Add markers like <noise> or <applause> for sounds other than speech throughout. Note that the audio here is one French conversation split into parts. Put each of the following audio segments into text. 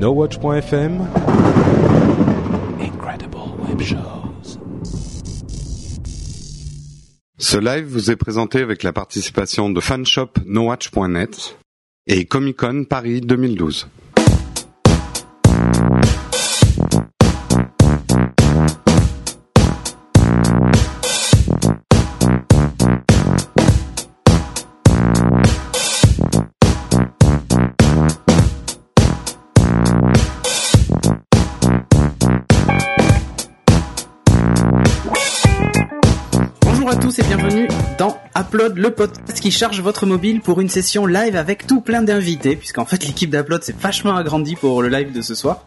NoWatch.fm Incredible Web Shows. Ce live vous est présenté avec la participation de fanshop nowatch.net et Comic Con Paris 2012. Le podcast qui charge votre mobile pour une session live avec tout plein d'invités, puisqu'en fait l'équipe d'Upload s'est vachement agrandie pour le live de ce soir.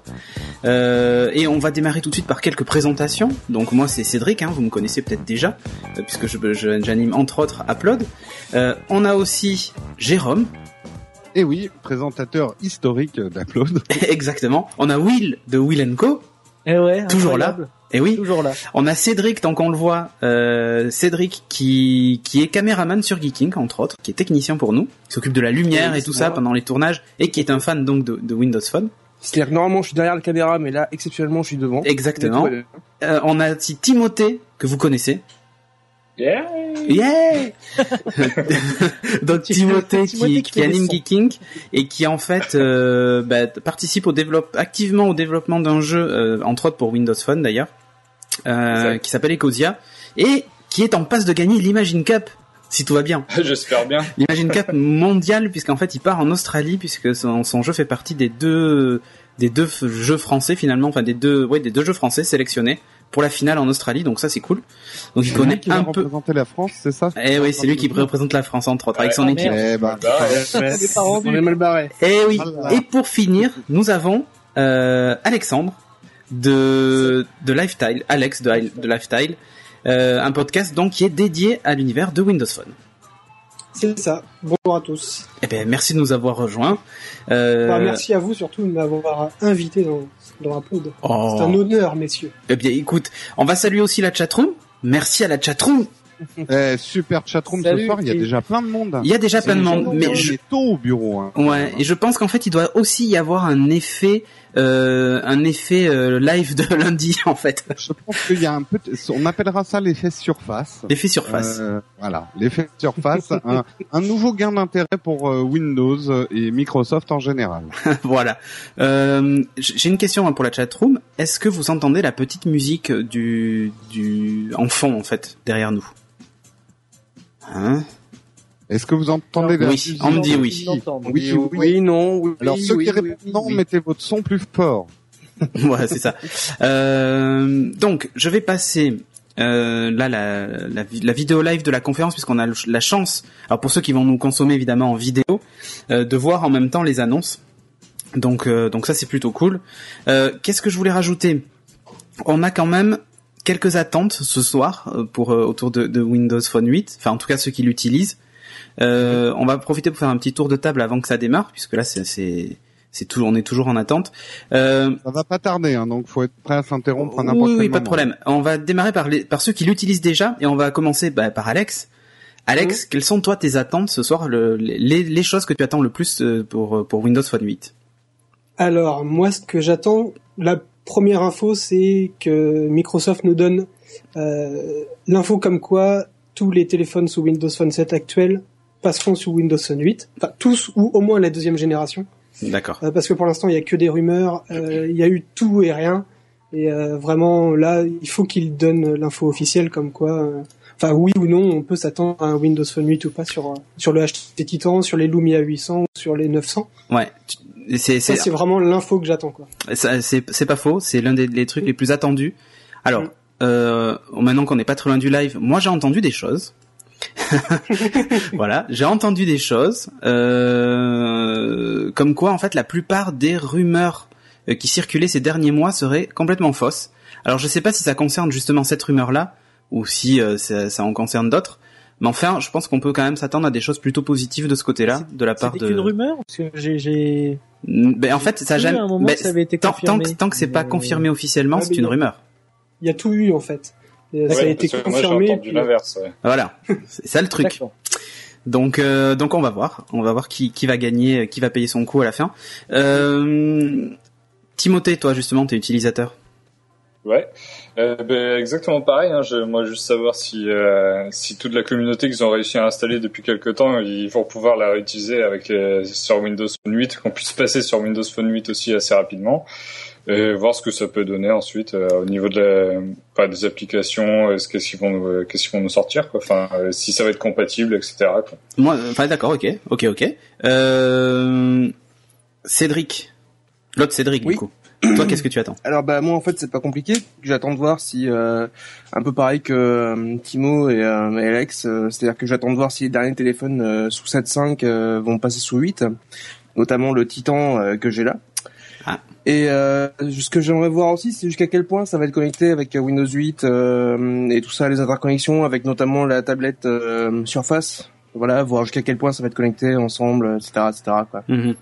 Euh, et on va démarrer tout de suite par quelques présentations. Donc moi c'est Cédric, hein, vous me connaissez peut-être déjà, euh, puisque je- je- j'anime entre autres Upload. Euh, on a aussi Jérôme, Et oui, présentateur historique d'Upload. <laughs> exactement. On a Will de Will Co. Eh ouais, Toujours là. Et oui, Toujours là. On a Cédric, tant qu'on le voit, euh, Cédric qui, qui est caméraman sur Geeking, entre autres, qui est technicien pour nous, qui s'occupe de la lumière Oui, et tout ça pendant les tournages, et qui est un fan donc de, de Windows Phone. C'est-à-dire que normalement je suis derrière la caméra, mais là exceptionnellement je suis devant. Exactement. Euh, on a aussi Timothée, que vous connaissez. Yeah. Yeah <laughs> <laughs> Donc Timothée, Timothée qui, qui qui anime. Geeking et qui en fait euh, bah, participe au développe activement au développement d'un jeu, euh, entre autres pour Windows Phone d'ailleurs, euh, qui s'appelle Ecosia et qui est en passe de gagner l'Imagine Cup, si tout va bien. <laughs> J'espère bien. L'Imagine Cup <laughs> mondial puisqu'en fait il part en Australie puisque son, son jeu fait partie des deux des deux jeux français finalement, enfin des deux ouais des deux jeux français sélectionnés pour la finale en Australie, donc ça c'est cool. Donc il C'est connaît lui qui va un peu. représenter la France, c'est ça? Eh oui, c'est lui qui représente la France entre autres avec son équipe. Eh ben, Bah. On est mal barré. Et oui. Et pour finir, nous avons euh, Alexandre de de Lifestyle, Alex de, de Lifestyle, euh, un podcast donc qui est dédié à l'univers de Windows Phone. C'est ça. Bonjour à tous. Eh ben merci de nous avoir rejoints. Euh, Enfin, merci à vous surtout de m'avoir invité dans, dans Upload. oh. C'est un honneur, messieurs. Eh bien écoute, on va saluer aussi la chatroom. Merci à la chatroom. eh, super chatroom ce soir, il y a déjà plein de monde. Il y a déjà plein de monde, mais je, tôt au bureau. Hein. Ouais, et je pense qu'en fait, il doit aussi y avoir un effet, euh, un effet euh, live de <laughs> lundi en fait, Je pense qu'il y a un peu, on appellera ça l'effet surface. l'effet surface. Euh, voilà, l'effet surface, <laughs> un, un nouveau gain d'intérêt pour Windows et Microsoft en général. <laughs> voilà. J'ai une question hein, pour la chatroom. Est-ce que vous entendez la petite musique du du en fond en fait derrière nous? Hein? Est-ce que vous entendez la Oui, on me dit oui. Oui, oui, non, oui. Alors ceux oui, qui oui, répondent oui, non, oui. mettez votre son plus fort. <laughs> voilà, c'est ça. Euh, donc, je vais passer euh, là la, la, vi- la vidéo live de la conférence puisqu'on a la chance, alors pour ceux qui vont nous consommer évidemment en vidéo, euh, de voir en même temps les annonces. Donc, euh, donc ça c'est plutôt cool. Euh, Qu'est-ce que je voulais rajouter? On a quand même quelques attentes ce soir euh, pour euh, autour de, de Windows Phone 8, enfin en tout cas ceux qui l'utilisent. Euh, on va profiter pour faire un petit tour de table avant que ça démarre, puisque là c'est c'est c'est tout, on est toujours en attente. Euh, Ça va pas tarder, hein, donc faut être prêt à s'interrompre à n'importe oui, quel oui, pas de problème. On va démarrer par, les, par ceux qui l'utilisent déjà et on va commencer bah, par Alex. Alex, quelles sont toi tes attentes ce soir, le, les, les choses que tu attends le plus euh, pour, pour Windows Phone 8 Alors, moi, ce que j'attends, la première info, c'est que Microsoft nous donne euh, l'info comme quoi tous les téléphones sous Windows Phone 7 actuels passeront sous Windows Phone 8. Enfin, tous ou au moins la deuxième génération. D'accord. Euh, parce que pour l'instant, il y a que des rumeurs. euh, Il y a eu tout et rien. Et euh, vraiment, là, il faut qu'ils donnent l'info officielle comme quoi... Enfin, oui ou non, on peut s'attendre à un Windows Phone 8 ou pas sur, sur le HTC Titan, sur les Lumia 800 ou sur les 900. Ouais. C'est Ça, c'est vraiment l'info que j'attends, quoi. ça- c'est c'est pas faux. C'est l'un des les trucs les plus attendus. Alors, Mm. maintenant qu'on n'est pas très loin du live, moi j'ai entendu des choses. <laughs> voilà, j'ai entendu des choses euh, comme quoi en fait la plupart des rumeurs euh, qui circulaient ces derniers mois seraient complètement fausses. Alors je sais pas si ça concerne justement cette rumeur là ou si euh, ça, ça en concerne d'autres, mais enfin je pense qu'on peut quand même s'attendre à des choses plutôt positives de ce côté-là, de la part C'était de. qu'une rumeur parce que j'ai Ben en fait ça jamais. ben, ça avait été tant, tant confirmé. que tant que c'est pas confirmé officiellement, Ouais, c'est une rumeur. Il y a tout eu, en fait. Et ça a été moi, confirmé. entendu puis- l'inverse. Ouais. Voilà, c'est ça le truc. Donc euh, donc on va voir, on va voir qui qui va gagner, qui va payer son coup à la fin. Euh, Timothée, toi justement, t'es utilisateur. Ouais, euh, ben, exactement pareil. Hein. Je, moi, juste savoir si euh, si toute la communauté qu'ils ont réussi à installer depuis quelques temps, ils vont pouvoir la réutiliser avec les, sur Windows Phone 8, qu'on puisse passer sur Windows Phone 8 aussi assez rapidement, et voir ce que ça peut donner ensuite euh, au niveau de la, pas des applications, euh, qu'est-ce qu'ils vont nous, euh, qu'est-ce qu'ils vont nous sortir, quoi. Enfin, euh, si ça va être compatible, etc. Quoi. Moi, enfin d'accord, ok, ok, ok. Euh... Cédric, l'autre Cédric Oui. du coup. Toi, qu'est-ce que tu attends? Alors bah moi en fait c'est pas compliqué. J'attends de voir si euh, un peu pareil que euh, Timo et, euh, et Alex, euh, c'est-à-dire que j'attends de voir si les derniers téléphones euh, sous 7.5 euh, vont passer sous 8, notamment le Titan euh, que j'ai là. Ah. Et euh, ce que j'aimerais voir aussi, c'est jusqu'à quel point ça va être connecté avec euh, Windows 8 euh, et tout ça, les interconnexions avec notamment la tablette euh, Surface. Voilà, voir jusqu'à quel point ça va être connecté ensemble, etc., etc. Quoi. Mhm.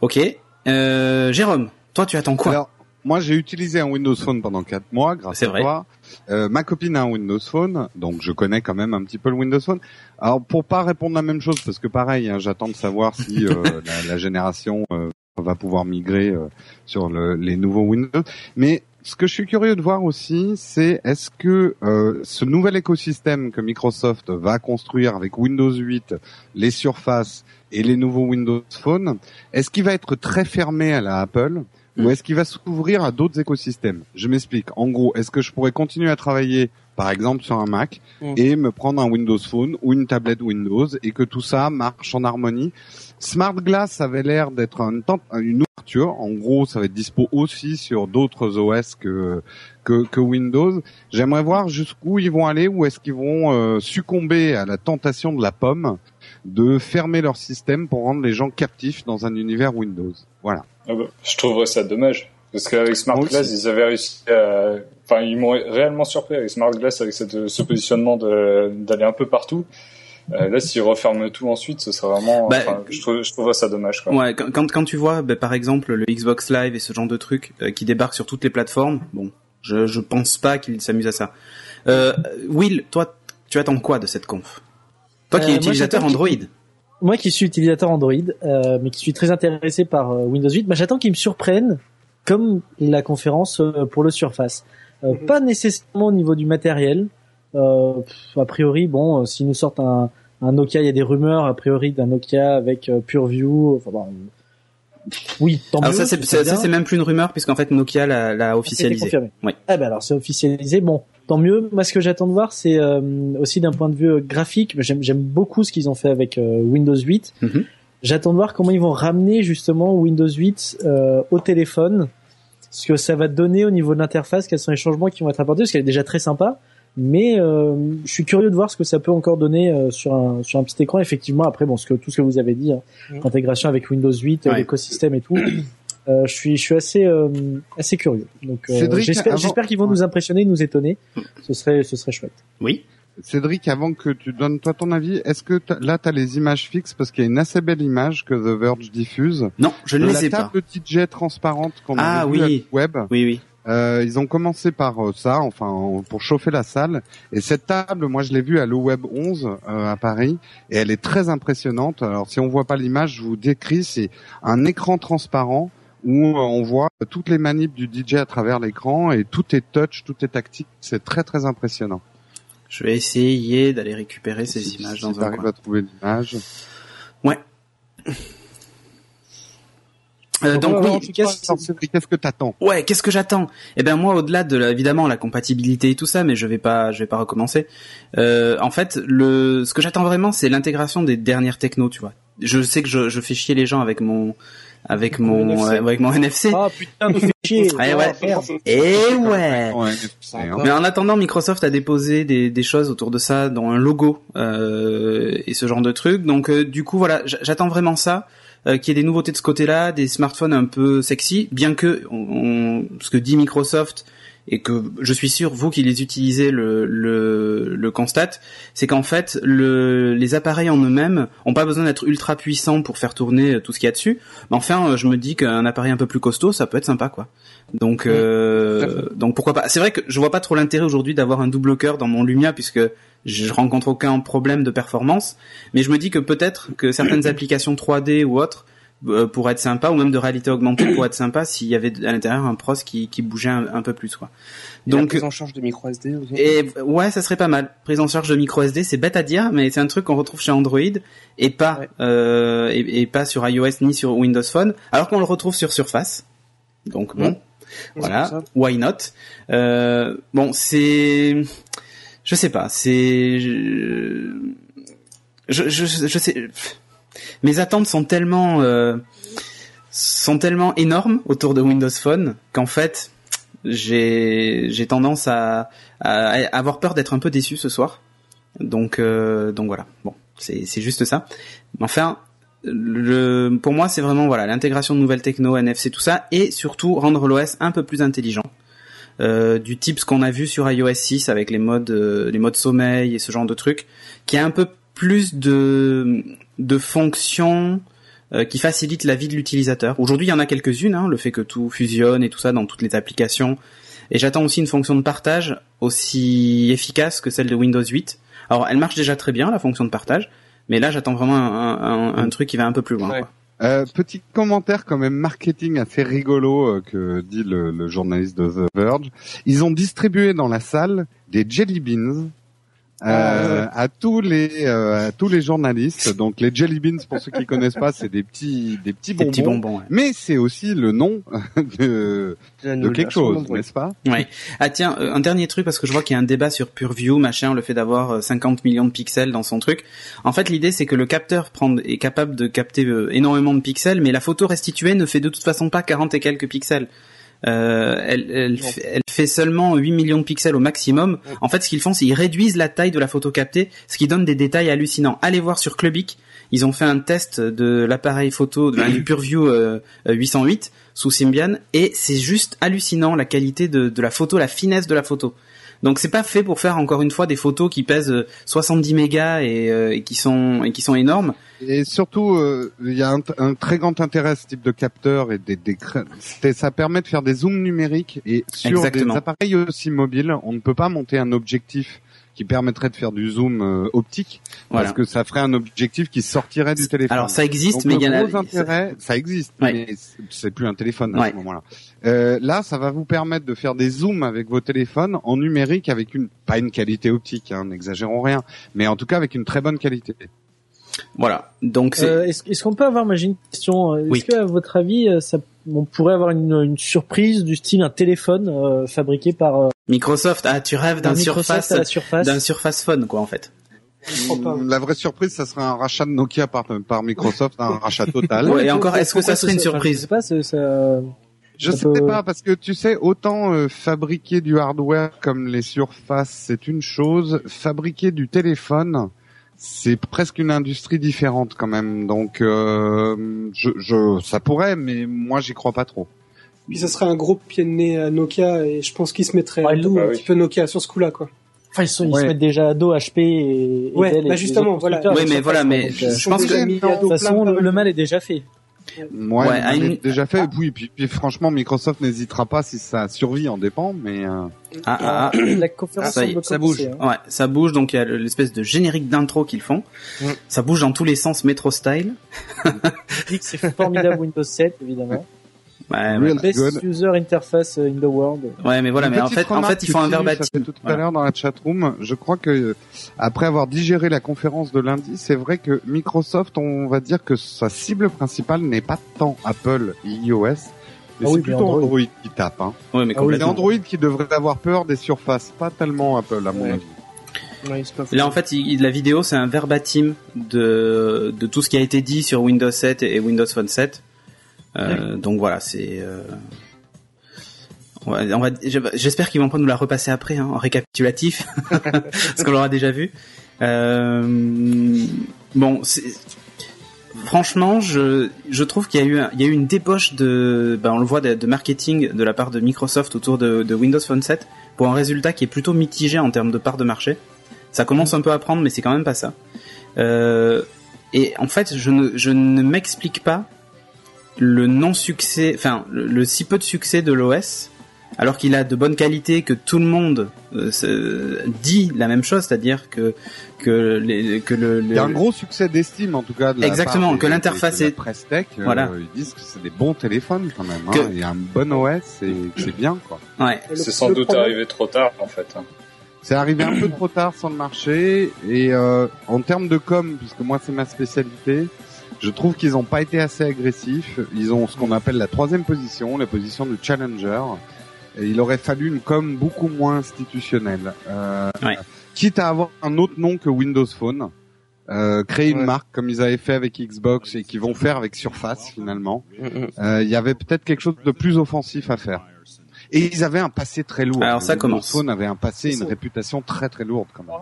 Ok. Euh, Jérôme, toi, tu attends quoi Alors, moi, j'ai utilisé un Windows Phone pendant quatre mois, grâce à vrai. toi. Euh, ma copine a un Windows Phone, donc je connais quand même un petit peu le Windows Phone. Alors, pour pas répondre la même chose, parce que pareil, hein, j'attends de savoir si euh, <laughs> la, la génération euh, va pouvoir migrer euh, sur le- les nouveaux Windows. Mais ce que je suis curieux de voir aussi, c'est est-ce que euh, ce nouvel écosystème que Microsoft va construire avec Windows 8, les surfaces et les nouveaux Windows Phone, est-ce qu'il va être très fermé à la Apple? Ou est-ce qu'il va s'ouvrir à d'autres écosystèmes? Je m'explique. En gros, est-ce que je pourrais continuer à travailler, par exemple, sur un Mac Mm. et me prendre un Windows Phone ou une tablette Windows et que tout ça marche en harmonie? Smart Glass avait l'air d'être un une ouverture. En gros, ça va être dispo aussi sur d'autres OS que, que, que Windows. J'aimerais voir jusqu'où ils vont aller ou est-ce qu'ils vont euh, succomber à la tentation de la pomme de fermer leur système pour rendre les gens captifs dans un univers Windows. Voilà. Ah bah, je trouverais ça dommage. Parce qu'avec Smart Moi aussi. Glass, ils avaient réussi à... Enfin, ils m'ont réellement surpris avec Smart Glass, avec cette, ce positionnement de- d'aller un peu partout. Euh, là, s'ils referment tout ensuite, ce serait vraiment... Bah, enfin, je, trouve, je trouverais ça dommage. Quoi. Ouais, quand, quand, tu vois, bah, par exemple, le Xbox Live et ce genre de trucs euh, qui débarquent sur toutes les plateformes, bon, je, je pense pas qu'ils s'amusent à ça. Euh, Will, toi, tu attends quoi de cette conf? Toi qui Euh, es moi, utilisateur Android. Moi qui suis utilisateur Android, euh, mais qui suis très intéressé par euh, Windows 8, bah, j'attends qu'ils me surprennent comme la conférence euh, pour le Surface. Euh, Mhm. Pas nécessairement au niveau du matériel. Euh, pff, a priori, bon, euh, s'ils nous sortent un, un Nokia, il y a des rumeurs a priori d'un Nokia avec euh, PureView. Enfin, bon, oui, tant Alors mieux. ça, c'est même plus une rumeur puisqu'en fait Nokia l'a, l'a Ah, officialisé. confirmé. Oui. Ah ben alors c'est officialisé. Bon, tant mieux. Moi, ce que j'attends de voir, c'est euh, aussi d'un point de vue euh, graphique. J'aime, beaucoup ce qu'ils ont fait avec euh, Windows 8. Mhm. J'attends de voir comment ils vont ramener justement Windows 8 euh, au téléphone, ce que ça va donner au niveau de l'interface, quels sont les changements qui vont être apportés, parce qu'elle est déjà très sympa. Mais euh, je suis curieux de voir ce que ça peut encore donner euh, sur un sur un petit écran. Effectivement, après bon, ce que tout ce que vous avez dit, hein, Mhm. l'intégration avec Windows 8, euh, Ouais. l'écosystème et tout. Euh, je suis je suis assez euh, assez curieux. Donc euh, Cédric, j'espère avant- j'espère qu'ils vont nous impressionner, nous étonner. Ce serait ce serait chouette. Oui. Cédric, avant que tu donnes toi ton avis, est-ce que t'as- là tu as les images fixes parce qu'il y a une assez belle image que The Verge diffuse? Non, je ne de les la ai pas. table DJ transparente qu'on Ah, vue oui. à web. Oui, oui. Euh, ils ont commencé par euh, ça, enfin en- pour chauffer la salle. Et cette table, moi je l'ai vue à l'O-Web 11 euh, à Paris, et elle est très impressionnante. Alors si on voit pas l'image, je vous décris, c'est un écran transparent où euh, on voit toutes les manips du DJ à travers l'écran et tout est touch, tout est tactique. C'est très très impressionnant. Je vais essayer d'aller récupérer ces Si- images si dans un coin. à trouver l'image. Euh, donc Ouais, oui, qu'est-ce que t'attends? Ouais, qu'est-ce que j'attends? Eh ben moi, au-delà de la- évidemment la compatibilité et tout ça, mais je vais pas, je vais pas recommencer. Euh, en fait, le, ce que j'attends vraiment, c'est l'intégration des dernières technos, tu vois. Je sais que je, je fais chier les gens avec mon, avec mon, NFC. avec mon NFC. Ah putain, tu fais chier. Ouais, ouais. Ah, merde. Et ouais. Ouais, hein. Mais en attendant, Microsoft a déposé des, des choses autour de ça, dont un logo euh, et ce genre de trucs. Donc euh, du coup, voilà, j'attends vraiment ça, euh, qu'il y ait des nouveautés de ce côté-là, des smartphones un peu sexy, bien que on, on- ce que dit Microsoft et que je suis sûr vous qui les utilisez le le, le constate, c'est qu'en fait le, les appareils en eux-mêmes ont pas besoin d'être ultra puissants pour faire tourner euh, tout ce qu'il y a dessus. Mais enfin, euh, je me dis qu'un appareil un peu plus costaud, ça peut être sympa, quoi. Donc, euh, donc pourquoi pas. C'est vrai que je vois pas trop l'intérêt aujourd'hui d'avoir un double cœur dans mon Lumia puisque je rencontre aucun problème de performance. Mais je me dis que peut-être que certaines <clears throat> applications 3D ou autres pour être sympa, ou même de réalité augmentée pour être sympa s'il y avait à l'intérieur un pros qui, qui bougeait un, un peu plus quoi. Donc, prise en charge de micro SD et ouais, ça serait pas mal. Prise en charge de micro SD, c'est bête à dire, mais c'est un truc qu'on retrouve chez Android et pas Ouais. euh, et, et pas sur iOS ni sur Windows Phone, alors qu'on le retrouve sur Surface. Donc bon, Ouais. voilà, why not? Euh, Bon, c'est, je sais pas, c'est, je, je, je sais, mes attentes sont tellement euh, sont tellement énormes autour de Windows Phone qu'en fait j'ai j'ai tendance à, avoir peur d'être un peu déçu ce soir. Donc euh, donc voilà. Bon, c'est c'est juste ça. Enfin le pour moi c'est vraiment voilà l'intégration de nouvelles techno NFC tout ça et surtout rendre l'OS un peu plus intelligent. Euh, du type ce qu'on a vu sur iOS 6 avec les modes les modes sommeil et ce genre de trucs qui a un peu plus de de fonctions euh, qui facilitent la vie de l'utilisateur. Aujourd'hui, il y en a quelques-unes, hein, le fait que tout fusionne et tout ça dans toutes les applications. Et j'attends aussi une fonction de partage aussi efficace que celle de Windows 8. Alors, elle marche déjà très bien, la fonction de partage, mais là, j'attends vraiment un, un- un truc qui va un peu plus loin. Ouais. quoi. Euh, petit commentaire quand même marketing assez rigolo euh, que dit le, le journaliste de The Verge. Ils ont distribué dans la salle des jelly beans euh, à tous les euh, à tous les journalistes. Donc les jelly beans, pour ceux qui connaissent pas, c'est des petits des petits Des bonbons. petits bonbons. ouais. Mais c'est aussi le nom de, de quelque chose, n'est-ce pas? Ouais. Ah tiens, euh, un dernier truc parce que je vois qu'il y a un débat sur PureView, machin, le fait d'avoir euh, 50 millions de pixels dans son truc. En fait, l'idée c'est que le capteur prend, est capable de capter euh, énormément de pixels, mais la photo restituée ne fait de toute façon pas 40 et quelques pixels. Euh, elle, fait, elle fait seulement 8 millions de pixels au maximum. En fait, ce qu'ils font, c'est qu'ils réduisent la taille de la photo captée, ce qui donne des détails hallucinants. Allez voir sur Clubic, ils ont fait un test de l'appareil photo de, du <coughs> PureView euh, euh, 808 sous Symbian et c'est juste hallucinant la qualité de, de la photo, la finesse de la photo. Donc c'est pas fait pour faire encore une fois des photos qui pèsent euh, 70 mégas et, euh, et qui sont et qui sont énormes. Et surtout, euh, il y a un, un très grand intérêt à ce type de capteur et des, des ça permet de faire des zooms numériques et sur Exactement. des appareils aussi mobiles, on ne peut pas monter un objectif qui permettrait de faire du zoom euh, optique Voilà. parce que ça ferait un objectif qui sortirait du téléphone. Alors ça existe, Donc, mais il y en a. gros intérêt, ça existe, Ouais. mais c'est- plus un téléphone à Ouais. ce moment-là. Euh, là, ça va vous permettre de faire des zooms avec vos téléphones en numérique avec une pas une qualité optique, hein, n'exagérons rien, mais en tout cas avec une très bonne qualité. Voilà. Donc c'est. Euh, Est-ce est-ce qu'on peut avoir, j'ai une question, euh, est-ce Oui. que à votre avis, euh, ça, on pourrait avoir une, une surprise du style un téléphone euh, fabriqué par, euh, Microsoft, ah tu rêves d'un Microsoft surface surface d'un Surface Phone quoi en fait. La vraie surprise, ça serait un rachat de Nokia par, par Microsoft, un <laughs> rachat total. Ouais, et encore, est-ce que ça serait une enfin, surprise Je sais pas, c'est- ça... Je Ça sais peut- pas parce que tu sais autant euh, fabriquer du hardware comme les surfaces c'est une chose, fabriquer du téléphone c'est presque une industrie différente quand même. Donc euh, je, je ça pourrait mais moi j'y crois pas trop. Puis ça serait un gros pied de nez à Nokia et je pense qu'il se mettrait Ouais, à dos bah un oui. petit peu Nokia sur ce coup-là, quoi. Enfin, ils, sont, ils Ouais. se mettent déjà à dos HP et, et Ouais, et bah justement, voilà. Oui, mais voilà, mais donc, je euh, pense que- de toute façon, le, mal est déjà fait. Ouais, déjà fait. Oui, puis, puis franchement Microsoft n'hésitera pas si ça survit en dépend, mais euh, Ah, ah, ah. La conférence ça y est, semble ça bouge. hein. Ouais, ça bouge, donc il y a l'espèce de générique d'intro qu'ils font. Mm. Ça bouge dans tous les sens, métro style. <laughs> C'est formidable Windows 7, évidemment. Ouais, Best good. user interface in the world. Ouais, mais voilà, Une mais en fait, en fait, ils font un verbatim. fait tout à Voilà. l'heure dans la chatroom, je crois que euh, après avoir digéré la conférence de lundi, c'est vrai que Microsoft, on va dire que sa cible principale n'est pas tant Apple et iOS, mais Ah c'est oui, mais plutôt Android. Android. qui tape. Hein. Ouais, mais Ah oui, complètement. Android qui devrait avoir peur des surfaces, pas tellement Apple à mon Ouais. avis. Ouais. Là, en fait, il- la vidéo, c'est un verbatim de, de tout ce qui a été dit sur Windows 7 et Windows Phone 7. Euh, donc voilà, c'est. euh, on va- on va- J'espère qu'ils vont pas nous la repasser après hein, en récapitulatif, <laughs> parce qu'on l'aura déjà vu. Euh, bon, franchement, je, je trouve qu'il y a eu, il y a eu une débauche de, ben, on le voit, de, de marketing de la part de Microsoft autour de, de Windows Phone 7 pour un résultat qui est plutôt mitigé en termes de part de marché. Ça commence un peu à prendre, mais c'est quand même pas ça. Euh, et en fait, je ne, je ne m'explique pas le non-succès, enfin, le, le si peu de succès de l'OS alors qu'il a de bonnes qualités, que tout le monde euh, dit la même chose, c'est-à-dire que que les, que le, le- Il y a un gros succès d'estime en tout cas. De la Exactement, part des- que l'interface est- presse tech. euh, Voilà. ils disent que c'est des bons téléphones quand même. Que- Hein. Il y a un bon OS et que c'est bien quoi. ouais. C'est sans le doute problème- arrivé trop tard en fait. hein. C'est arrivé un peu trop tard sur le marché et euh, en termes de com, puisque moi c'est ma spécialité, je trouve qu'ils n'ont pas été assez agressifs. Ils ont ce qu'on appelle la troisième position, la position de challenger. Et il aurait fallu une com beaucoup moins institutionnelle. Euh, Ouais. Quitte à avoir un autre nom que Windows Phone. Euh, créer une Ouais. marque comme ils avaient fait avec Xbox et qu'ils vont faire avec Surface finalement. Mm, mm. Euh, Il y avait peut-être quelque chose de plus offensif à faire. Et ils avaient un passé très lourd. Alors, ça Windows commence. Phone avait un passé, une réputation très très lourde quand même.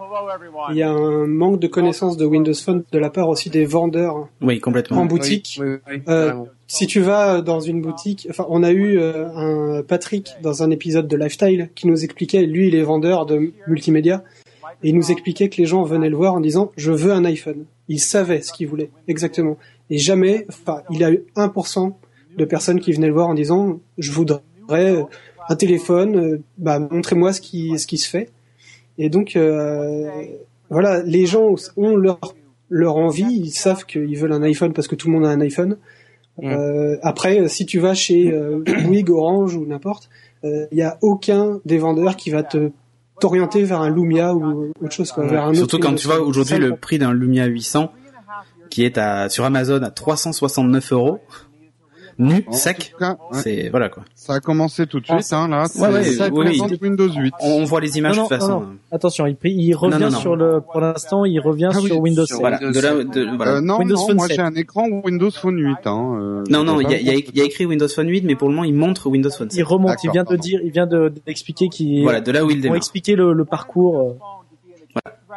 Il y a un manque de connaissance de Windows Phone de la part aussi des vendeurs Oui, complètement. en boutique. Oui, oui, oui, Euh. Si tu vas dans une boutique, enfin, on a eu euh, un Patrick dans un épisode de Lifestyle qui nous expliquait, lui, il est vendeur de multimédia, et il nous expliquait que les gens venaient le voir en disant, je veux un iPhone. Il savait ce qu'il voulait, exactement. Et jamais, enfin, il a eu 1% de personnes qui venaient le voir en disant, je voudrais euh, un téléphone, euh, bah, montrez-moi ce qui, ce qui se fait. Et donc, euh, voilà, les gens ont leur, leur envie, ils savent qu'ils veulent un iPhone parce que tout le monde a un iPhone. Mm. Euh, après, si tu vas chez euh, Bouygues, Orange ou n'importe, il n'y a aucun des vendeurs qui va te t'orienter vers un Lumia ou autre chose, quoi, Ouais. vers un autre Surtout quand tu vois aujourd'hui le prix d'un Lumia 800 qui est à sur Amazon à 369 euros nu En sec. tout cas, ouais, C'est voilà quoi. ça a commencé tout de suite, hein, là. Ouais, ouais, ça oui, présente Windows 8. On, on voit les images Non, de toute façon. non, Attention, il, il revient Non, non, non. sur le, pour l'instant, il revient Ah oui, sur Windows sur 7. Voilà, Windows de là, 7. de- voilà. Euh, non, Windows non, Phone moi 7. j'ai un écran Windows Phone 8. Hein, euh, Non, il y a, y y écrit Windows Phone 8, mais pour le moment, il montre Windows Phone 7. Il remonte, il D'accord, vient de pardon. dire, il vient de d'expliquer qu'il Voilà, de là où il vont démarre. expliquer le, le parcours. euh.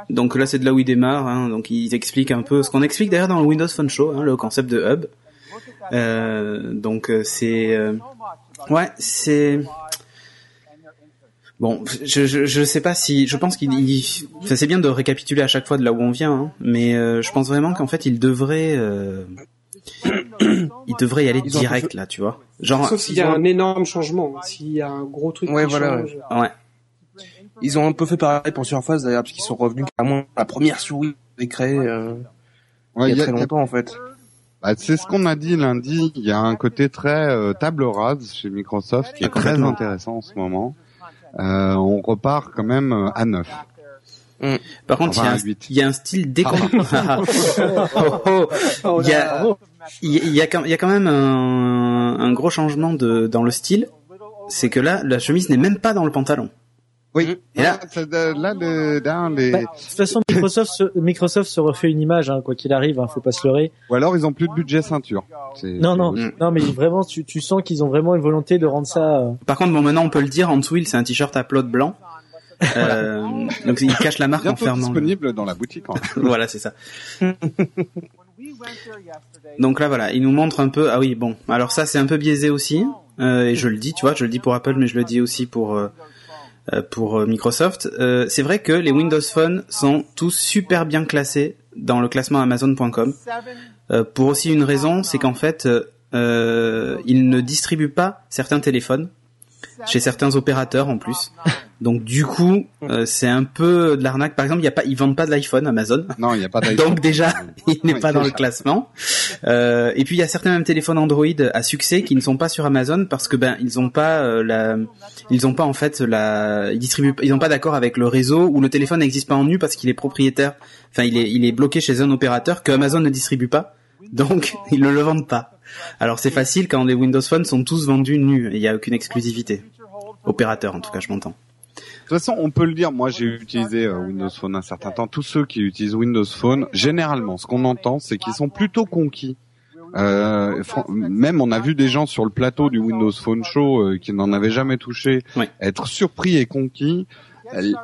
Donc là, c'est de là où il démarre. Hein. Donc ils expliquent un peu ce qu'on explique d'ailleurs dans le Windows Phone Show, hein, le concept de hub. Euh, donc euh, c'est euh, ouais, c'est bon. Je, je je sais pas si je pense qu'il il- ça c'est bien de récapituler à chaque fois de là où on vient, hein, mais euh, je pense vraiment qu'en fait il devrait euh, <clears throat> il devrait y aller direct là, tu vois. Genre Sauf s'il y a ont- un énorme changement, s'il y a un gros truc Ouais, qui voilà, change. ouais. Ils ont un peu fait pareil pour Surface d'ailleurs, parce qu'ils sont revenus carrément à la première souris qu'ils créée euh, Ouais, il y il y a a- très longtemps en fait. Bah, c'est ce qu'on a dit lundi. Il y a un côté très euh, table rase chez Microsoft qui est très intéressant en ce moment. Euh, on repart quand même euh, à 9. Par contre, Enfin, il y a un- huit. il y a un style décon... <laughs> <laughs> Oh, oh. Oh Il y a- là. Il y, a- il y a quand il y a quand même un, un gros changement de, dans le style. C'est que là, la chemise n'est même pas dans le pantalon. Oui. Et là- là, le, là, les... Bah, de toute façon, Microsoft se, Microsoft se refait une image, hein, quoi qu'il arrive, hein, faut pas se leurrer. ou alors ils ont plus de budget ceinture. Non, non, Mm. non, mais vraiment, tu, tu sens qu'ils ont vraiment une volonté de rendre ça. euh, Par contre, bon, maintenant on peut le dire, en dessous, il c'est un t-shirt à plot blanc. Euh, <laughs> donc il cache la marque en fermant. le- disponible dans la boutique. en fait. <laughs> voilà, c'est ça. Donc là, voilà, il nous montre un peu. Ah oui, bon. Alors ça, c'est un peu biaisé aussi. Euh, et je le dis, tu vois, je le dis pour Apple, mais je le dis aussi pour euh, pour euh, Microsoft. Euh, c'est vrai que les Windows Phone sont tous super bien classés dans le classement Amazon.com. Euh, pour aussi une raison, c'est qu'en fait, euh, euh, ils ne distribuent pas certains téléphones chez certains opérateurs en plus. Donc du coup, euh, c'est un peu de l'arnaque. Par exemple, il y a pas, ils vendent pas de l'iPhone Amazon. Non, il n'y a pas <laughs> d'iPhone. Donc déjà, <laughs> il n'est Oui, pas dans le classement. Euh, et puis il y a certains même téléphones Android à succès qui ne sont pas sur Amazon parce que ben ils ont pas euh, la, ils ont pas en fait la, ils distribuent, ils ont pas d'accord avec le réseau ou le téléphone n'existe pas en nu parce qu'il est propriétaire. Enfin, il est, il est bloqué chez un opérateur que Amazon ne distribue pas. Donc <laughs> ils ne le vendent pas. Alors c'est facile quand les Windows Phone sont tous vendus nus et il y a aucune exclusivité. Opérateur en tout cas, je m'entends. De toute façon, on peut le dire. Moi, j'ai utilisé euh, Windows Phone un certain temps. Tous ceux qui utilisent Windows Phone, généralement, ce qu'on entend, c'est qu'ils sont plutôt conquis. Euh, même, on a vu des gens sur le plateau du Windows Phone Show euh, qui n'en avaient jamais touché être surpris et conquis.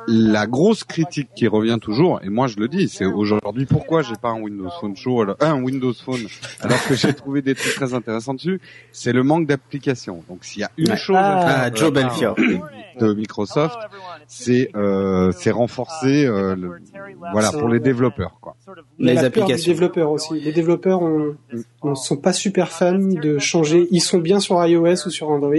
La grosse critique qui revient toujours, et moi je le dis, c'est aujourd'hui pourquoi j'ai pas un Windows Phone Show, alors, un Windows Phone, alors que j'ai trouvé des trucs très intéressants dessus, c'est le manque d'application. Donc s'il y a une chose Ah, à faire Joe de la part Belfior. de Microsoft, c'est euh, c'est renforcer euh, le, voilà pour les développeurs quoi. Les applications. développeur aussi. Les développeurs ont, ne sont pas super fans de changer. Ils sont bien sur iOS ou sur Android.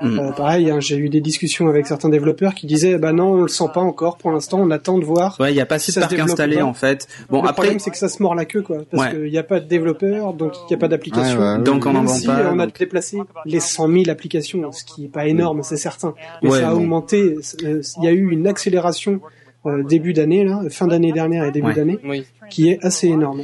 Mm. Euh, pareil, hein, j'ai eu des discussions avec certains développeurs qui disaient, bah non, on le sent pas encore. Pour l'instant, on attend de voir. Ouais, il y a pas assez de installés pas. en fait. Bon le après, problème, c'est que ça se mord la queue, quoi, parce Ouais. qu'il n'y a pas de développeurs, donc il n'y a pas d'application. Ouais, ouais, donc on si pas. on a donc- déplacé les 100 000 applications, ce qui est pas énorme, c'est certain. Mais Ouais, ça a bon. augmenté. euh, Il y a eu une accélération euh, début d'année, là, fin d'année dernière et début Ouais. d'année, Oui. qui est assez énorme.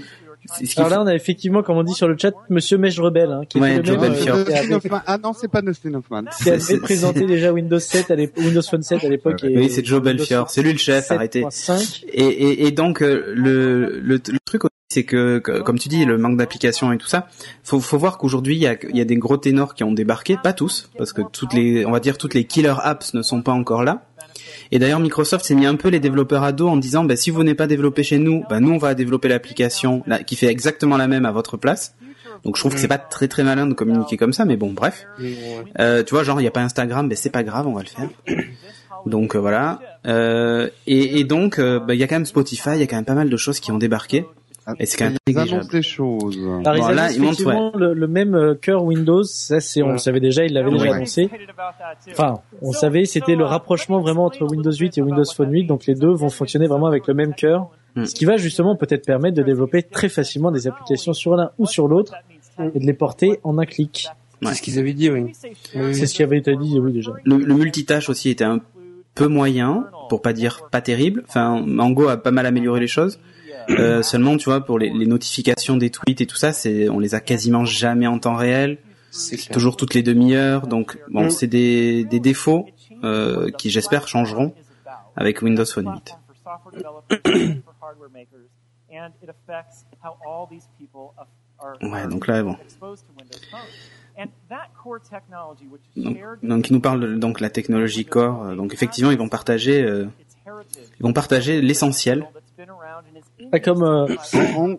Alors là, on a effectivement, comme on dit sur le chat, Monsieur Mèche Rebelle, hein, qui Ouais, était le Joe même, euh, avait, Ah non, c'est pas Dustin Hoffman. qui avait présenté déjà Windows 7 à l'époque, Windows Phone 7 à l'époque. Oui, c'est Joe Belfior. C'est lui le chef, arrêtez. 7.5. Et, et, et donc euh, le, le, le truc aussi, c'est que, que, comme tu dis, le manque d'applications et tout ça, faut, faut voir qu'aujourd'hui il y a, il y a des gros ténors qui ont débarqué, pas tous, parce que toutes les, on va dire toutes les killer apps ne sont pas encore là. Et d'ailleurs Microsoft s'est mis un peu les développeurs à dos en disant, bah, si vous n'êtes pas développé chez nous, bah, nous on va développer l'application là, qui fait exactement la même à votre place. Donc je trouve que c'est pas très très malin de communiquer comme ça, mais bon, bref. Euh, tu vois, genre il y a pas Instagram, mais c'est pas grave, on va le faire. <clears throat> Donc euh, voilà. Euh, et, et donc euh, bah, il y a quand même Spotify, il y a quand même pas mal de choses qui ont débarqué. Et c'est quand même Ils annoncent des choses. Alors, ils Bon, là, ils montrent, le, le même euh, cœur Windows, ça c'est, on le savait déjà, ils l'avaient déjà Ouais. annoncé. Enfin, on savait, c'était le rapprochement vraiment entre Windows 8 et Windows Phone 8, donc les deux vont fonctionner vraiment avec le même cœur. Hmm. Ce qui va justement peut-être permettre de développer très facilement des applications sur l'un ou sur l'autre et de les porter en un clic. Ouais. C'est ce qu'ils avaient dit, oui. Oui. C'est ce qui avait été dit, oui, déjà. Le, le multitâche aussi était un peu moyen, pour pas dire pas terrible. Enfin, Mango a pas mal amélioré les choses. Euh, seulement, tu vois, pour les, les notifications des tweets et tout ça, c'est, on les a quasiment jamais en temps réel. C'est toujours toutes les demi-heures. Donc, bon, Mm. c'est des, des défauts euh, qui, j'espère, changeront avec Windows Phone 8. <coughs> Ouais, donc là, bon. Donc, donc, ils nous parlent de- donc la technologie Core. euh, Donc, effectivement, ils vont partager, euh, ils vont partager l'essentiel. Pas comme euh,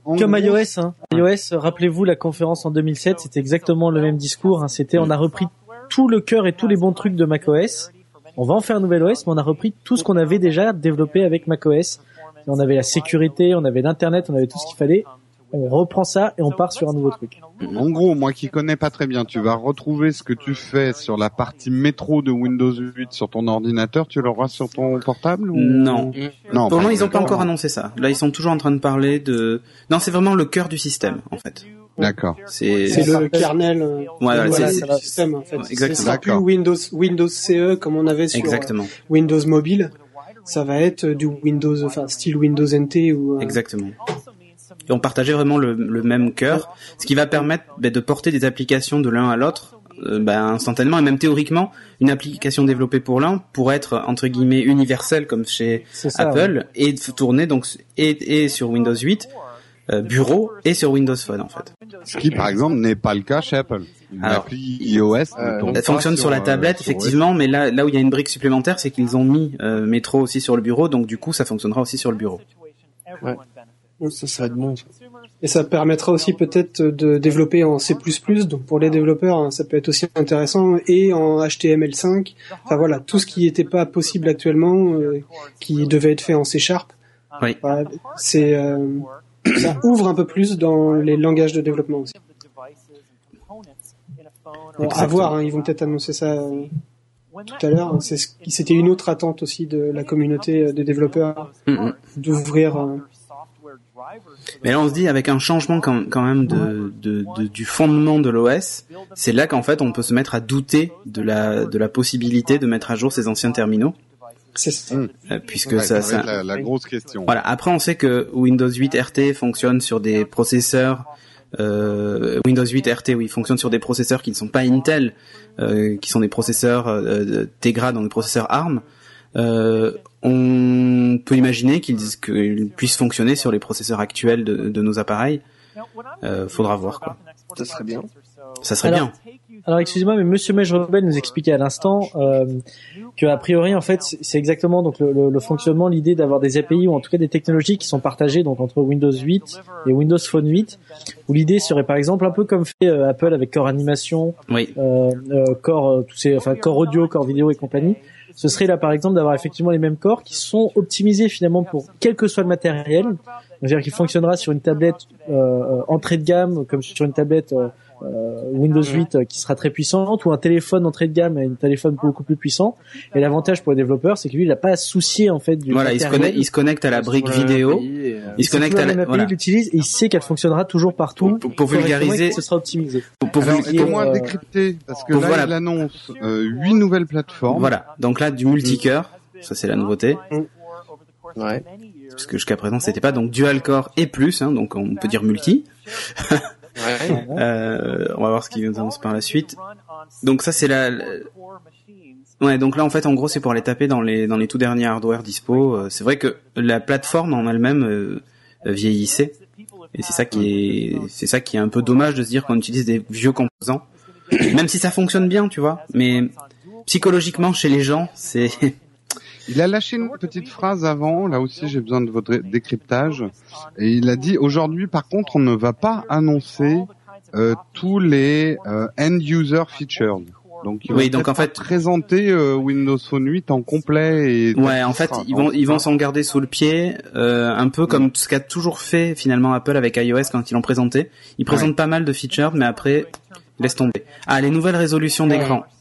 en comme iOS. Hein. iOS, rappelez-vous la conférence en 2007, c'était exactement le même discours. Hein. C'était, on a repris tout le cœur et tous les bons trucs de macOS. On va en faire un nouvel OS, mais on a repris tout ce qu'on avait déjà développé avec macOS. On avait la sécurité, on avait l'internet, on avait tout ce qu'il fallait. On reprend ça et on part sur un nouveau truc. En gros, moi qui connais pas très bien, tu vas retrouver ce que tu fais sur la partie métro de Windows 8 sur ton ordinateur, tu l'auras sur ton portable ou... Non. Non. Pour le moment, ils ont pas encore annoncé ça. Là, ils sont toujours en train de parler de. Non, c'est vraiment le cœur du système, en fait. D'accord. C'est. Le kernel euh, voilà, voilà, c'est- le système en fait. Ouais, exactement. Plus. Windows Windows CE comme on avait sur euh, Exactement. Windows Mobile. Ça va être du Windows, enfin style Windows NT ou euh, Exactement. Et on partageait vraiment le, le même cœur, ce qui va permettre ben, de porter des applications de l'un à l'autre euh, ben, instantanément et même théoriquement une application développée pour l'un pourrait être entre guillemets universelle comme chez ça. ouais. Apple et de tourner donc et, et sur Windows 8 euh, bureau et sur Windows Phone en fait. Ce qui, par exemple, n'est pas le cas chez Apple. Une Alors, appli iOS euh, Elle fonctionne sur, la tablette sur OS. effectivement, mais là là où il y a une brique supplémentaire, c'est qu'ils ont mis euh, Metro aussi sur le bureau, donc du coup ça fonctionnera aussi sur le bureau. Ça, ça va être bon. et ça permettra aussi peut-être de développer en C++. Donc pour les développeurs, hein, ça peut être aussi intéressant et en HTML5. Enfin voilà, tout ce qui n'était pas possible actuellement, euh, qui devait être fait en C Sharp. Oui. Voilà, c'est euh, ça ouvre un peu plus dans les langages de développement aussi. Bon, à voir, hein, ils vont peut-être annoncer ça euh, tout à l'heure. Qui- C'était une autre attente aussi de la communauté euh, des développeurs Mm, mm. d'ouvrir. Mais là, on se dit avec un changement quand, quand même de, de, de- du fondement de l'OS, c'est là qu'en fait on peut se mettre à douter de la de la possibilité de mettre à jour ces anciens terminaux, c'est ça. Hum. euh, puisque Ouais, ça, la, la grosse question. voilà. Après, on sait que Windows 8 RT fonctionne sur des processeurs. euh, Windows 8 RT, oui, fonctionne sur des processeurs qui ne sont pas Intel, euh, qui sont des processeurs euh, Tegra, donc des processeurs ARM. Euh, on peut imaginer qu'ils qu'ils puissent fonctionner sur les processeurs actuels de, de nos appareils. Euh, faudra voir quoi. Ça serait bien. Ça serait Alors, bien. Alors excusez-moi, mais Monsieur Mej Rebel nous expliquait à l'instant euh, que a priori en fait c'est exactement donc le, le- le fonctionnement, l'idée d'avoir des API ou en tout cas des technologies qui sont partagées donc entre Windows 8 et Windows Phone 8, où l'idée serait par exemple un peu comme fait euh, Apple avec Core Animation, Oui. euh, euh, Core euh, tous ces enfin Core Audio, Core Vidéo et compagnie. Ce serait là par exemple d'avoir effectivement les mêmes corps qui sont optimisés finalement pour quel que soit le matériel, c'est-à-dire qu'il fonctionnera sur une tablette euh, euh, entrée de gamme comme sur une tablette euh, Windows 8 euh, qui sera très puissante ou un téléphone entrée de gamme et un téléphone beaucoup plus puissant. Et l'avantage pour les développeurs, c'est que lui, il n'a pas à se soucier en fait du Voilà, il se matériel. connecte, il se connecte à la brique vidéo. Et, euh, Il se connecte à la API, voilà. il l'utilise et il sait qu'elle fonctionnera toujours partout. Pour- pour vulgariser- ce sera optimisé. Pour, pour euh, décrypter Parce que pour- là, voilà. il annonce euh, huit nouvelles plateformes. Voilà. Donc là, du multicœur. Ça, c'est la nouveauté. Ouais. Parce que jusqu'à présent, c'était pas donc dual core et plus, hein, donc on peut dire multi. <laughs> Euh, on va voir ce qui nous annonce par la suite. Donc ça, c'est la, Ouais, donc là en fait en gros c'est pour les taper dans les dans les tout derniers hardware dispo. Euh, C'est vrai que la plateforme en elle-même euh, vieillissait et c'est ça qui est c'est ça qui est un peu dommage de se dire qu'on utilise des vieux composants, même si ça fonctionne bien, tu vois. Mais psychologiquement chez les gens c'est Il a lâché une petite phrase avant, là aussi j'ai besoin de votre décryptage, et il a dit aujourd'hui par contre on ne va pas annoncer euh, tous les euh, end-user features. Donc il va Oui, donc, peut-être en fait- présenter euh, Windows Phone 8 en complet et ouais en fait ils vont ils vont s'en garder sous le pied euh, un peu comme ce qu'a toujours fait finalement Apple avec iOS quand ils l'ont présenté. Ils présentent pas mal de features mais après laisse tomber. Ah les nouvelles résolutions d'écran. Ouais.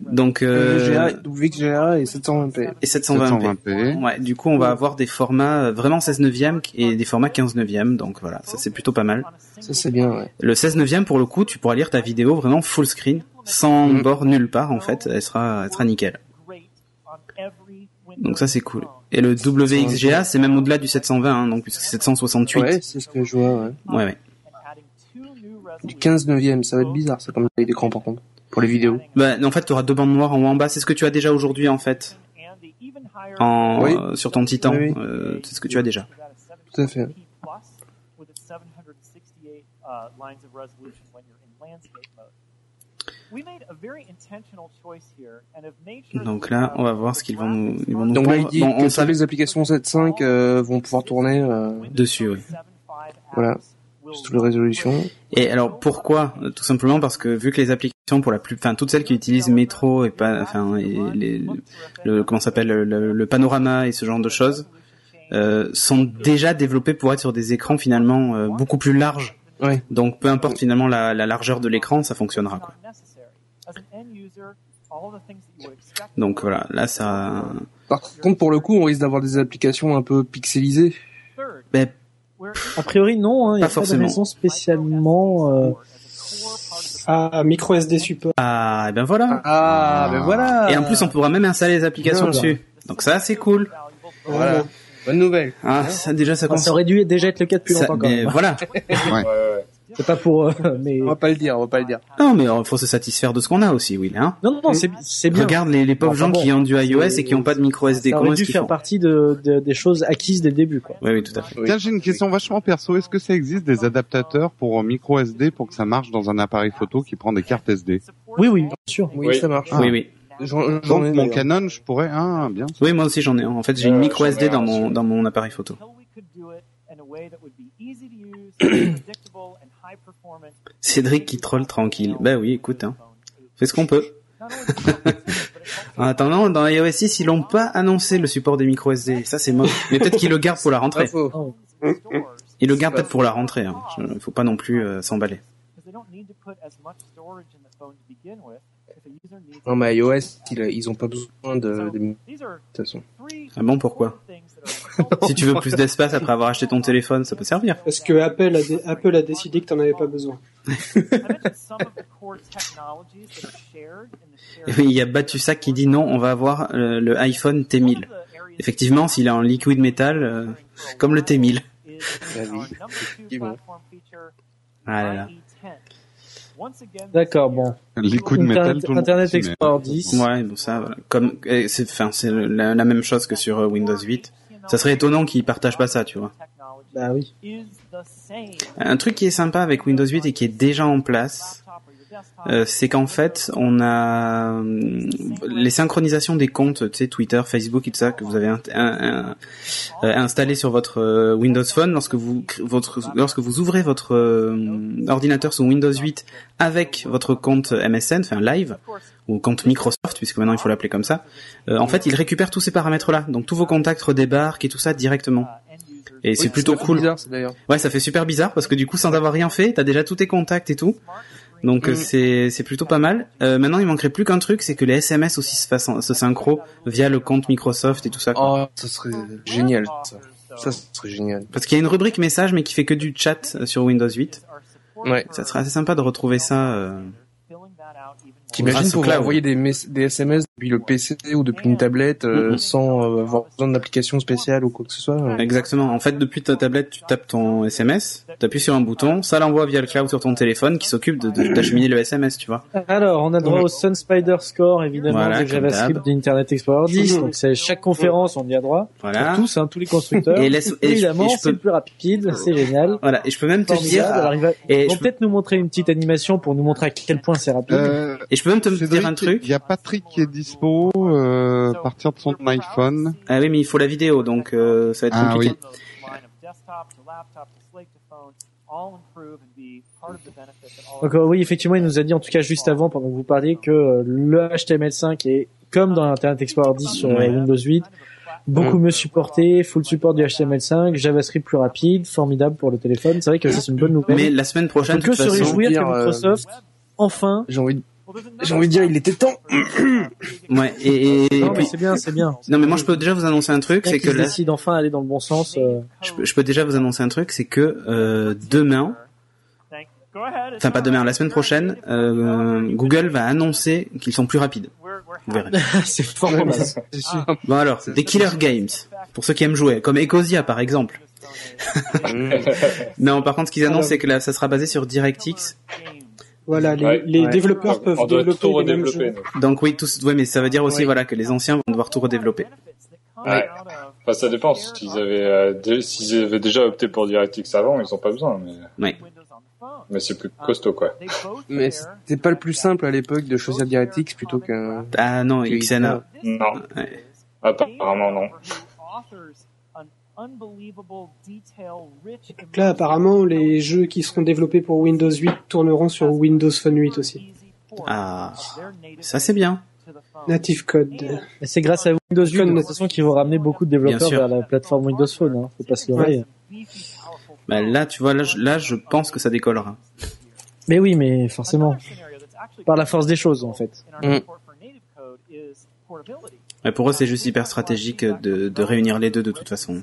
Donc euh, et 720p. et 720p. 720p. Ouais, du coup, on va avoir des formats euh, vraiment 16 neuvième et des formats 15 neuvième, donc voilà, ça c'est plutôt pas mal. Ça c'est bien, ouais. Le 16 neuvième, pour le coup, tu pourras lire ta vidéo vraiment full screen, sans Mm. bord nulle part en fait, elle sera, elle sera nickel. Donc ça c'est cool. Et le WXGA, c'est même au-delà du 720, hein, donc puisque c'est 768. Ouais, c'est ce que je vois, ouais. ouais, ouais. Du 15 neuvième, ça va être bizarre, ça comme taille d'écran par contre. Pour les vidéos. Bah, en fait, tu auras deux bandes noires en haut en bas, c'est ce que tu as déjà aujourd'hui en fait, en Oui. euh, sur ton Titan, Oui, oui. euh, c'est ce que tu as déjà. Tout à fait. Donc là, on va voir ce qu'ils vont nous, ils vont nous Donc là, il dit Bon, que on les applications 7.5 euh, vont pouvoir tourner euh, dessus, oui. Voilà. Et alors pourquoi? Tout simplement parce que vu que les applications pour la plus, enfin toutes celles qui utilisent Metro et pas, enfin et les, le comment ça s'appelle le, le- le panorama et ce genre de choses euh, sont déjà développées pour être sur des écrans finalement euh, beaucoup plus larges. Ouais. Donc peu importe finalement la, la largeur de l'écran, ça fonctionnera quoi. Donc voilà, là ça, Par contre, pour le coup, on risque d'avoir des applications un peu pixelisées. ben, A priori, non. Hein, il y Pas a pas de forcément. raison spécialement. euh, Ah, micro SD support. ah et ben voilà. Ah, ben voilà. Et en plus on pourra même installer les applications Voilà. dessus. Donc ça c'est cool. Voilà. Bonne nouvelle. Ah, ça déjà ça enfin, commence. ça aurait dû déjà être le cas depuis ça- longtemps quand même. voilà. <laughs> Ouais, ouais. C'est pas pour. euh, mais On va pas le dire, on va pas le dire. Non, mais il faut se satisfaire de ce qu'on a aussi, Will. Hein non, non, non, c'est bien. Regarde les, les pauvres Enfin, gens bon, qui ont du iOS et qui ont pas de micro SD. ça aurait dû faire partie de, de- des choses acquises dès le début. Quoi. Oui, oui, tout à fait. Oui. Tiens, j'ai une question vachement perso. Est-ce que ça existe des adaptateurs pour micro SD pour que ça marche dans un appareil photo qui prend des cartes SD Oui, oui, bien sûr. Oui, Oui. ça marche. Oui, oui. J'en j'en ai Donc mon. Canon, je pourrais ah bien. Oui, moi aussi j'en ai un. En fait, j'ai une Euh, micro SD dans mon dans mon appareil photo. <coughs> Cédric qui troll tranquille. Bah oui, écoute, hein. Fais ce qu'on peut. <laughs> En attendant, dans iOS 6, ils l'ont pas annoncé le support des micro SD. Ça, c'est moche. Mais peut-être qu'ils le gardent pour la rentrée. Ils le gardent peut-être pour la rentrée. Hein. Faut pas non plus euh, s'emballer. Non, mais iOS, ils, ils ont pas besoin de, de, de toute façon. Ah bon, pourquoi? <laughs> Si tu veux plus d'espace après avoir acheté ton téléphone, ça peut servir. Parce que Apple a, dé- Apple a décidé que t'en avais pas besoin. <laughs> Il y a Batusac qui dit non, on va avoir euh, le iPhone T1000. Effectivement, s'il est en liquide métal, euh, comme le T1000. Ah oui, effectivement. Ah là là. D'accord, bon. Les coups de métal, Internet, tout le Internet. Explorer 10. Ouais, bon ça, voilà. comme c'est, enfin, c'est la, la même chose que sur euh, Windows 8. Ça serait étonnant qu'ils partagent pas ça, tu vois. Bah oui. Un truc qui est sympa avec Windows 8 et qui est déjà en place, euh, c'est qu'en fait, on a euh, les synchronisations des comptes, tu sais, Twitter, Facebook et tout ça que vous avez un, un, euh, installé sur votre Windows Phone lorsque vous votre lorsque vous ouvrez votre euh, ordinateur sous Windows 8 avec votre compte MSN, enfin Live ou compte Microsoft puisque maintenant il faut l'appeler comme ça. en fait, il récupère tous ces paramètres-là, donc tous vos contacts redébarquent et tout ça directement. Et c'est plutôt cool. bizarre. Ouais, ça fait super bizarre parce que du coup, sans avoir rien fait, t'as déjà tous tes contacts et tout. Donc euh, Mm. c'est c'est plutôt pas mal. Euh, maintenant, il manquerait plus qu'un truc, c'est que les SMS aussi se fassent en- se synchro via le compte Microsoft et tout ça. quoi. Oh, ça serait génial. Ça, ça serait génial. Parce qu'il y a une rubrique message, mais qui fait que du chat sur Windows 8. Ouais. Ça serait assez sympa de retrouver ça. euh. T'imagines au pouvoir envoyer des, des SMS depuis le PC ou depuis une tablette euh, Mhm. sans euh, avoir besoin d'application spéciale ou quoi que ce soit. euh. Exactement. En fait, depuis ta tablette, tu tapes ton SMS, t'appuies sur un bouton, ça l'envoie via le cloud sur ton téléphone, qui s'occupe de- de- d'acheminer le SMS, tu vois. Alors, on a droit Ouais. au Sun Spider Score, évidemment, Voilà, de JavaScript d'Internet Explorer 10. Mhm. Donc, c'est chaque conférence, on y a droit. Voilà. Pour tous, hein, tous les constructeurs. Et laisse- et évidemment, c'est peux- le plus rapide, c'est génial. Voilà. Et je peux même te dire, et je, peux- peut-être nous montrer une petite animation pour nous montrer à quel point c'est rapide. Euh, et je peux même te Cédric, dire un truc. Il y a Patrick qui est dispo euh, à partir de son iPhone. Ah oui, mais il faut la vidéo, donc euh, ça va être Ah compliqué. Donc euh, oui, effectivement, il nous a dit en tout cas juste avant, pendant que vous parliez, que euh, le HTML5 est comme dans Internet Explorer 10 sur Ouais. Windows 8, beaucoup mieux supporté, full support du HTML5, JavaScript plus rapide, formidable pour le téléphone. C'est vrai que ça c'est une bonne nouvelle. Mais la semaine on prochaine, peut de que toute se façon, réjouir dire, que euh, Microsoft enfin. J'ai envie, de- j'ai envie de dire, il était temps. <coughs> ouais, et, et, Non, mais c'est bien, c'est bien. non mais moi je peux déjà vous annoncer un truc, c'est que là, décident enfin d'aller dans le bon sens. euh, je peux, je peux déjà vous annoncer un truc, c'est que euh, demain, enfin pas demain, la semaine prochaine, euh, Google va annoncer qu'ils sont plus rapides. Vous verrez. <laughs> c'est formidable. Sûr. Bon alors, des killer games, pour ceux qui aiment jouer, comme Ecosia par exemple. <laughs> non, par contre, ce qu'ils annoncent, c'est que là, ça sera basé sur DirectX. Voilà, les, Ouais. les Ouais. développeurs peuvent On tout développer les mêmes redévelopper. Donc oui, tous, ouais, mais ça veut dire aussi, voilà, que les anciens vont devoir tout redévelopper. Ouais. Enfin, ça dépend. S'ils avaient, euh, dé- avaient déjà opté pour DirectX avant, ils ont pas besoin. Mais, Ouais. mais c'est plus costaud, quoi. Mais c'était pas le plus simple à l'époque de choisir DirectX plutôt que. Ah non, XNA. Non. Ouais. Apparemment, non. Donc là, apparemment, les jeux qui seront développés pour Windows 8 tourneront sur Windows Phone 8 aussi. Ah, ça c'est bien. Native Code. C'est grâce à Windows 8 de toute façon qu'ils vont ramener beaucoup de développeurs vers la plateforme Windows Phone. Hein. Faut pas se leurrer. Bah, là, tu vois, là, je, là, je pense que ça décollera. Mais oui, mais forcément, par la force des choses en fait. Mm. Mais pour eux, c'est juste hyper stratégique de, de réunir les deux de toute façon.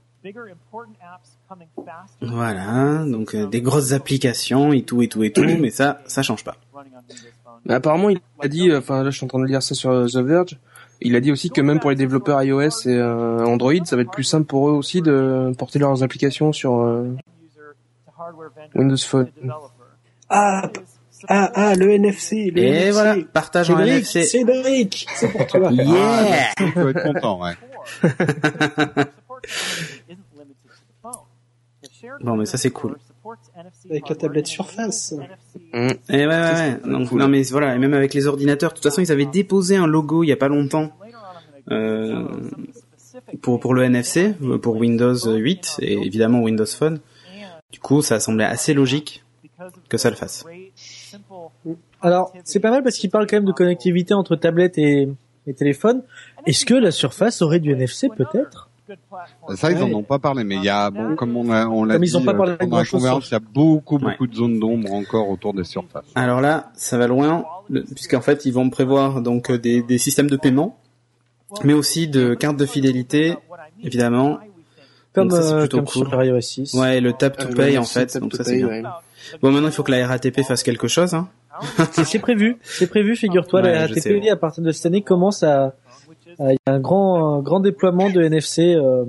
Voilà, donc euh, des grosses applications et tout et tout et tout, <coughs> mais ça, ça change pas. Mais apparemment, il a dit, euh, enfin là, je suis en train de lire ça sur euh, The Verge. Il a dit aussi que même pour les développeurs iOS et euh, Android, ça va être plus simple pour eux aussi de porter leurs applications sur euh, Windows Phone. Ah, ah, ah, le NFC. Le Et NFC. voilà, partage en Cédric, NFC. Cédric, c'est pour toi. <laughs> Yeah Il faut être content, ouais. <laughs> <laughs> Bon, mais ça c'est cool. Avec la tablette Surface. Mm. Et ouais, ouais, ouais. Donc, non, mais voilà, et même avec les ordinateurs. De toute façon, ils avaient déposé un logo il y a pas longtemps euh, pour pour le NFC, pour Windows 8 et évidemment Windows Phone. Du coup, ça semblait assez logique que ça le fasse. Alors, c'est pas mal parce qu'il parle quand même de connectivité entre tablette et, et téléphone. Est-ce que la Surface aurait du NFC peut-être? Ça, ils en ont pas parlé, mais il y a, bon, comme on l'a, on l'a Comme dit ils ont pas euh, parlé de pendant la conférence, il y a beaucoup, Ouais. beaucoup de zones d'ombre encore autour des surfaces. Alors là, ça va loin, puisqu'en fait, ils vont prévoir donc euh, des, des systèmes de paiement, mais aussi de cartes de fidélité, évidemment. Comme, Donc ça, c'est euh, plutôt comme cool. sur iOS 6. Ouais, le tap to Euh, pay en fait, donc ça c'est bien. ouais. Bon, maintenant il faut que la RATP fasse quelque chose. Hein. <laughs> C'est prévu, c'est prévu, figure-toi, Ouais, la RATP sais. à partir de cette année commence à, Il y a un grand, un grand déploiement de NFC euh,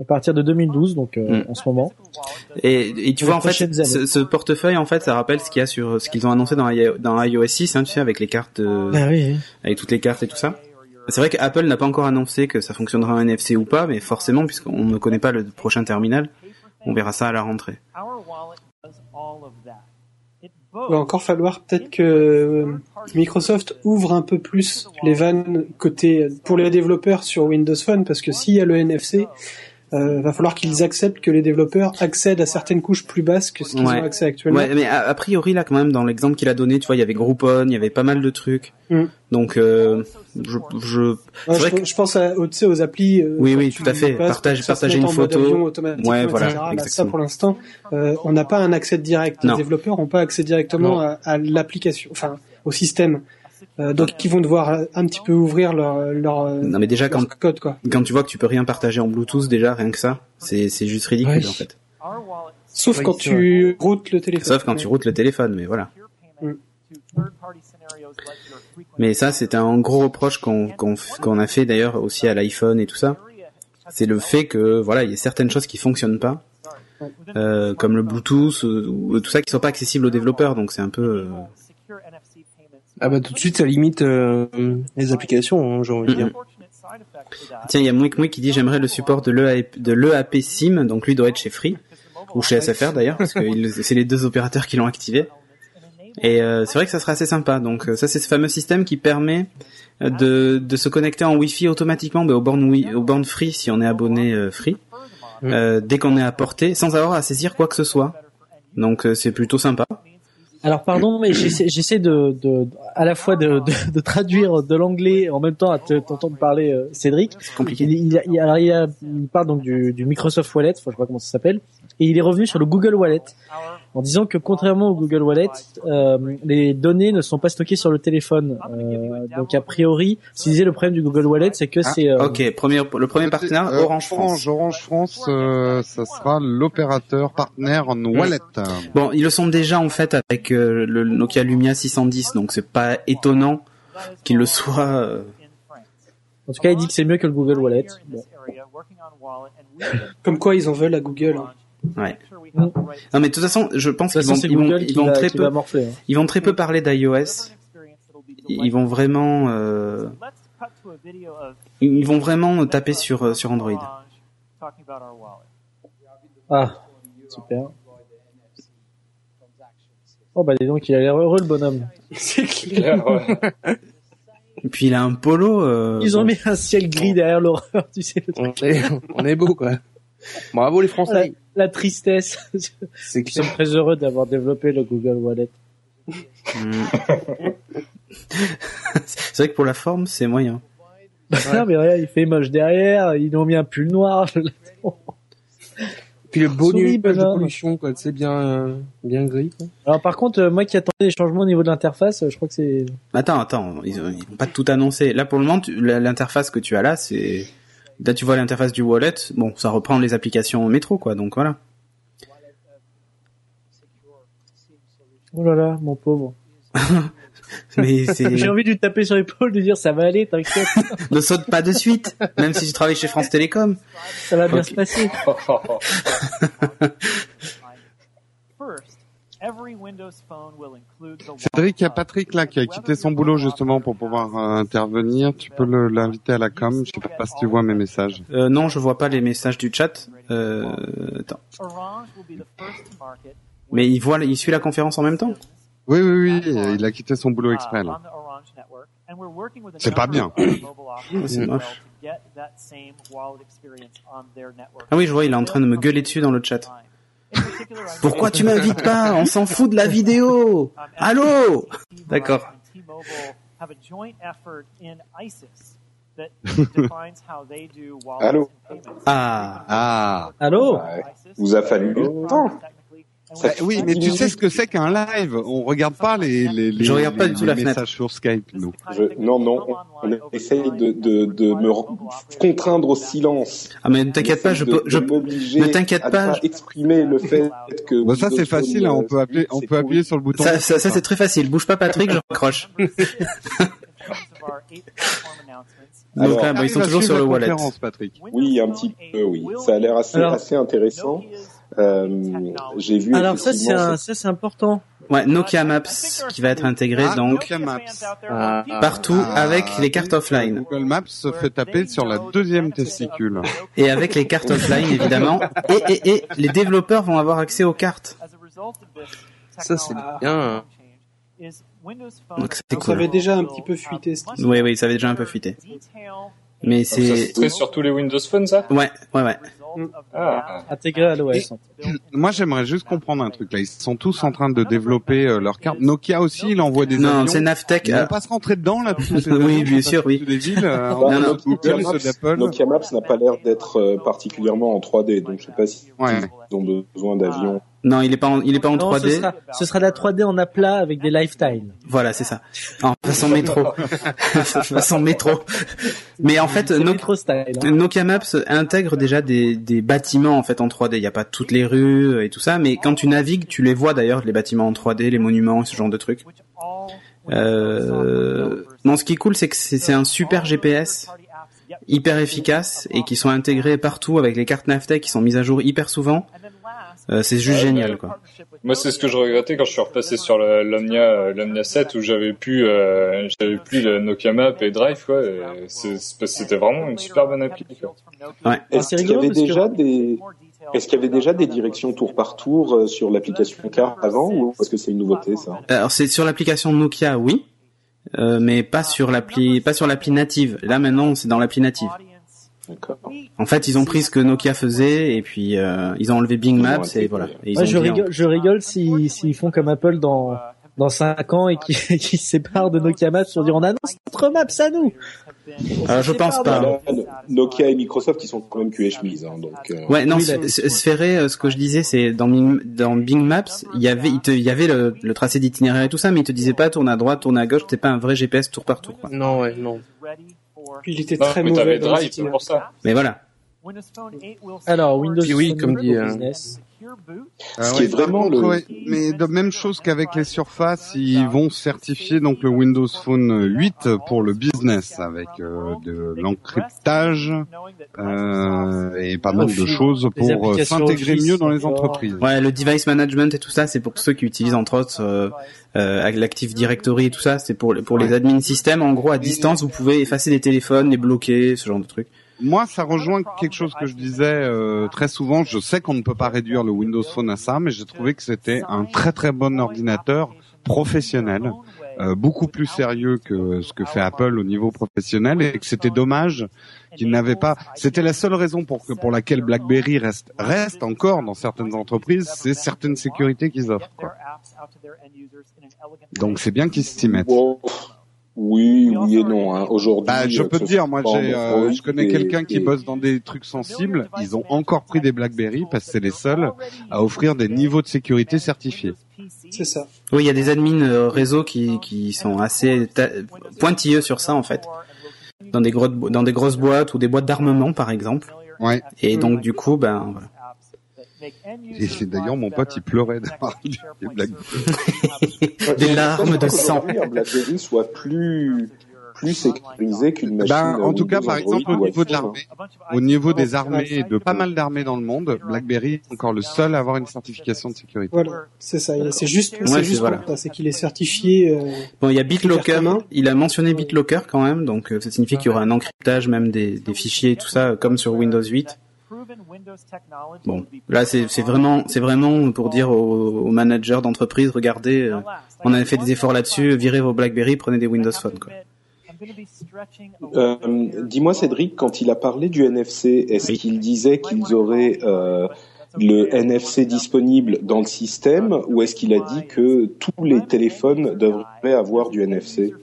à partir de 2012, donc euh, Mm. en ce moment. Et, et tu vois en fait, ce, ce portefeuille en fait, ça rappelle ce qu'il y a sur ce qu'ils ont annoncé dans, dans iOS 6, hein, tu sais, avec les cartes, euh, Ah oui. oui. avec toutes les cartes et tout ça. C'est vrai qu'Apple n'a pas encore annoncé que ça fonctionnera en NFC ou pas, mais forcément, puisqu'on ne connaît pas le prochain terminal, on verra ça à la rentrée. Il va encore falloir peut-être que euh, Microsoft ouvre un peu plus les vannes côté pour les développeurs sur Windows Phone parce que s'il y a le NFC, euh, va falloir qu'ils acceptent que les développeurs accèdent à certaines couches plus basses que ce qu'ils Ouais. ont accès actuellement. Ouais, mais a, a priori là, quand même, dans l'exemple qu'il a donné, tu vois, il y avait Groupon, il y avait pas mal de trucs. Mm. Donc, euh, je, je, Ouais, je, vrai que- je pense à, aux, tu sais, aux applis. euh, Oui, oui, tout à fait. Partage- ça partager une photo. Ouais, voilà. Là, ça, exactement. pour l'instant, euh, on n'a pas un accès direct. Non. Les développeurs n'ont pas accès directement Non. à, à l'application, enfin, au système. Euh, donc, ils vont devoir euh, un petit peu ouvrir leur, leur, euh, non mais déjà leur quand code, quoi. quand tu vois que tu peux rien partager en Bluetooth, déjà rien que ça, c'est c'est juste ridicule Ouais. en fait. Sauf Oui, quand c'est tu routes le téléphone. Sauf quand tu routes le téléphone, mais voilà. Mm. Mais ça, c'était un gros reproche qu'on qu'on qu'on a fait d'ailleurs aussi à l'iPhone et tout ça. C'est le fait que voilà, il y a certaines choses qui fonctionnent pas, euh, comme le Bluetooth ou tout ça, qui sont pas accessibles aux développeurs. Donc c'est un peu. euh, Ah bah tout de suite ça limite euh, les applications, hein, j'ai envie de dire. Tiens, il y a Mouik Mouik qui dit j'aimerais le support de l'EAP de l'EAP SIM, donc lui doit être chez Free ou chez SFR d'ailleurs, parce que c'est les deux opérateurs qui l'ont activé. Et euh, c'est vrai que ça serait assez sympa. Donc euh, ça, c'est ce fameux système qui permet euh, de, de se connecter en Wi-Fi automatiquement bah, aux bornes wi- aux bornes Free si on est abonné euh, Free, euh, dès qu'on est à portée, sans avoir à saisir quoi que ce soit. Donc euh, c'est plutôt sympa. Alors pardon, mais j'essaie j'essaie de, de à la fois de, de, de traduire de l'anglais en même temps à te- t'entendre parler euh, Cédric. C'est compliqué. Il, il, il- alors il, a- il parle donc du, du Microsoft Wallet, enfin, je sais pas comment ça s'appelle, et il est revenu sur le Google Wallet en disant que contrairement au Google Wallet, euh, les données ne sont pas stockées sur le téléphone. Euh, donc a priori, s'il disait le problème du Google Wallet, c'est que Ah, c'est euh, Ok, premier, le premier partenaire Euh, Orange France. Orange France, euh, ça sera l'opérateur partenaire en wallet. Bon, ils le sont déjà en fait avec euh, le Nokia Lumia 610, donc c'est pas étonnant qu'il le soit. euh, en tout cas, il dit que c'est mieux que le Google Wallet. Bon. Comme quoi, ils en veulent à Google. hein. Ouais. Non, mais de toute façon, je pense qu'ils vont, ils ils très peu, morfler. hein. ils vont très peu parler d'iOS. Ils vont vraiment, euh, ils vont vraiment taper sur euh, sur Android. Ah, super. Oh bah dis donc, il a l'air heureux le bonhomme. C'est clair. Ouais. Et puis il a un polo. euh, Ils ont bon. mis un ciel gris derrière l'horreur, tu sais, le On est, on est beau quoi. Bravo les Français. la tristesse. C'est Nous sommes très heureux d'avoir développé le Google Wallet. Mm. <laughs> c'est vrai que pour la forme, c'est moyen. Non mais regarde, il fait moche derrière, ils ont mis un pull noir. Puis le nuage de pollution quoi, c'est bien euh, bien gris. Quoi. Alors par contre, euh, moi qui attendais des changements au niveau de l'interface, euh, je crois que c'est... Attends, attends, ils, ils vont pas tout annoncer. Là, pour le moment, tu- l'interface que tu as là, c'est là tu vois l'interface du wallet. Bon, ça reprend les applications métro, quoi. Donc voilà. Oh là là, mon pauvre. <laughs> Mais J'ai envie de lui taper sur l'épaule, de lui dire ça va aller, t'inquiète, <laughs> ne saute pas de suite, même si tu travailles chez France Télécom. ça va bien se passer. <laughs> Cédric, il y a Patrick là qui a quitté son boulot justement pour pouvoir euh, intervenir. Tu peux l'inviter à la com. Je sais pas si tu vois mes messages. Euh, non, je vois pas les messages du chat. Euh, attends. Mais il voit, il suit la conférence en même temps. Oui, oui, oui. Il a quitté son boulot exprès là. C'est pas bien. <coughs> C'est moche. Ah oui, je vois, il est en train de me gueuler dessus dans le chat. Pourquoi tu m'invites pas? On s'en fout de la vidéo. Allô? D'accord. Allô? Ah, Ah. Allô? Ouais. Vous a fallu le temps. Bah, oui, mais tu sais ce que c'est qu'un live? On regarde pas les les, les, Je regarde pas les- du tout les la fenêtre. messages sur Skype. Nous. Je... Non, non, on essaye de, de, de me re- contraindre au silence. ah mais ne t'inquiète pas, je peux, je ne t'inquiète pas, exprimer le fait que. Bah, ça c'est facile. hein, on peut appeler, on c'est peut appuyer sur le bouton. ça, ça, ça, c'est très facile. Bouge pas, Patrick, je raccroche. Alors, <laughs> Donc là, bah, ils sont toujours sur le wallet. Patrick. Oui, un petit peu, oui. Ça a l'air assez, Alors- assez intéressant. Euh, j'ai vu. Alors ça c'est effectivement, un, ça c'est important. Ouais, Nokia Maps qui va être intégré Ah, donc Maps. Ah. partout Ah, avec les cartes offline Google Maps se fait taper sur la deuxième testicule. et avec les cartes offline évidemment <laughs> et, et, et les développeurs vont avoir accès aux cartes. Ça, c'est bien. Donc c'est Ça avait cool. déjà un petit peu fuité. Oui oui, ça avait déjà un peu fuité. Mais c'est très sur tous les Windows Phone, ça? Ouais, ouais ouais. Ah. Intégré à l'OS. Moi, j'aimerais juste comprendre un truc là. Ils sont tous en train de développer euh, leurs cartes. Nokia aussi, il envoie des Non, avions. c'est Navtech. Ils vont euh, pas se rentrer dedans là <laughs> Oui, bien sûr, oui. villes, euh, Non, non, entre Nokia Maps-. Nokia n'a pas l'air d'être euh, particulièrement en 3D, donc je sais pas si Ouais. ils ont besoin d'avions. Non, il est pas en, il est pas en Non, ce 3D. sera, ce sera la 3D en aplat avec des lifetiles. Voilà, c'est ça. En façon métro. <laughs> façon métro. Mais en fait, style. hein. Nokia Maps intègre déjà des, des bâtiments en fait en 3D. Il n'y a pas toutes les rues et tout ça, mais quand tu navigues, tu les vois d'ailleurs les bâtiments en 3D, les monuments, ce genre de trucs. Euh... Non, ce qui est cool, c'est que c'est un super GPS hyper efficace et qui sont intégrés partout avec les cartes Navtech qui sont mises à jour hyper souvent. Euh, c'est juste génial quoi. Moi, c'est ce que je regrettais quand je suis repassé sur l'Omnia, euh, l'Omnia 7 où j'avais pu, euh, j'avais plus le Nokia Map et Drive, quoi. C'était vraiment une super bonne appli, quoi. Ouais. Est-ce c'est qu'il y avait déjà des est-ce qu'il y avait déjà des directions tour par tour euh, sur l'application car avant ou est-ce que c'est une nouveauté ça? Alors c'est sur l'application Nokia, oui, euh, mais pas sur l'appli, pas sur l'appli native. Là maintenant, c'est dans l'appli native. En fait, ils ont pris ce que Nokia faisait et puis euh, ils ont enlevé Bing Maps et voilà. Et ils Moi, ont je rigole, je rigole s'ils s'ils font comme Apple dans dans 5 ans et qui <laughs> qui se séparent de Nokia Maps pour dire on annonce notre Maps à nous. Euh, je pense pas. Nokia et Microsoft ils sont quand même cul et chemise hein, donc euh, Ouais, non, Oui, ce que je disais, c'est dans Bing, dans Bing Maps, il y avait, il, te, il y avait le, le tracé d'itinéraire et tout ça, mais il te disait pas tourne à droite, tourne à gauche, c'était pas un vrai GPS tour par tour. Quoi. Non, ouais, non. Puis il était Non, très mais mauvais dans Drive, pour ça. Mais voilà. Alors Windows Puis oui, comme dit, euh, Business. Ah Ce qui est vraiment contre, le- ouais, mais de même chose qu'avec les surfaces, ils vont certifier donc le Windows Phone 8 pour le business avec euh, de l'encryptage euh, et pas mal de choses pour euh, s'intégrer mieux dans les entreprises. Ouais, le device management et tout ça, c'est pour ceux qui utilisent entre autres euh, euh, l'Active Directory et tout ça, c'est pour pour les admins système. En gros, à distance, vous pouvez effacer les téléphones, les bloquer, ce genre de trucs. Moi, ça rejoint quelque chose que je disais euh, très souvent. Je sais qu'on ne peut pas réduire le Windows Phone à ça, mais j'ai trouvé que c'était un très très bon ordinateur professionnel, euh, beaucoup plus sérieux que ce que fait Apple au niveau professionnel, et que c'était dommage qu'il n'avait pas. C'était la seule raison pour que pour laquelle BlackBerry reste reste encore dans certaines entreprises, c'est certaines sécurités qu'ils offrent. quoi. Donc c'est bien qu'ils s'y mettent. Oui, oui et non. Hein. Aujourd'hui, Bah, je euh, peux te dire, moi, j'ai, euh, je connais quelqu'un qui et- bosse dans des trucs sensibles. Ils ont encore pris des BlackBerry parce que c'est les seuls à offrir des niveaux de sécurité certifiés. C'est ça. Oui, il y a des admins euh, réseau qui qui sont assez ta- pointilleux sur ça en fait, dans des grosses dans des grosses boîtes ou des boîtes d'armement par exemple. Ouais. Et donc du coup, ben voilà. Et c'est d'ailleurs mon pote, il pleurait d'avoir des BlackBerry. Ouais, <laughs> Des larmes de sang. Un BlackBerry soit plus plus sécurisé qu'une machine. Ben, en tout cas, par Android exemple, au niveau de l'armée, au niveau des armées, de pas mal d'armées dans le monde, BlackBerry est encore le seul à avoir une certification de sécurité. Voilà, c'est ça. C'est juste, Ouais, c'est c'est juste voilà. C'est qu'il est certifié. euh, Bon, il y a BitLocker. Il a mentionné BitLocker quand même, donc euh, ça signifie qu'il y aura un encryptage même des, des fichiers et tout ça, comme sur Windows 8. Bon, là c'est vraiment c'est vraiment pour dire aux, aux managers d'entreprise, regardez, euh, on a fait des efforts là-dessus, virez vos BlackBerry, prenez des Windows Phone. Quoi. Euh, Dis-moi Cédric, quand il a parlé du NFC, est-ce Oui. qu'il disait qu'ils auraient euh, le NFC disponible dans le système ou est-ce qu'il a dit que tous les téléphones devraient avoir du NFC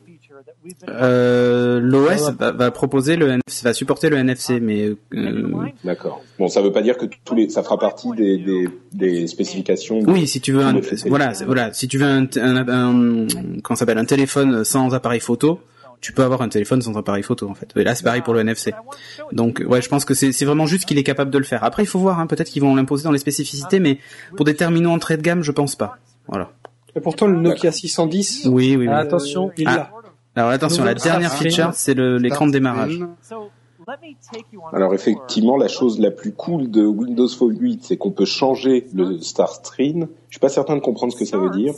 Euh, L'OS va, va proposer le NFC, va supporter le NFC, mais euh, D'accord. Bon, ça veut pas dire que tous les, ça fera partie des, des, des spécifications. oui, si tu veux un, voilà, voilà, si tu veux un, un, un comment ça s'appelle un téléphone sans appareil photo, tu peux avoir un téléphone sans appareil photo en fait. Et là, c'est pareil pour le NFC. Donc, ouais, je pense que c'est c'est vraiment juste qu'il est capable de le faire. Après, il faut voir, hein, peut-être qu'ils vont l'imposer dans les spécificités, mais pour des terminaux entrée de gamme, je pense pas. Voilà. Et pourtant, le Nokia 610. Oui, oui, oui. Ah, attention. il est Ah. Alors attention, la dernière feature, c'est l'écran de démarrage. Alors effectivement, la chose la plus cool de Windows Phone 8, c'est qu'on peut changer le start screen. Je suis pas certain de comprendre ce que ça veut dire.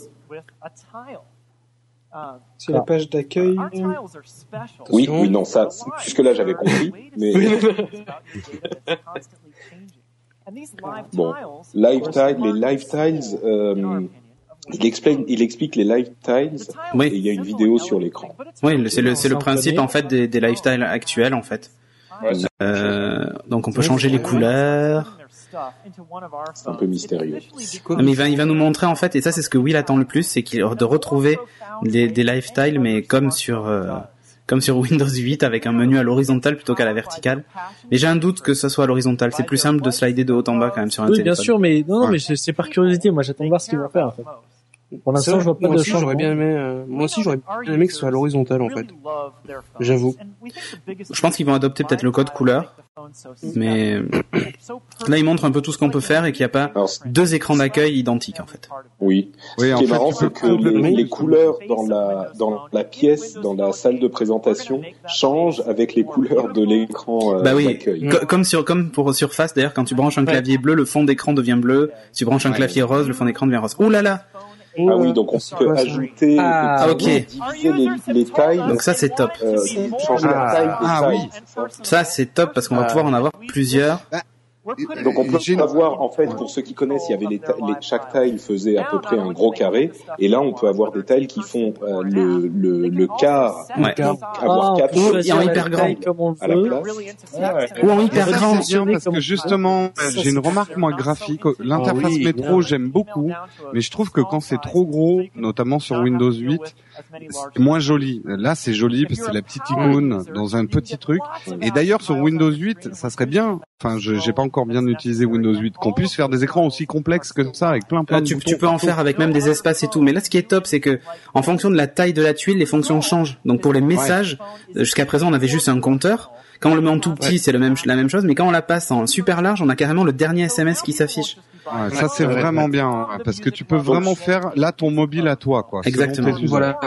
C'est la page d'accueil. Oui, oui, non, ça, jusque là j'avais compris, mais <laughs> Bon, live tile, les live tiles, euh, il explique, il explique les live tiles et Oui. il y a une vidéo sur l'écran. Oui, c'est le, principe en fait des, des lifestyles actuels en fait. Ouais, Euh, donc on peut changer les couleurs. C'est un peu mystérieux. Non, mais il va, il va nous montrer en fait, et ça c'est ce que Will attend le plus, c'est qu'il de retrouver des, des lifestyles, mais comme sur euh, comme sur Windows 8 avec un menu à l'horizontale plutôt qu'à la verticale. Mais j'ai un doute que ce soit à l'horizontale. C'est plus simple de slider de haut en bas quand même sur un Oui, téléphone. bien sûr, mais non, non, Ouais. mais c'est c'est par curiosité. Moi, j'attends de voir ce qu'ils vont faire. En fait. Pour l'instant, vrai, je vois pas moi de aussi, j'aurais changement. bien aimé, euh, moi aussi, j'aurais bien aimé que ce soit à l'horizontale, en fait. J'avoue. Je pense qu'ils vont adopter peut-être le code couleur, mais là ils montrent un peu tout ce qu'on peut faire et qu'il n'y a pas Alors, deux écrans d'accueil identiques en fait. oui. Oui, Ce en qui est fait, marrant, c'est que les, couleurs dans la, dans la pièce, dans la salle de présentation, changent avec les couleurs de l'écran euh, Bah oui, d'accueil. Co- comme sur comme pour Surface d'ailleurs, quand tu branches un clavier bleu, le fond d'écran devient bleu. Si tu branches un Ouais. clavier rose, le fond d'écran devient rose. Ouh là là Ah oui, donc on peut ajouter, Ah, ok. diviser les, les tailles, Donc ça c'est top. euh, changer la taille des Ah, tailles. oui. ça c'est top parce qu'on va Ah. pouvoir en avoir plusieurs. Donc on peut avoir, en fait, pour ceux qui connaissent, il y avait les, ta- les chaque tile faisait à peu près un gros carré, et là on peut avoir des tiles qui font euh, le, le, le quart, Ouais. donc avoir on quatre peut Ou- choisir et en hyper grand. comme on à la place. Ouais. Ou en hyper grand. parce que justement, j'ai une remarque moi graphique. L'interface Ah oui, métro, j'aime beaucoup, mais je trouve que quand c'est trop gros, notamment sur Windows 8, c'est moins joli. Là, c'est joli parce que c'est la petite icône dans un petit truc. Et d'ailleurs, sur Windows 8, ça serait bien. Enfin, je j'ai pas encore bien utilisé Windows 8, qu'on puisse faire des écrans aussi complexes que ça, avec plein plein Là, de tu, boutons tu peux en faire avec même des espaces et tout. Mais là, ce qui est top, c'est que en fonction de la taille de la tuile, les fonctions changent. Donc pour les messages, jusqu'à présent, on avait juste un compteur. Quand on le met en tout petit, c'est le même, la même chose. Mais quand on la passe en super large, on a carrément le dernier SMS qui s'affiche. Ouais, ça c'est vraiment bien hein, parce que tu peux vraiment faire là ton mobile à toi quoi. Exactement. Voilà.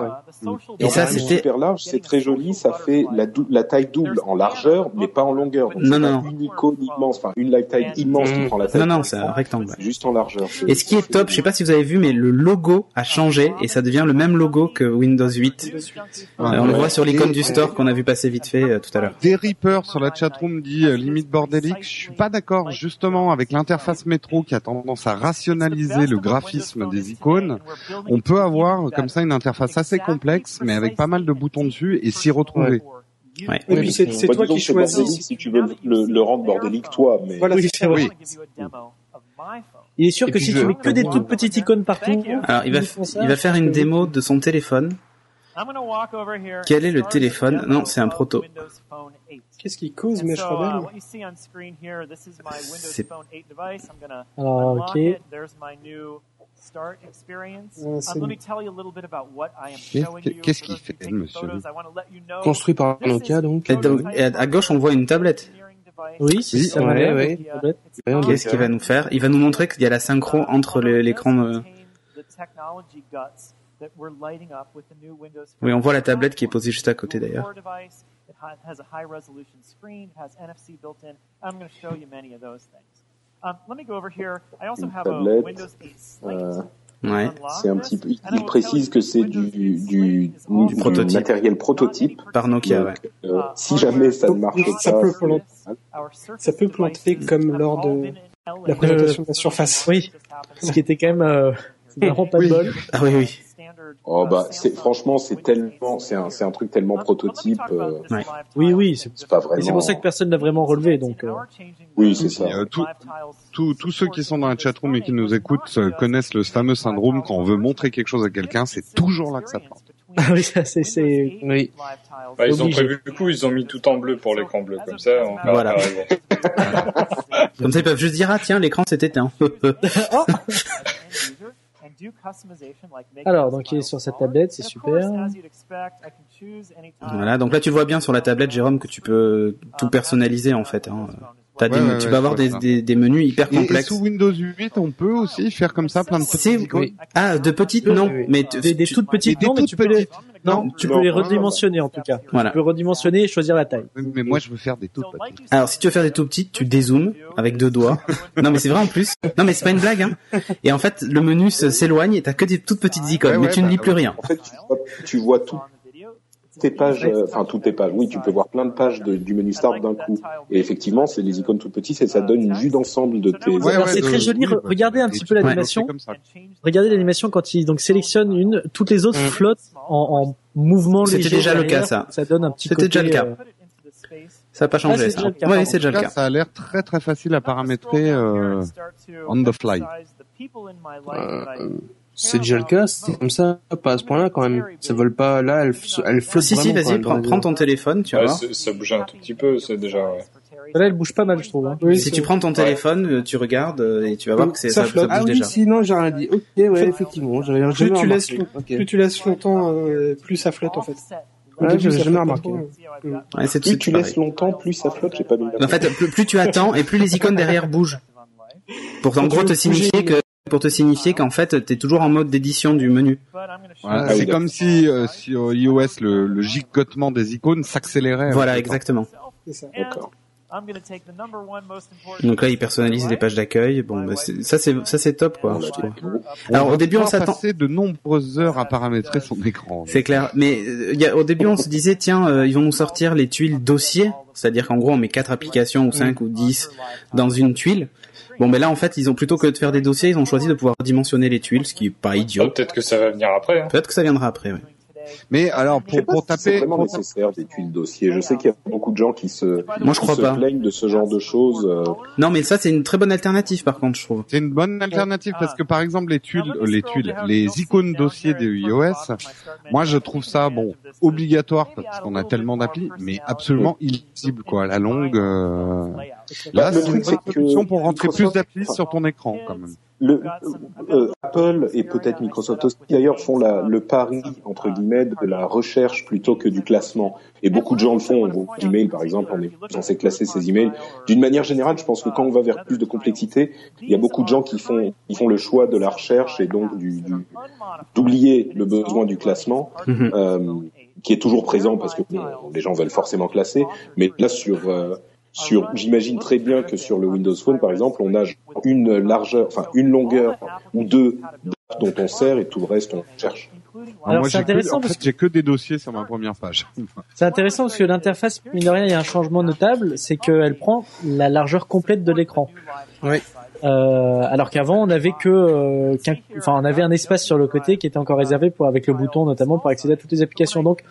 Et ça, c'était- super large, c'est très joli, ça fait la, dou- la taille double en largeur, mais pas en longueur. Donc Non, c'est non, pas une icône immense, enfin une live taille immense qui Mm. prend la taille. Non, non, c'est un rectangle. Juste en largeur. Et ce qui est top, je sais pas si vous avez vu, mais le logo a changé et ça devient le même logo que Windows 8. Ouais. Euh, on le voit sur l'icône Et- du store qu'on a vu passer vite fait euh, tout à l'heure. Des Reaper sur la chatroom dit euh, limite bordélique. Je suis pas d'accord justement avec l'interface métro qui a tendance à rationaliser le graphisme des icônes. On peut avoir comme ça une interface assez complexe, mais avec pas mal de boutons dessus et s'y retrouver. Ouais. Et puis c'est Bah, toi disons qui choisis. si tu veux le, le rendre bordélique toi, mais Voilà, Oui, c'est ça. oui. Il est sûr Et que si je- tu mets que des toutes petites icônes partout, Alors il va, il va faire une démo de son téléphone. Quel est le téléphone Non, c'est un proto. Qu'est-ce qui cause C'est- Alors, ok. Euh, c'est- Qu'est- Qu'est-ce qu'il fait, monsieur? Construit par Nokia, donc. Et donc, et à à gauche, on voit une tablette. Oui, si Oui, ça ouais, ouais. Tablette. Ouais, Qu'est-ce qu'il va nous faire Il va nous montrer qu'il y a la synchro entre le- l'écran. de- Oui, on voit la tablette qui est posée juste à côté d'ailleurs. Tablette, euh, Ouais. c'est un petit peu. Il précise que c'est du, du, du, du prototype. matériel prototype. Par Nokia, ouais. Donc, euh, si jamais ça ne marche Ça pas, peut planter. Ça peut planter comme lors de la présentation de la surface. Oui, ce qui était quand même euh, <laughs> c'est vraiment pas de Oui. bol. Ah oui, oui. Oh bah c'est franchement c'est tellement c'est un c'est un truc tellement prototype. euh, Ouais. Oui, oui, c'est pas mais vraiment. c'est pour ça que personne n'a vraiment relevé. Donc, euh, Oui, c'est ça. Euh, tout- Tous tous ceux qui sont dans la chatroom et qui nous écoutent euh, connaissent le fameux syndrome quand on veut montrer quelque chose à quelqu'un, c'est toujours là que ça plante. <laughs> ah oui, ça, c'est c'est Oui. Bah, ils ont prévu du coup, ils ont mis tout en bleu pour l'écran bleu, comme ça. On Voilà. Comme ça, ils peuvent juste dire ah tiens, l'écran s'est éteint. <laughs> <laughs> Alors, donc il est sur cette tablette, c'est super. voilà. Donc là, tu vois bien sur la tablette, Jérôme, que tu peux tout personnaliser en fait. Hein. T'as des- Ouais, tu ouais, peux avoir des, des, des menus hyper Et, et complexes. sous Windows 8, on peut aussi faire comme ça plein de petites icônes. ah de petites non, oui. mais des, des tu- toutes petites non, mais tu peux les. Non, tu peux non, les redimensionner en tout cas. Voilà. Tu peux redimensionner et choisir la taille. Oui, Mais moi, je veux faire des toutes petites. Alors si tu veux faire des tout petits, tu dézoomes avec deux doigts. <laughs> non mais c'est vrai en plus. Non mais c'est pas une blague. Hein. Et en fait le menu s'éloigne et t'as que des toutes petites icônes, Ouais, mais tu ne bah, lis plus ouais. rien. En fait, tu vois, tu vois toutes tes pages, euh, enfin toutes tes pages. Oui, tu peux voir plein de pages de- du menu Start d'un coup. Et effectivement, c'est les icônes toutes petites et ça donne une vue d'ensemble de tes. Ouais, ouais, c'est de- très joli. Regardez un et petit peu l'animation. Regardez l'animation quand il donc sélectionne une, toutes les autres Mm. flottent en, en mouvement C'était déjà le cas, ça. Ça donne un petit C'était déjà le cas. euh, Ça n'a pas Ah, changé c'est ça. Oui, c'est déjà le tout cas, cas. ça a l'air très très facile à paramétrer euh, on the fly. Euh, c'est déjà le cas, c'est comme ça, pas à ce point-là quand même. Ça vole pas, là, elle, elle flotte Si si, quand vas-y, prends, ton téléphone, tu vas Ouais, voir. c'est- ça bouge un tout petit peu, c'est déjà. Ouais. Là, elle bouge pas mal, je trouve. hein. Oui, Si tu prends ton téléphone, euh, tu regardes euh, et tu vas voir que Ça flotte. bouge Ah oui, déjà. sinon j'ai rien dit. Ok, ouais, effectivement, j'avais Plus jamais tu laisses, plus tu laisses longtemps, euh, plus ça flotte en fait. Ouais, début, j'avais ça jamais remarqué. ouais. C'est Plus tu pareil. laisses longtemps, plus ça flotte. J'ai pas mis. En fait, plus, plus tu attends et plus les icônes derrière bougent. Pour en gros te signifier que pour te signifier qu'en fait t'es toujours en mode d'édition du menu. Voilà, Ah c'est oui, comme si euh, sur iOS le, le gigotement des icônes s'accélérait. Voilà, exactement. Ça. D'accord. Donc là, il personnalise les pages d'accueil. Bon, bah, ça c'est ça c'est top quoi. Je trouve. Alors, au début, on s'attend- passer de nombreuses heures à paramétrer son écran. C'est clair. Mais euh, il y a, au début, on se disait tiens, euh, ils vont nous sortir les tuiles dossiers, c'est-à-dire qu'en gros, on met quatre applications ou cinq ou dix dans une tuile. Bon, mais là, en fait, ils ont plutôt que de faire des dossiers, ils ont choisi de pouvoir dimensionner les tuiles, ce qui est pas Ah, idiot. Peut-être que ça va venir après. Hein. Peut-être que ça viendra après. Ouais. Mais alors pour, pour si c'est taper, vraiment taper- nécessaire des tuiles dossiers. Je sais qu'il y a beaucoup de gens qui se, Moi, je crois se pas. plaignent de ce genre de choses. euh, Non, mais ça, c'est une très bonne alternative, par contre, je trouve. c'est une bonne alternative parce que par exemple les tuiles, euh, les tuiles, les icônes dossiers des iOS, moi je trouve ça bon obligatoire parce qu'on a tellement d'applis, mais absolument illisible quoi. À la longue, euh, là le c'est truc, une c'est que pour rentrer plus Microsoft- d'applis sur ton écran quand même. Le, euh, Apple et peut-être Microsoft aussi d'ailleurs font la, le pari entre guillemets de la recherche plutôt que du classement. Et beaucoup de gens le font. Vos emails par exemple, on est censé classer ses emails. D'une manière générale, je pense que quand on va vers plus de complexité, il y a beaucoup de gens qui font, qui font le choix de la recherche et donc du, du- d'oublier le besoin du classement. Mhm. euh, qui est toujours présent parce que bon, les gens veulent forcément classer. Mais là, sur, euh, sur, j'imagine très bien que sur le Windows Phone, par exemple, on a une largeur, enfin une longueur ou deux dont on sert et tout le reste on cherche. Alors, moi c'est que, intéressant parce fait j'ai que des dossiers sur ma première page. <laughs> C'est intéressant parce que l'interface, mine de rien, il y a un changement notable, c'est qu'elle prend la largeur complète de l'écran. Oui. Euh, alors qu'avant, on avait que, euh, qu'un- enfin, on avait un espace sur le côté qui était encore réservé pour, avec le bouton notamment, pour accéder à toutes les applications. Donc,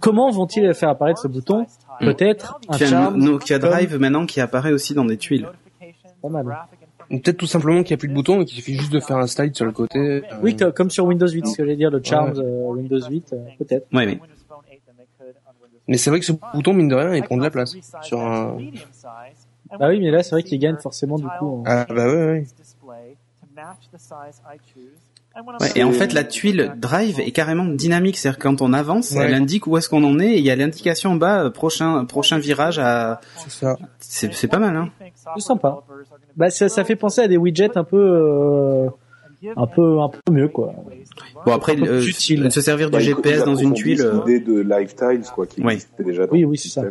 comment vont-ils faire apparaître ce bouton Peut-être un charme, no- Nokia comme- Drive maintenant qui apparaît aussi dans des tuiles. pas mal. Ou Peut-être tout simplement qu'il n'y a plus de bouton et qu'il suffit juste de faire un slide sur le côté. euh, Oui, comme sur Windows 8, ce que j'allais dire, le Charms euh, Windows 8, euh, peut-être. Ouais, mais Mais c'est vrai que ce bouton, mine de rien, il prend de la place. Sur un... Bah oui, mais là, c'est vrai qu'il gagne forcément du coup. en- Ah bah ouais. Ouais, et en fait, la tuile Drive est carrément dynamique, c'est-à-dire quand on avance, Ouais. elle indique où est-ce qu'on en est, et il y a l'indication en bas euh, prochain prochain virage à. C'est ça. C'est c'est pas mal, hein. C'est sympa. Bah ça, ça fait penser à des widgets un peu, euh, un peu, un peu mieux quoi. Bon après, euh, utile. se servir du Bah, ils- GPS dans une tuile. euh, L'idée de Live Tiles, quoi, qui Oui. existait déjà. dans Oui, oui, c'est ça.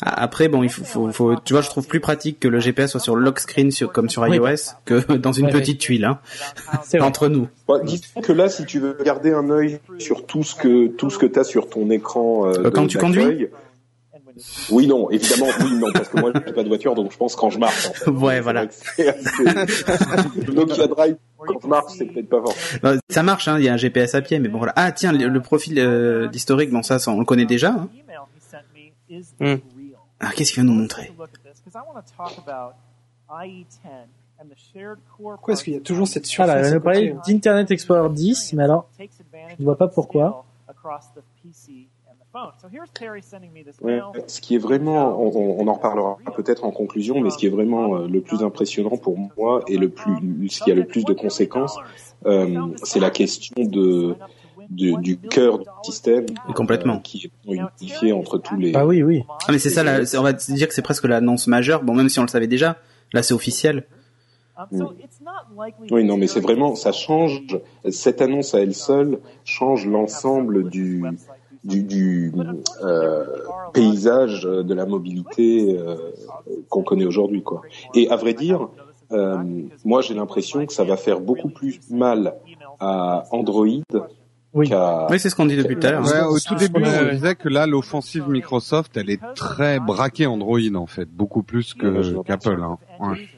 Après, bon, il faut, faut, faut- tu vois, je trouve plus pratique que le GPS soit sur lock screen sur, comme sur Oui. iOS que <laughs> dans une Ouais, petite tuile, hein. <laughs> C'est vrai. Entre nous. Bon, disons que là, si tu veux garder un œil sur tout ce que tout ce que t'as sur ton écran, euh, Euh, quand de- tu conduis Oui, non, évidemment, oui, non, parce que moi, j'ai pas de voiture, donc je pense quand je marche. En fait. Ouais, voilà. vrai que c'est assez- Le <laughs> Nokia Drive, quand je marche, c'est peut-être pas fort. Ça marche, hein, il y a un GPS à pied, mais bon voilà. Ah tiens, le, le profil euh, d'historique, bon ça, ça, on le connaît déjà. Hein. Hmm. Ah, qu'est-ce qu'il va nous montrer? Pourquoi est-ce qu'il y a toujours cette Ah là, surface elle à nous parlait côté, hein? d'Internet Explorer 10, mais alors, je ne vois pas pourquoi. Ouais, ce qui est vraiment, on, en reparlera peut-être en conclusion, mais ce qui est vraiment euh, le plus impressionnant pour moi et le plus, ce qui a le plus de conséquences, euh, c'est la question de, de- du cœur du système, Complètement. euh, qui est unifié entre tous les. Bah oui, oui. Ah mais c'est ça, la- on va dire que c'est presque l'annonce majeure. Bon, même si on le savait déjà, là c'est officiel. Oui, non, mais c'est vraiment, ça change. Cette annonce à elle seule change l'ensemble du du, du euh, paysage de la mobilité euh, qu'on connaît aujourd'hui, quoi. Et à vrai dire, euh, moi j'ai l'impression que ça va faire beaucoup plus mal à Android Oui. qu'à Oui, c'est ce qu'on dit depuis tout à l'heure. Ouais, au tout début, on disait que là, l'offensive Microsoft, elle est très braquée Android en fait, beaucoup plus que qu'Apple. Hein. Ouais.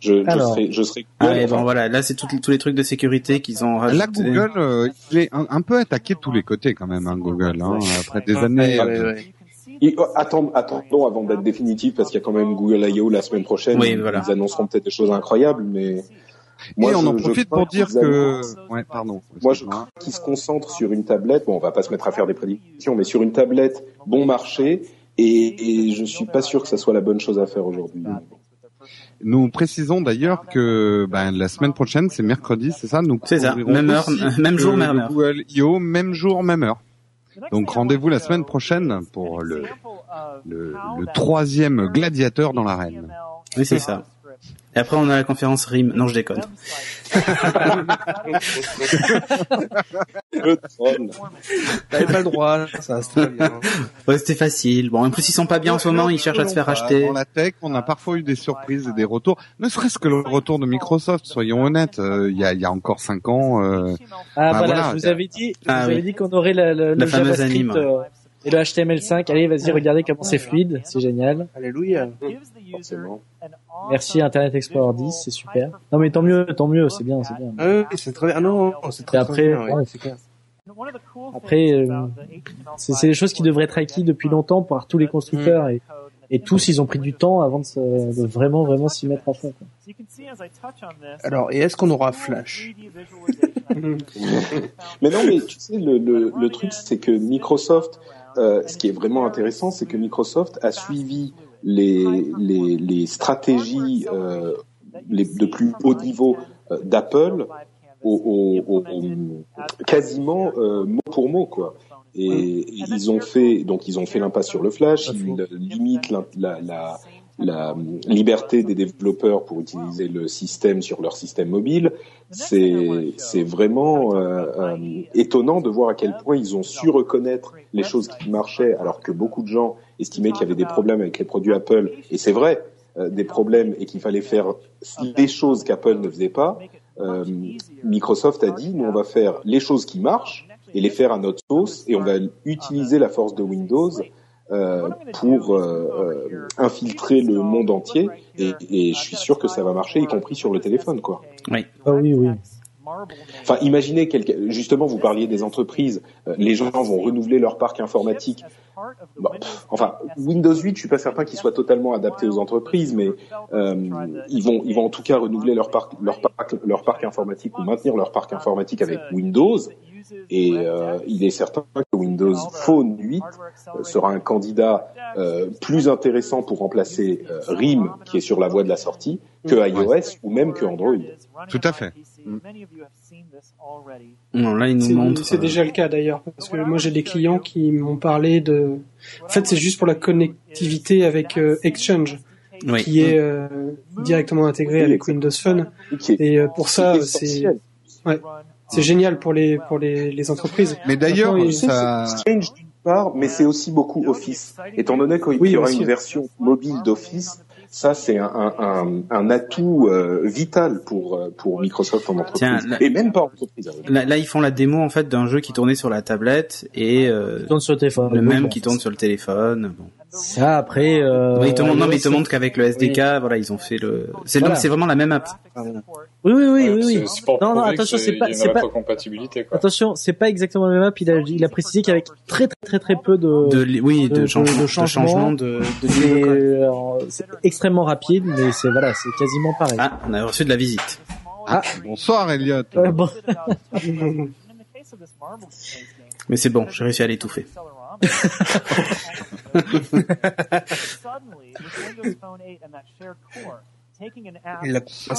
Je, je Alors. serais, je Google, et bon voilà, là c'est tous les trucs de sécurité qu'ils ont rajouté. Là, Google, euh, il est un, un peu attaqué de tous les côtés quand même, hein, Google. Hein, après des années. Ouais, ouais, euh, ouais. Et, oh, attends, attendons avant d'être définitif parce qu'il y a quand même Google I.O. la semaine prochaine. Oui, Ils voilà. annonceront peut-être des choses incroyables, mais moi, et on je- en profite pour dire qu'ils que. Ouais, pardon. Moi, je crois qu'ils se concentrent sur une tablette. Bon, on va pas se mettre à faire des prédictions, mais sur une tablette bon marché. Et, et je suis pas sûr que ça soit la bonne chose à faire aujourd'hui. Nous précisons d'ailleurs que ben, la semaine prochaine, c'est mercredi, c'est ça? Nous C'est ça, même heure, <laughs> même jour, même heure. Google I.O., même jour, même heure. Donc rendez-vous la semaine prochaine pour le, le, le troisième gladiateur dans l'arène. Oui, c'est ça. Et après on a la conférence RIM. Non, je déconne. T'avais pas le droit, ça, très bien. <laughs> Ouais, c'était facile. Bon, en plus ils sont pas bien en ce moment, ils cherchent à se faire acheter. Dans la tech, on a parfois eu des surprises et des retours. Ne serait-ce que le retour de Microsoft, soyons honnêtes. euh, Il y, a, y a encore cinq ans, euh, Ah Bah, voilà, voilà. je vous avais dit, je Ah vous oui. avais dit qu'on aurait la, la- La le fameuse JavaScript anime. euh, et le HTML5. Allez, vas-y, regardez comment c'est fluide, c'est génial. Alléluia. Forcément. Merci Internet Explorer 10, c'est super. Non mais tant mieux, tant mieux, c'est bien, c'est bien. Ah oui, c'est très bien. Ah non, non, c'est très, Et très après, bien, ouais, ouais. c'est clair. Après, euh, c'est c'est des choses qui devraient être acquis depuis longtemps par tous les constructeurs et, et tous ils ont pris du temps avant de, se, de vraiment vraiment s'y mettre à fond. quoi. Alors, et est-ce qu'on aura Flash? <laughs> Mais non, mais tu sais, le, le, le truc, c'est que Microsoft, euh, ce qui est vraiment intéressant, c'est que Microsoft a suivi les, les, les stratégies euh, les, de plus haut niveau euh, d'Apple au, au, au- au- quasiment euh, mot pour mot, quoi. Et, et ils ont fait donc ils ont fait l'impasse sur le flash, ils limitent la, la, la, la liberté des développeurs pour utiliser le système sur leur système mobile. C'est c'est vraiment euh, euh, étonnant de voir à quel point ils ont su reconnaître les choses qui marchaient, alors que beaucoup de gens estimaient qu'il y avait des problèmes avec les produits Apple. Et c'est vrai, euh, des problèmes et qu'il fallait faire des choses qu'Apple ne faisait pas. Euh, Microsoft a dit nous on va faire les choses qui marchent et les faire à notre sauce et on va utiliser la force de Windows euh, pour euh, euh, infiltrer le monde entier et, et je suis sûr que ça va marcher y compris sur le téléphone quoi. Oui. Ah oui, oui. Enfin, imaginez quelqu'un. Justement, vous parliez des entreprises. euh, les gens vont renouveler leur parc informatique. Bon, pff, enfin, Windows 8, je suis pas certain qu'il soit totalement adapté aux entreprises, mais euh, ils vont, ils vont en tout cas renouveler leur parc, leur parc, leur parc informatique ou maintenir leur parc informatique avec Windows. Et euh, il est certain que Windows Phone 8 euh, sera un candidat euh, plus intéressant pour remplacer euh, RIM, qui est sur la voie de la sortie, que iOS ou même que Android. Tout à fait. Non, là ils nous C'est montrent. c'est euh, déjà le cas d'ailleurs, parce que moi j'ai des clients qui m'ont parlé de. En fait, c'est juste pour la connectivité avec euh, Exchange, Oui. qui est euh, directement intégré Oui, avec Windows Phone. Qui est- Et euh, pour ça, c'est. C'est génial pour les pour les, les entreprises. Mais d'ailleurs, ça, Strange d'une part, mais c'est aussi beaucoup Office. Étant donné qu'il Oui, y aura aussi. une version mobile d'Office, ça c'est un, un, un, un atout euh, vital pour euh, pour Microsoft en entreprise Tiens, là- et même pas en entreprise. hein. Là, là, ils font la démo en fait d'un jeu qui tournait sur la tablette et euh, Qui tourne sur le téléphone. le même qui tourne sur le téléphone. Bon. Ça après. Euh, Oui, ils te montrent, non, mais ils te montrent qu'avec le SDK, voilà, ils ont fait le. C'est Voilà. donc c'est vraiment la même app. Oui, oui, oui, oui. Oui. pour Non, non, attention, c'est pas, c'est pas, rétrocompatibilité, quoi. attention, c'est pas exactement le même app. Il a, il a précisé qu'avec très, très, très, très peu de, De, oui, de, de- changement, de de changement. changement de, de euh, c'est extrêmement rapide, mais c'est voilà, c'est quasiment pareil. Ah, on a reçu de la visite. Ah, bonsoir Elliot. Euh, bon. Mais c'est bon, j'ai réussi à l'étouffer.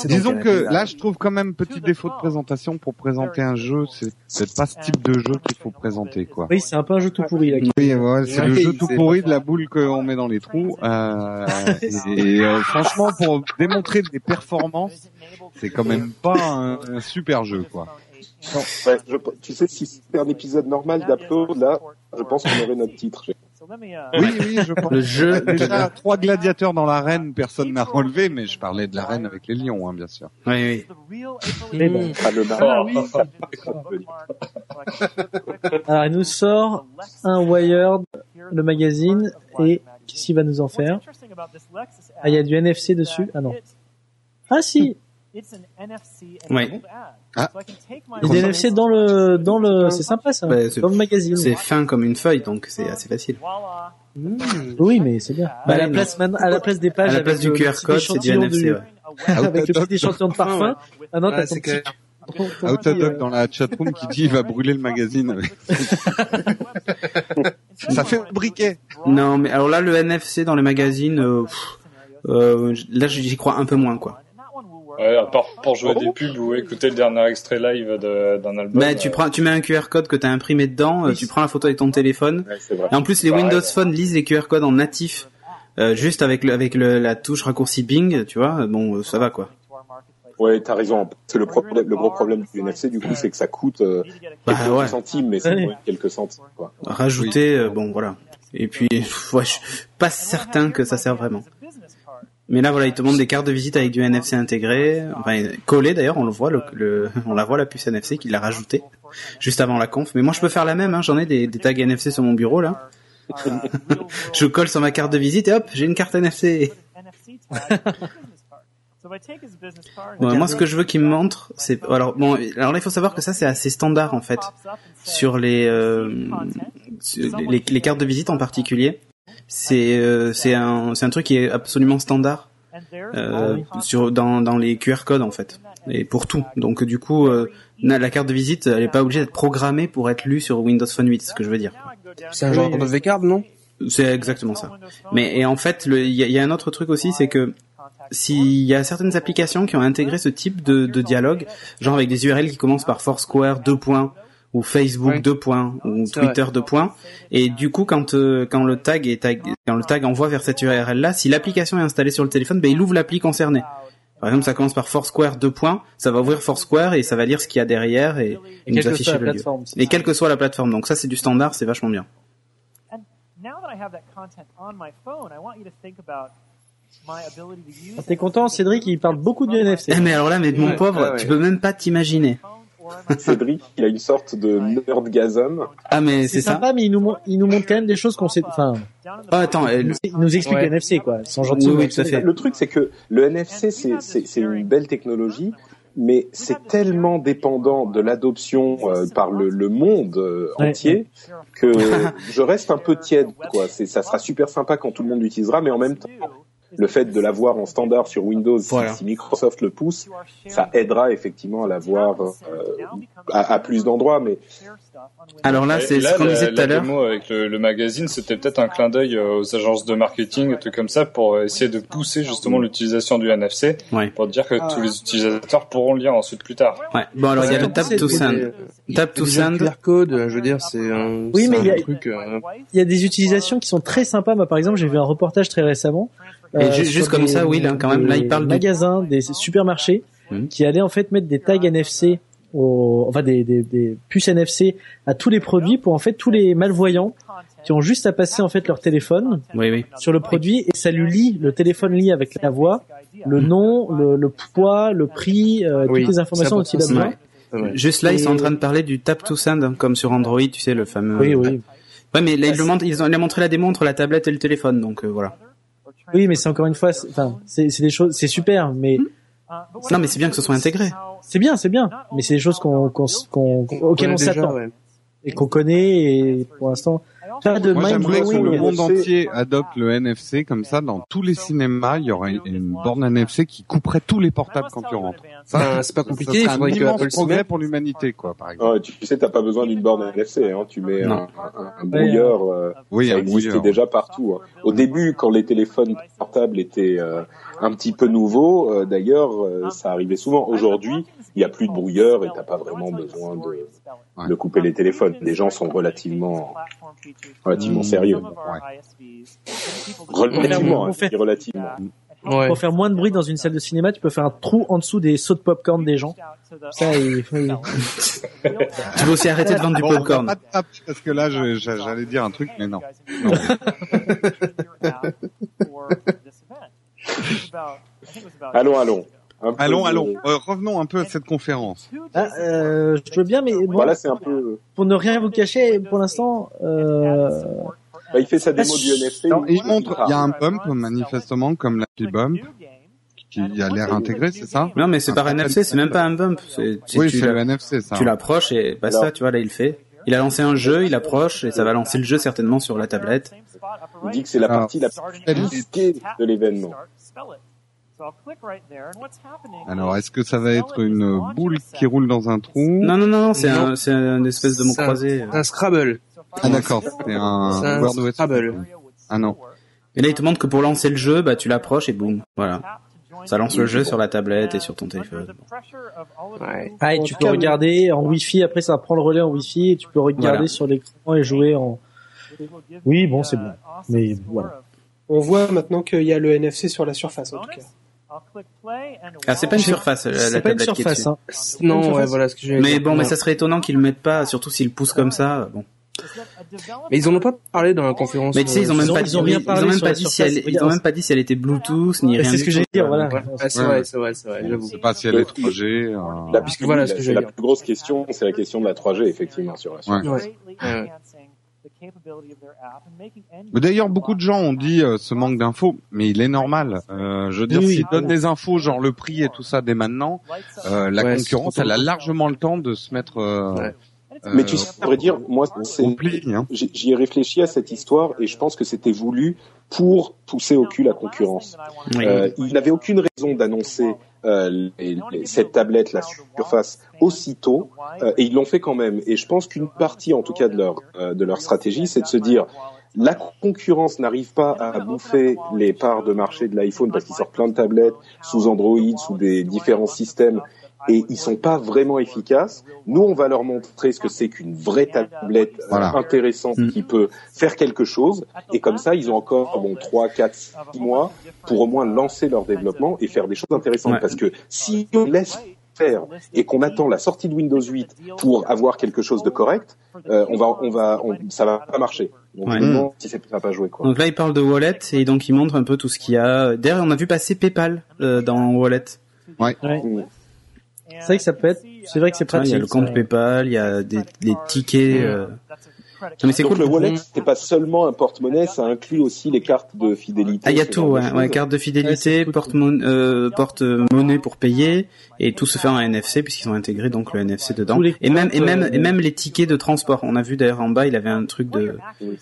Disons que là, je trouve quand même petit défaut de présentation pour présenter un jeu. C'est peut-être pas ce type de jeu qu'il faut présenter, quoi. Oui, c'est un peu un jeu tout pourri là. Oui, ouais, c'est le jeu tout pourri de la boule qu'on met dans les trous. Euh, et euh, franchement, pour <laughs> démontrer des performances, c'est quand même pas un, un super jeu, quoi. Ouais, je- tu sais, si c'était un épisode normal d'Upload, là, je pense qu'on aurait notre titre. Oui, oui, je <laughs> pense. Le jeu. Déjà, trois gladiateurs dans l'arène, personne n'a relevé, mais je parlais de l'arène avec les lions, hein, bien sûr. Oui, oui. Mais bon. Ah, le Ah oui. Alors, <laughs> il nous sort un Wired, le magazine, et qu'est-ce qu'il va nous en faire? Ah, il y a du NFC dessus? Ah non. Ah si Oui. Ah. Il y a du NFC dans le... dans le... C'est sympa ça, Bah, c'est- dans le magazine. C'est fin comme une feuille, donc c'est assez facile. Oui, mais c'est bien. Bah, à, la place, à la place des pages... À la place avec du QR code, c'est du NFC. du- ouais. avec le petit échantillon de parfum. Ah non, Ouais, t'as ton c'est petit... <laughs> euh, dans la chatroom qui dit il va brûler le magazine. <laughs> Ça fait un briquet. Non, mais alors là, le NFC dans les magazines, euh, pff, euh, là, j'y crois un peu moins, quoi. Ouais, à part pour jouer à des pubs ou écouter le dernier extrait live d'un album. Bah, tu prends, tu mets un QR code que t'as imprimé dedans, euh, tu prends la photo avec ton téléphone. Ouais, c'est vrai. Et en plus, les Pareil. Windows Phone lisent les QR codes en natif, euh, juste avec le, avec le, la touche raccourci Bing, tu vois. Bon, ça va, quoi. Ouais, t'as raison. C'est le problème, le gros problème du NFC, du coup, c'est que ça coûte euh, Bah, quelques ouais. centimes, mais c'est quelques centimes, quoi. Rajouter, euh, bon, voilà. Et puis, <laughs> ouais, je suis pas certain que ça sert vraiment. Mais là, voilà, ils te montrent des cartes de visite avec du NFC intégré, enfin collé d'ailleurs, on le voit, le, le- on la voit la puce NFC qu'il a rajouté juste avant la conf. Mais moi, je peux faire la même. Hein, J'en ai des, des tags NFC sur mon bureau là. <laughs> je colle sur ma carte de visite et hop, j'ai une carte NFC. <laughs> Ouais, moi, ce que je veux qu'il me montre, c'est alors bon. Alors là, il faut savoir que ça, c'est assez standard en fait sur les euh, sur les, les cartes de visite en particulier. C'est euh, c'est un c'est un truc qui est absolument standard euh, sur dans dans les QR codes en fait et pour tout. Donc du coup, euh, la carte de visite, elle est pas obligée d'être programmée pour être lue sur Windows Phone 8, c'est ce que je veux dire. C'est un genre de V-card, non? C'est exactement ça. Mais et en fait, le- il y, a- il y a un autre truc aussi, c'est que s'il y a certaines applications qui ont intégré ce type de, de dialogue, genre avec des URL qui commencent par Foursquare 2 points ou Facebook Ouais. 2 points ou C'est Twitter 2 points, et du coup quand euh, quand le tag est tag, quand le tag envoie vers cette URL là, si l'application est installée sur le téléphone, ben il ouvre l'appli concernée. Par exemple, ça commence par Foursquare 2 points, ça va ouvrir Foursquare et ça va lire ce qu'il y a derrière et, et nous quelle que afficher soit la le lieu. Et ça. quelle que soit la plateforme. Donc ça c'est du standard, c'est vachement bien. Ah, T'es content, Cédric, il parle beaucoup du NFC. Eh, mais alors là, mais mon Ouais, pauvre, ouais. tu peux même pas t'imaginer. Cédric, il a une sorte de nerdgasm. Ah mais C'est ça. sympa, mais il nous, il nous montre quand même des choses qu'on sait. Enfin, Ah, attends, il elle- nous, il nous explique Ouais. le NFC, quoi. Sans oui, oui, tout à fait. Le truc, c'est que le NFC, c'est- une belle technologie, mais c'est tellement dépendant de l'adoption euh, par le, le monde euh, Ouais. entier que <laughs> je reste un peu tiède. Quoi. C'est- Ça sera super sympa quand tout le monde l'utilisera, mais en même temps, le fait de l'avoir en standard sur Windows, si- Voilà. si, Microsoft le pousse, ça aidera effectivement à l'avoir euh, à, à plus d'endroits. Mais Alors là, c'est ce qu'on disait tout à l'heure. avec le, le magazine, c'était peut-être un clin d'œil euh, aux agences de marketing, et trucs comme ça, pour essayer de pousser justement l'utilisation du NFC, Ouais. pour dire que Ah. tous les utilisateurs pourront le lire ensuite plus tard. Ouais. Bon, alors il y a le Tap to Send. Tap to Send. QR code, je veux dire, c'est un, Oui, mais un il y a- truc. euh, Il y a des utilisations qui sont très sympas. Moi, par exemple, j'ai vu un reportage très récemment. Et euh, sur juste comme des- ça, Will, hein, quand même, là, il des parle de- magasins, des supermarchés Mhm. qui allaient en fait mettre des tags NFC, au, enfin des, des, des puces NFC à tous les produits pour en fait tous les malvoyants qui ont juste à passer en fait leur téléphone Oui, oui. sur le produit et ça lui lit le téléphone lit avec la voix, le nom, le, le poids, le prix, euh, Oui, toutes les informations dont il a besoin. Ouais. Juste là, ils sont en Et- train de parler du Tap to Send, hein, comme sur Android, tu sais, le fameux. Oui, oui. Ouais, mais là, ils, le montrent, ils ont montré la démo entre la tablette et le téléphone, donc euh, voilà. Oui, mais c'est encore une fois, c'est- enfin, c'est c'est des choses, c'est super, mais Non, mais c'est bien que ce soit intégré. c'est bien, c'est bien, mais c'est des choses qu'on, qu'on, qu'on- auxquelles Ouais, on s'attend ouais. et qu'on connaît et pour l'instant pas de Moi, j'aimerais que le monde NFC. entier adopte le NFC comme ça. Dans tous les cinémas, il y aurait une borne NFC qui couperait tous les portables quand tu rentres. Enfin, c'est pas ça compliqué, serait un que immense Apple s'y progrès pour l'humanité, quoi, par exemple. Ouais, tu sais, t'as pas besoin d'une borne NFC. Hein. Tu mets un, un, un brouilleur. euh, Oui, ça un existait brouilleur. déjà partout. hein. Au début, quand les téléphones portables étaient euh, un petit peu nouveau. Euh, D'ailleurs, euh, ça arrivait souvent. Aujourd'hui, il n'y a plus de brouilleur et t'as pas vraiment besoin de, Ouais. de couper les téléphones. Les gens sont relativement, relativement sérieux. Relativement, On hein, fait- relativement. Ouais. Pour faire moins de bruit dans une salle de cinéma, tu peux faire un trou en dessous des sauts de popcorn des gens. Ça, il- Tu veux aussi arrêter de vendre du Bon, popcorn. te taper, parce que là, j'allais dire un truc, mais non. <laughs> Non. <laughs> <laughs> Allons, allons. Allons, de- allons. Euh, revenons un peu à cette conférence. Ah, euh, je veux bien, mais bon, Voilà, c'est un peu. pour ne rien vous cacher, pour l'instant, euh, Bah, il fait sa démo du NFC. Il montre, il y a un bump, manifestement, comme l'appli bump, qui a l'air intégré, c'est ça Non, mais c'est par Un NFC, c'est même pas un bump. C'est, Oui, c'est la- le NFC, ça. tu l'approches et bah ça, tu vois, là, il le fait. Il a lancé un jeu, il approche et ça va lancer le jeu certainement sur la tablette. Il dit que c'est la Alors, partie la plus risquée de l'événement. Alors, est-ce que ça va être une boule qui roule dans un trou Non, non, non, c'est un, c'est une espèce de mot C'est un- croisé. Un Scrabble. Ah d'accord, c'est un un Word OS. Scrabble. Ah non. Et là, il te montre que pour lancer le jeu, bah, tu l'approches et boum. Voilà. Ça lance le jeu sur la tablette et sur ton téléphone. Ouais. ah, et tu peux regarder en Wi-Fi. Après, ça prend le relais en Wi-Fi et tu peux regarder Voilà. sur l'écran et jouer en. Oui, bon, c'est bon. Mais voilà. On voit maintenant qu'il y a le NFC sur la surface, en tout cas. Ah, c'est pas une surface, la, C'est pas une tablette qui est surface, dessus. hein. C'est Non, ouais, surface. voilà ce que j'ai Mais bon, mais ça serait étonnant qu'ils le mettent pas, surtout s'ils poussent comme ça. Bon. Mais ils en ont pas parlé dans la conférence. Mais tu sais, ils ont même Ils ont- pas ils dit, ont rien ils ont parlé même pas dit si elle, ils ont même pas dit si elle était Bluetooth ni rien c'est ce que j'allais dire, voilà. Ouais, ouais, c'est Ouais, vrai, ouais. c'est vrai, c'est vrai, j'avoue. Je sais pas si elle est 3G. euh, La, Puisque voilà ce que c'est la plus grosse question, c'est la question de la 3G, effectivement, sur la. Ouais. D'ailleurs, beaucoup de gens ont dit euh, ce manque d'infos, mais il est normal. Euh, je veux dire, Oui, oui. s'ils donnent des infos, genre le prix et tout ça dès maintenant, euh, la Ouais, concurrence, elle a largement le temps de se mettre euh, Ouais. Mais tu sais, à vrai dire, moi. Hein. j'y ai réfléchi à cette histoire et je pense que c'était voulu pour pousser au cul la concurrence. Oui. Euh, il n'avait aucune raison d'annoncer euh, les- les- cette tablette, la Surface, aussitôt, euh, et ils l'ont fait quand même. Et je pense qu'une partie, en tout cas, de leur euh, de leur stratégie, c'est de se dire la concurrence n'arrive pas à bouffer les parts de marché de l'iPhone parce qu'ils sortent plein de tablettes sous Android, sous des différents systèmes et ils sont pas vraiment efficaces. Nous, on va leur montrer ce que c'est qu'une vraie tablette euh, Voilà. intéressante Mm. qui peut faire quelque chose. Et comme ça, ils ont encore bon trois, quatre, six mois pour au moins lancer leur développement et faire des choses intéressantes. Ouais. Parce que si on laisse faire et qu'on attend la sortie de Windows 8 pour avoir quelque chose de correct, euh, on va, on va, on- ça va pas marcher. Donc Ouais. demande si c'est- ça va pas jouer quoi. Donc là, il parle de Wallet et donc il montre un peu tout ce qu'il y a. D'ailleurs, on a vu passer PayPal euh, dans Wallet. Mm. C'est vrai que ça peut être. C'est vrai que c'est pratique. il y a le compte. PayPal, il y a des, des tickets. euh. Non, mais c'est Donc cool. le wallet, c'est pas seulement un porte-monnaie, ça inclut aussi les cartes de fidélité. Ah, il y a tout, ouais, ouais, carte de Ouais, fidélité, c'est cool. porte-monnaie, euh, porte-monnaie pour payer, et tout se fait en NFC puisqu'ils ont intégré donc le NFC dedans. Et même, et même, euh, et même les tickets de transport. On a vu d'ailleurs en bas, il avait un truc de, de Mais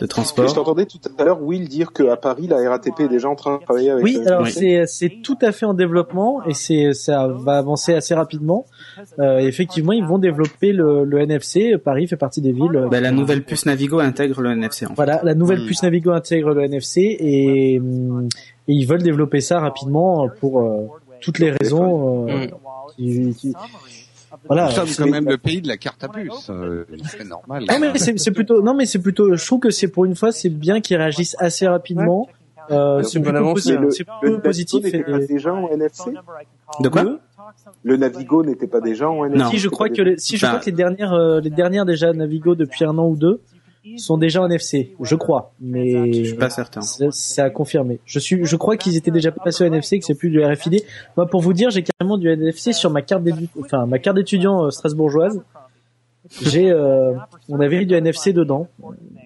je transport. t'entendais tout à l'heure, Will, dire qu'à Paris, la RATP est déjà en train de travailler avec Oui, le alors Oui. c'est c'est tout à fait en développement et c'est ça va avancer assez rapidement. Euh, effectivement, ils vont développer le, le NFC. Paris fait partie des villes. Bah, la nouvelle puce Navigo intègre le NFC en fait. Voilà, la nouvelle Hmm. puce Navigo intègre le NFC et, hum, et ils veulent développer ça rapidement pour euh, toutes les raisons. euh, Mm. qui- qui- voilà. Nous sommes quand même le pays de la carte à puce. euh, c'est normal. Non mais c'est plutôt non mais c'est plutôt je trouve que c'est pour une fois c'est bien qu'ils réagissent assez rapidement. Euh, c'est une bonne plutôt, avance, posi- mais le- c'est Le Navigo positif. et- en NFC De quoi? Le Navigo n'était pas déjà en NFC Non. Si je crois que les, si je Bah. crois que les dernières euh, les dernières déjà Navigo depuis un an ou deux sont déjà en NFC, je crois, mais Je suis pas certain. c'est à confirmer. Je suis, je crois qu'ils étaient déjà passés au NFC, que c'est plus du RFID. Moi, pour vous dire, j'ai carrément du NFC sur ma carte d'édu- enfin ma carte d'étudiant euh, strasbourgeoise. J'ai, euh, on avait du NFC dedans.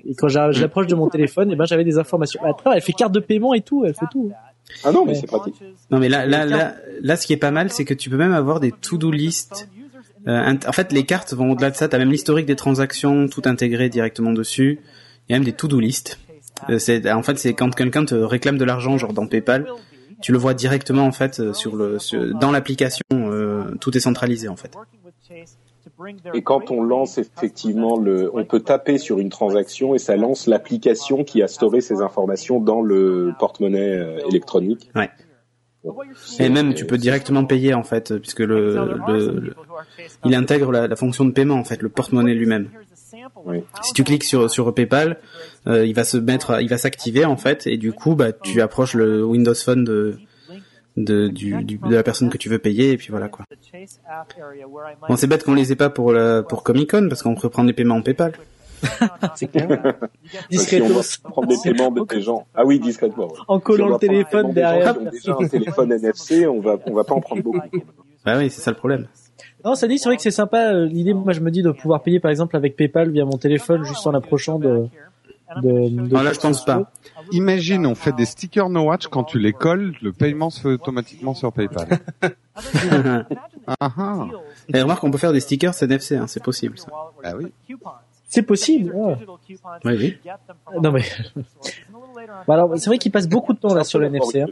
Et quand j'a- je l'approche de mon téléphone, et ben j'avais des informations. Attends, elle fait carte de paiement et tout, elle fait tout. Ah non, mais c'est pratique. Non mais là, là, là, là, ce qui est pas mal, c'est que tu peux même avoir des to-do list. Euh, en fait, les cartes vont au-delà de ça. T'as même l'historique des transactions, tout intégré directement dessus. Il y a même des to-do list. Euh, c'est, en fait, c'est quand quelqu'un te réclame de l'argent, genre dans PayPal, tu le vois directement en fait euh, sur le, sur- dans l'application. euh, tout est centralisé en fait. Et quand on lance effectivement le, on peut taper sur une transaction et ça lance l'application qui a storé ces informations dans le porte-monnaie euh, électronique. Ouais. Et même, tu peux directement payer en fait, puisque le, le, le- il intègre la, la fonction de paiement en fait, le porte-monnaie lui-même. Oui. Si tu cliques sur sur PayPal, euh, il va se mettre, il va s'activer en fait, et du coup, bah, tu approches le Windows Phone de de, du, du- de la personne que tu veux payer, et puis voilà quoi. Bon, c'est bête qu'on les ait pas pour la, pour Comic Con parce qu'on peut prendre des paiements en PayPal. <laughs> C'est clair. Si on prendre des paiements de des gens. Ah oui, discrètement. ouais. En Si on collant doit le téléphone gens derrière. ont déjà un téléphone <laughs> NFC, on va, on va pas en prendre beaucoup. Bah oui, c'est ça le problème. Non, ça dit, c'est vrai que c'est sympa. euh, L'idée, moi, je me dis de pouvoir payer, par exemple, avec PayPal via mon téléphone, juste en approchant de. De, de Ah, là, je pense pas. Imagine, on fait des stickers No Watch, quand tu les colles, le paiement se fait automatiquement sur PayPal. Ah <laughs> ah. Et remarque, on peut faire des stickers NFC, hein, c'est possible. Ça. Bah oui. C'est possible. ouais. Oui, oui. Non mais. Bah alors, c'est vrai qu'il passe beaucoup de temps là sur le NFC. hein.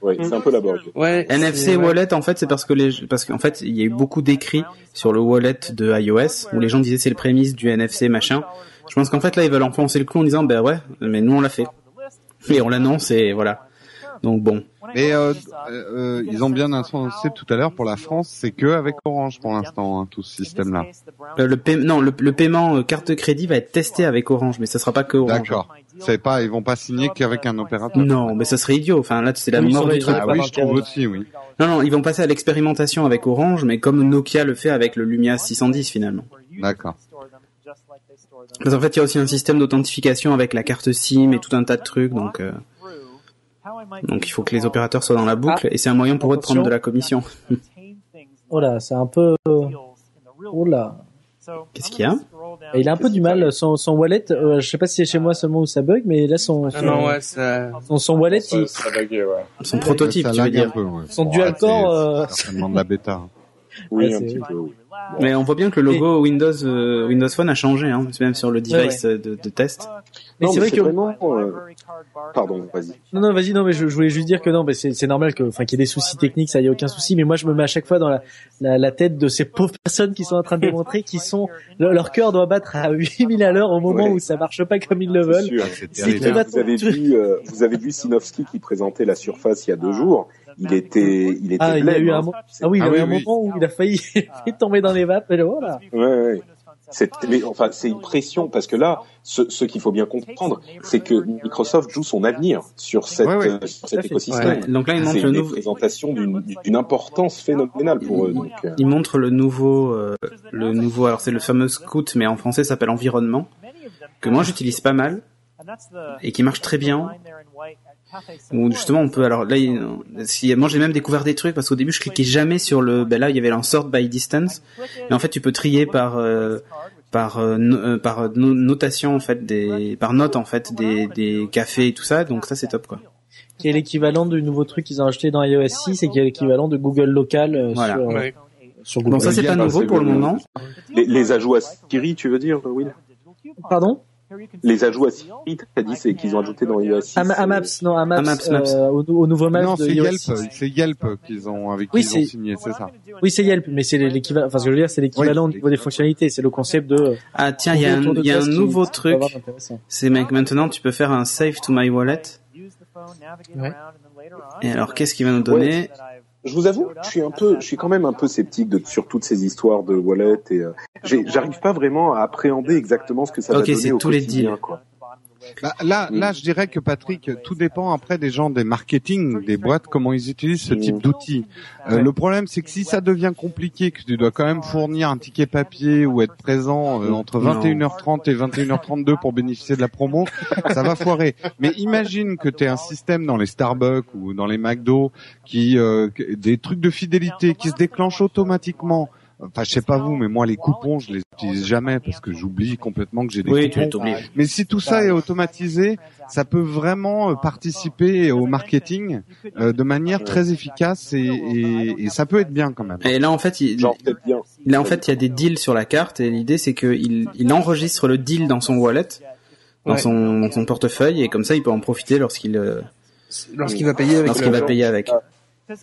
Ouais, c'est un peu laborieux. Ouais. NFC Wallet, en fait, c'est parce que les, parce qu'en fait, il y a eu beaucoup d'écrits sur le wallet de iOS où les gens disaient c'est le prémisse du NFC machin. Je pense qu'en fait là, ils veulent enfoncer le clou en disant ben ouais, mais nous on l'a fait et on l'annonce et voilà. Donc bon. Mais euh, euh, ils ont bien annoncé tout à l'heure pour la France, c'est que avec Orange pour l'instant, hein, tout ce système-là. Euh, le paie- non, le, le paiement euh, carte de crédit va être testé avec Orange, mais ça sera pas que Orange. D'accord. C'est pas, ils vont pas signer qu'avec un opérateur. Non, mais ça serait idiot. Enfin là, c'est la Oui, mort du va, truc. Ah oui, je trouve aussi, oui. Non, non, ils vont passer à l'expérimentation avec Orange, mais comme Nokia le fait avec le Lumia 610 finalement. D'accord. Parce qu'en fait, il y a aussi un système d'authentification avec la carte SIM et tout un tas de trucs, donc euh, donc il faut que les opérateurs soient dans la boucle et c'est un moyen pour eux de prendre de la commission. <laughs> Oh là, c'est un peu. Oh là. Qu'est-ce qu'il y a? Il a un peu du mal, son, son wallet, euh, je sais pas si c'est chez moi seulement où ça bug, mais là son, Ah son, non, ouais, ça... son, son wallet, Ça, il, ça laguait, ouais. Son prototype, Ça tu veux dire. peu, ouais. son Bon, dual core, euh, c'est certainement de la bêta. Oui, Ouais, un c'est- petit peu, oui. Mais on voit bien que le logo Windows euh, Windows Phone a changé, hein, même sur le device Ouais, euh, de, de test. mais c'est vrai que, vraiment, euh, Pardon, vas-y. non, non, vas-y, non, mais je, je voulais juste dire que non, mais c'est, c'est normal que, enfin, qu'il y ait des soucis techniques, ça y a aucun souci, mais moi, je me mets à chaque fois dans la, la, la tête de ces pauvres personnes qui sont en train de démontrer qu'ils sont, le- leur cœur doit battre à 8000 à l'heure au moment Ouais. où ça marche pas comme ils le C'est veulent. sûr. Va Vous avez vu, euh, vous avez vu Sinofsky qui présentait la Surface il y a deux jours. Il était, il était Ah, il y a blême, eu hein. un, ah oui, il y Ah a eu oui, un oui. moment où il a failli <laughs> tomber dans les vapes, et là, voilà. Ouais, ouais. C'est, mais enfin, c'est une pression parce que là, ce, ce qu'il faut bien comprendre, c'est que Microsoft joue son avenir sur cette, Ouais, ouais. euh, sur cet écosystème. Ouais, donc là, il montre une nouveau, présentation d'une, d'une importance phénoménale pour eux. Donc, euh, il montre le nouveau, euh, le nouveau. Alors c'est le fameux Scout, mais en français ça s'appelle Environnement, que moi j'utilise pas mal et qui marche très bien. Où justement on peut. Alors là, il- si, moi j'ai même découvert des trucs parce qu'au début je cliquais jamais sur le. Ben là il y avait un sort by distance, et en fait tu peux trier par euh, par euh, euh, par no- notation en fait des par note en fait des des cafés et tout ça. Donc ça c'est top quoi. Qui est l'équivalent du nouveau truc qu'ils ont acheté dans iOS 6 et qui est l'équivalent de Google Local euh, Voilà. sur, Ouais. sur Google. Bon ça c'est pas nouveau pour le le- moment. les, les ajouts à Siri, tu veux dire, Will? Pardon? Les ajouts à Siri, t'as dit, c'est qu'ils ont ajouté dans iOS 6. Am- Amaps, non, Amaps, Amaps, Maps. euh, au, au nouveau Maps Non, c'est Yelp, 6. c'est Yelp qu'ils ont, avec qui Oui, ils ont c'est- signé, c'est ça. Oui, c'est Yelp, mais c'est l'équivalent, enfin, ce que je veux dire, c'est l'équivalent Oui. au niveau des fonctionnalités. C'est le concept de, Ah tiens, il y a un, y a qui- nouveau qui truc. C'est mec, maintenant tu peux faire un save to my wallet. Ouais. Et alors qu'est-ce qu'il va nous donner? Je vous avoue, je suis un peu, je suis quand même un peu sceptique de, sur toutes ces histoires de wallet et euh, j'ai- j'arrive pas vraiment à appréhender exactement ce que ça Ok, va donner c'est au tous les quotidien, deals. quoi. Bah, là, là, je dirais que Patrick, tout dépend après des gens des marketing, des boîtes, comment ils utilisent ce type d'outils. Euh, Le problème, c'est que si ça devient compliqué, que tu dois quand même fournir un ticket papier ou être présent euh, entre Non. 21h30 et 21h32 pour bénéficier de la promo, ça va foirer. Mais imagine que tu un système dans les Starbucks ou dans les McDo qui euh, des trucs de fidélité qui se déclenchent automatiquement. Enfin, je sais pas vous, mais moi les coupons, je les utilise jamais parce que j'oublie complètement que j'ai des Oui, tu coupons. t'oublies. Mais si tout ça est automatisé, ça peut vraiment euh, participer au marketing euh, de manière très efficace et, et, et ça peut être bien quand même. Et là en fait, il, Genre peut-être bien. là en fait, il y a des deals sur la carte et l'idée c'est que il, enregistre le deal dans son wallet, dans Ouais. son dans son portefeuille et comme ça il peut en profiter lorsqu'il euh, Lorsqu'il va payer avec lorsqu'il va payer avec.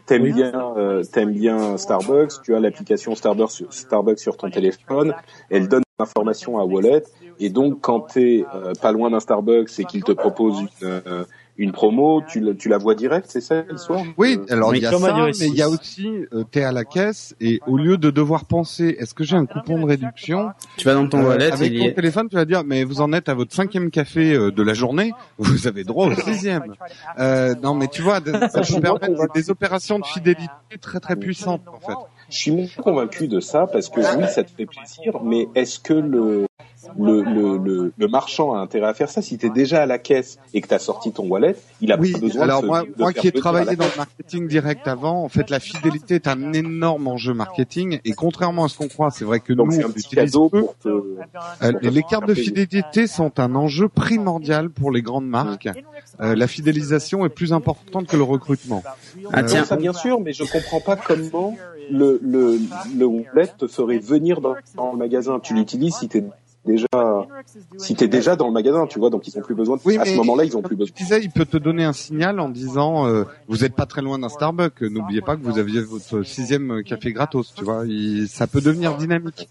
T'aimes bien, euh, t'aimes bien Starbucks, tu as l'application Starbucks, sur- Starbucks sur ton téléphone, elle donne l'information à Wallet, et donc quand t'es euh, pas loin d'un Starbucks et qu'il te propose une, euh, une promo, tu, la- tu la vois direct, c'est ça l'histoire Oui, Euh, alors il y a ça, mais il y a 6. aussi, euh, t'es à la caisse et au lieu de devoir penser, est-ce que j'ai un coupon de réduction Tu vas dans ton euh, wallet, Avec ton est... téléphone, tu vas dire, mais vous en êtes à votre cinquième café euh, de la journée, <laughs> vous avez droit au sixième. Euh, non, mais tu vois, ça permettre convaincu. des opérations de fidélité très très puissantes en fait. Je suis moins convaincu de ça parce que oui, ça te fait plaisir, mais est-ce que le le, le, le, le marchand a intérêt à faire ça si tu es déjà à la caisse et que tu as sorti ton wallet, il a Oui, pas besoin alors de, moi, de moi qui ai travaillé dans le marketing direct avant, en fait, la fidélité est un énorme enjeu marketing et contrairement à ce qu'on croit, c'est vrai que Donc nous, on peu. te... Euh, les cartes de fidélité sont un enjeu primordial pour les grandes marques. Euh, la fidélisation est plus importante que le recrutement. Ah, Euh, tiens. Ça bien sûr, mais je comprends pas comment le, le, le wallet te ferait venir dans, dans le magasin. Tu l'utilises si t'es déjà, si t'es déjà dans le magasin, tu vois, donc ils ont plus besoin de, Oui, à ce moment-là, ils ont plus besoin. tu disais, il peut te donner un signal en disant euh, vous êtes pas très loin d'un Starbucks. N'oubliez pas que vous aviez votre sixième café gratos. Tu vois, Il- ça peut devenir dynamique.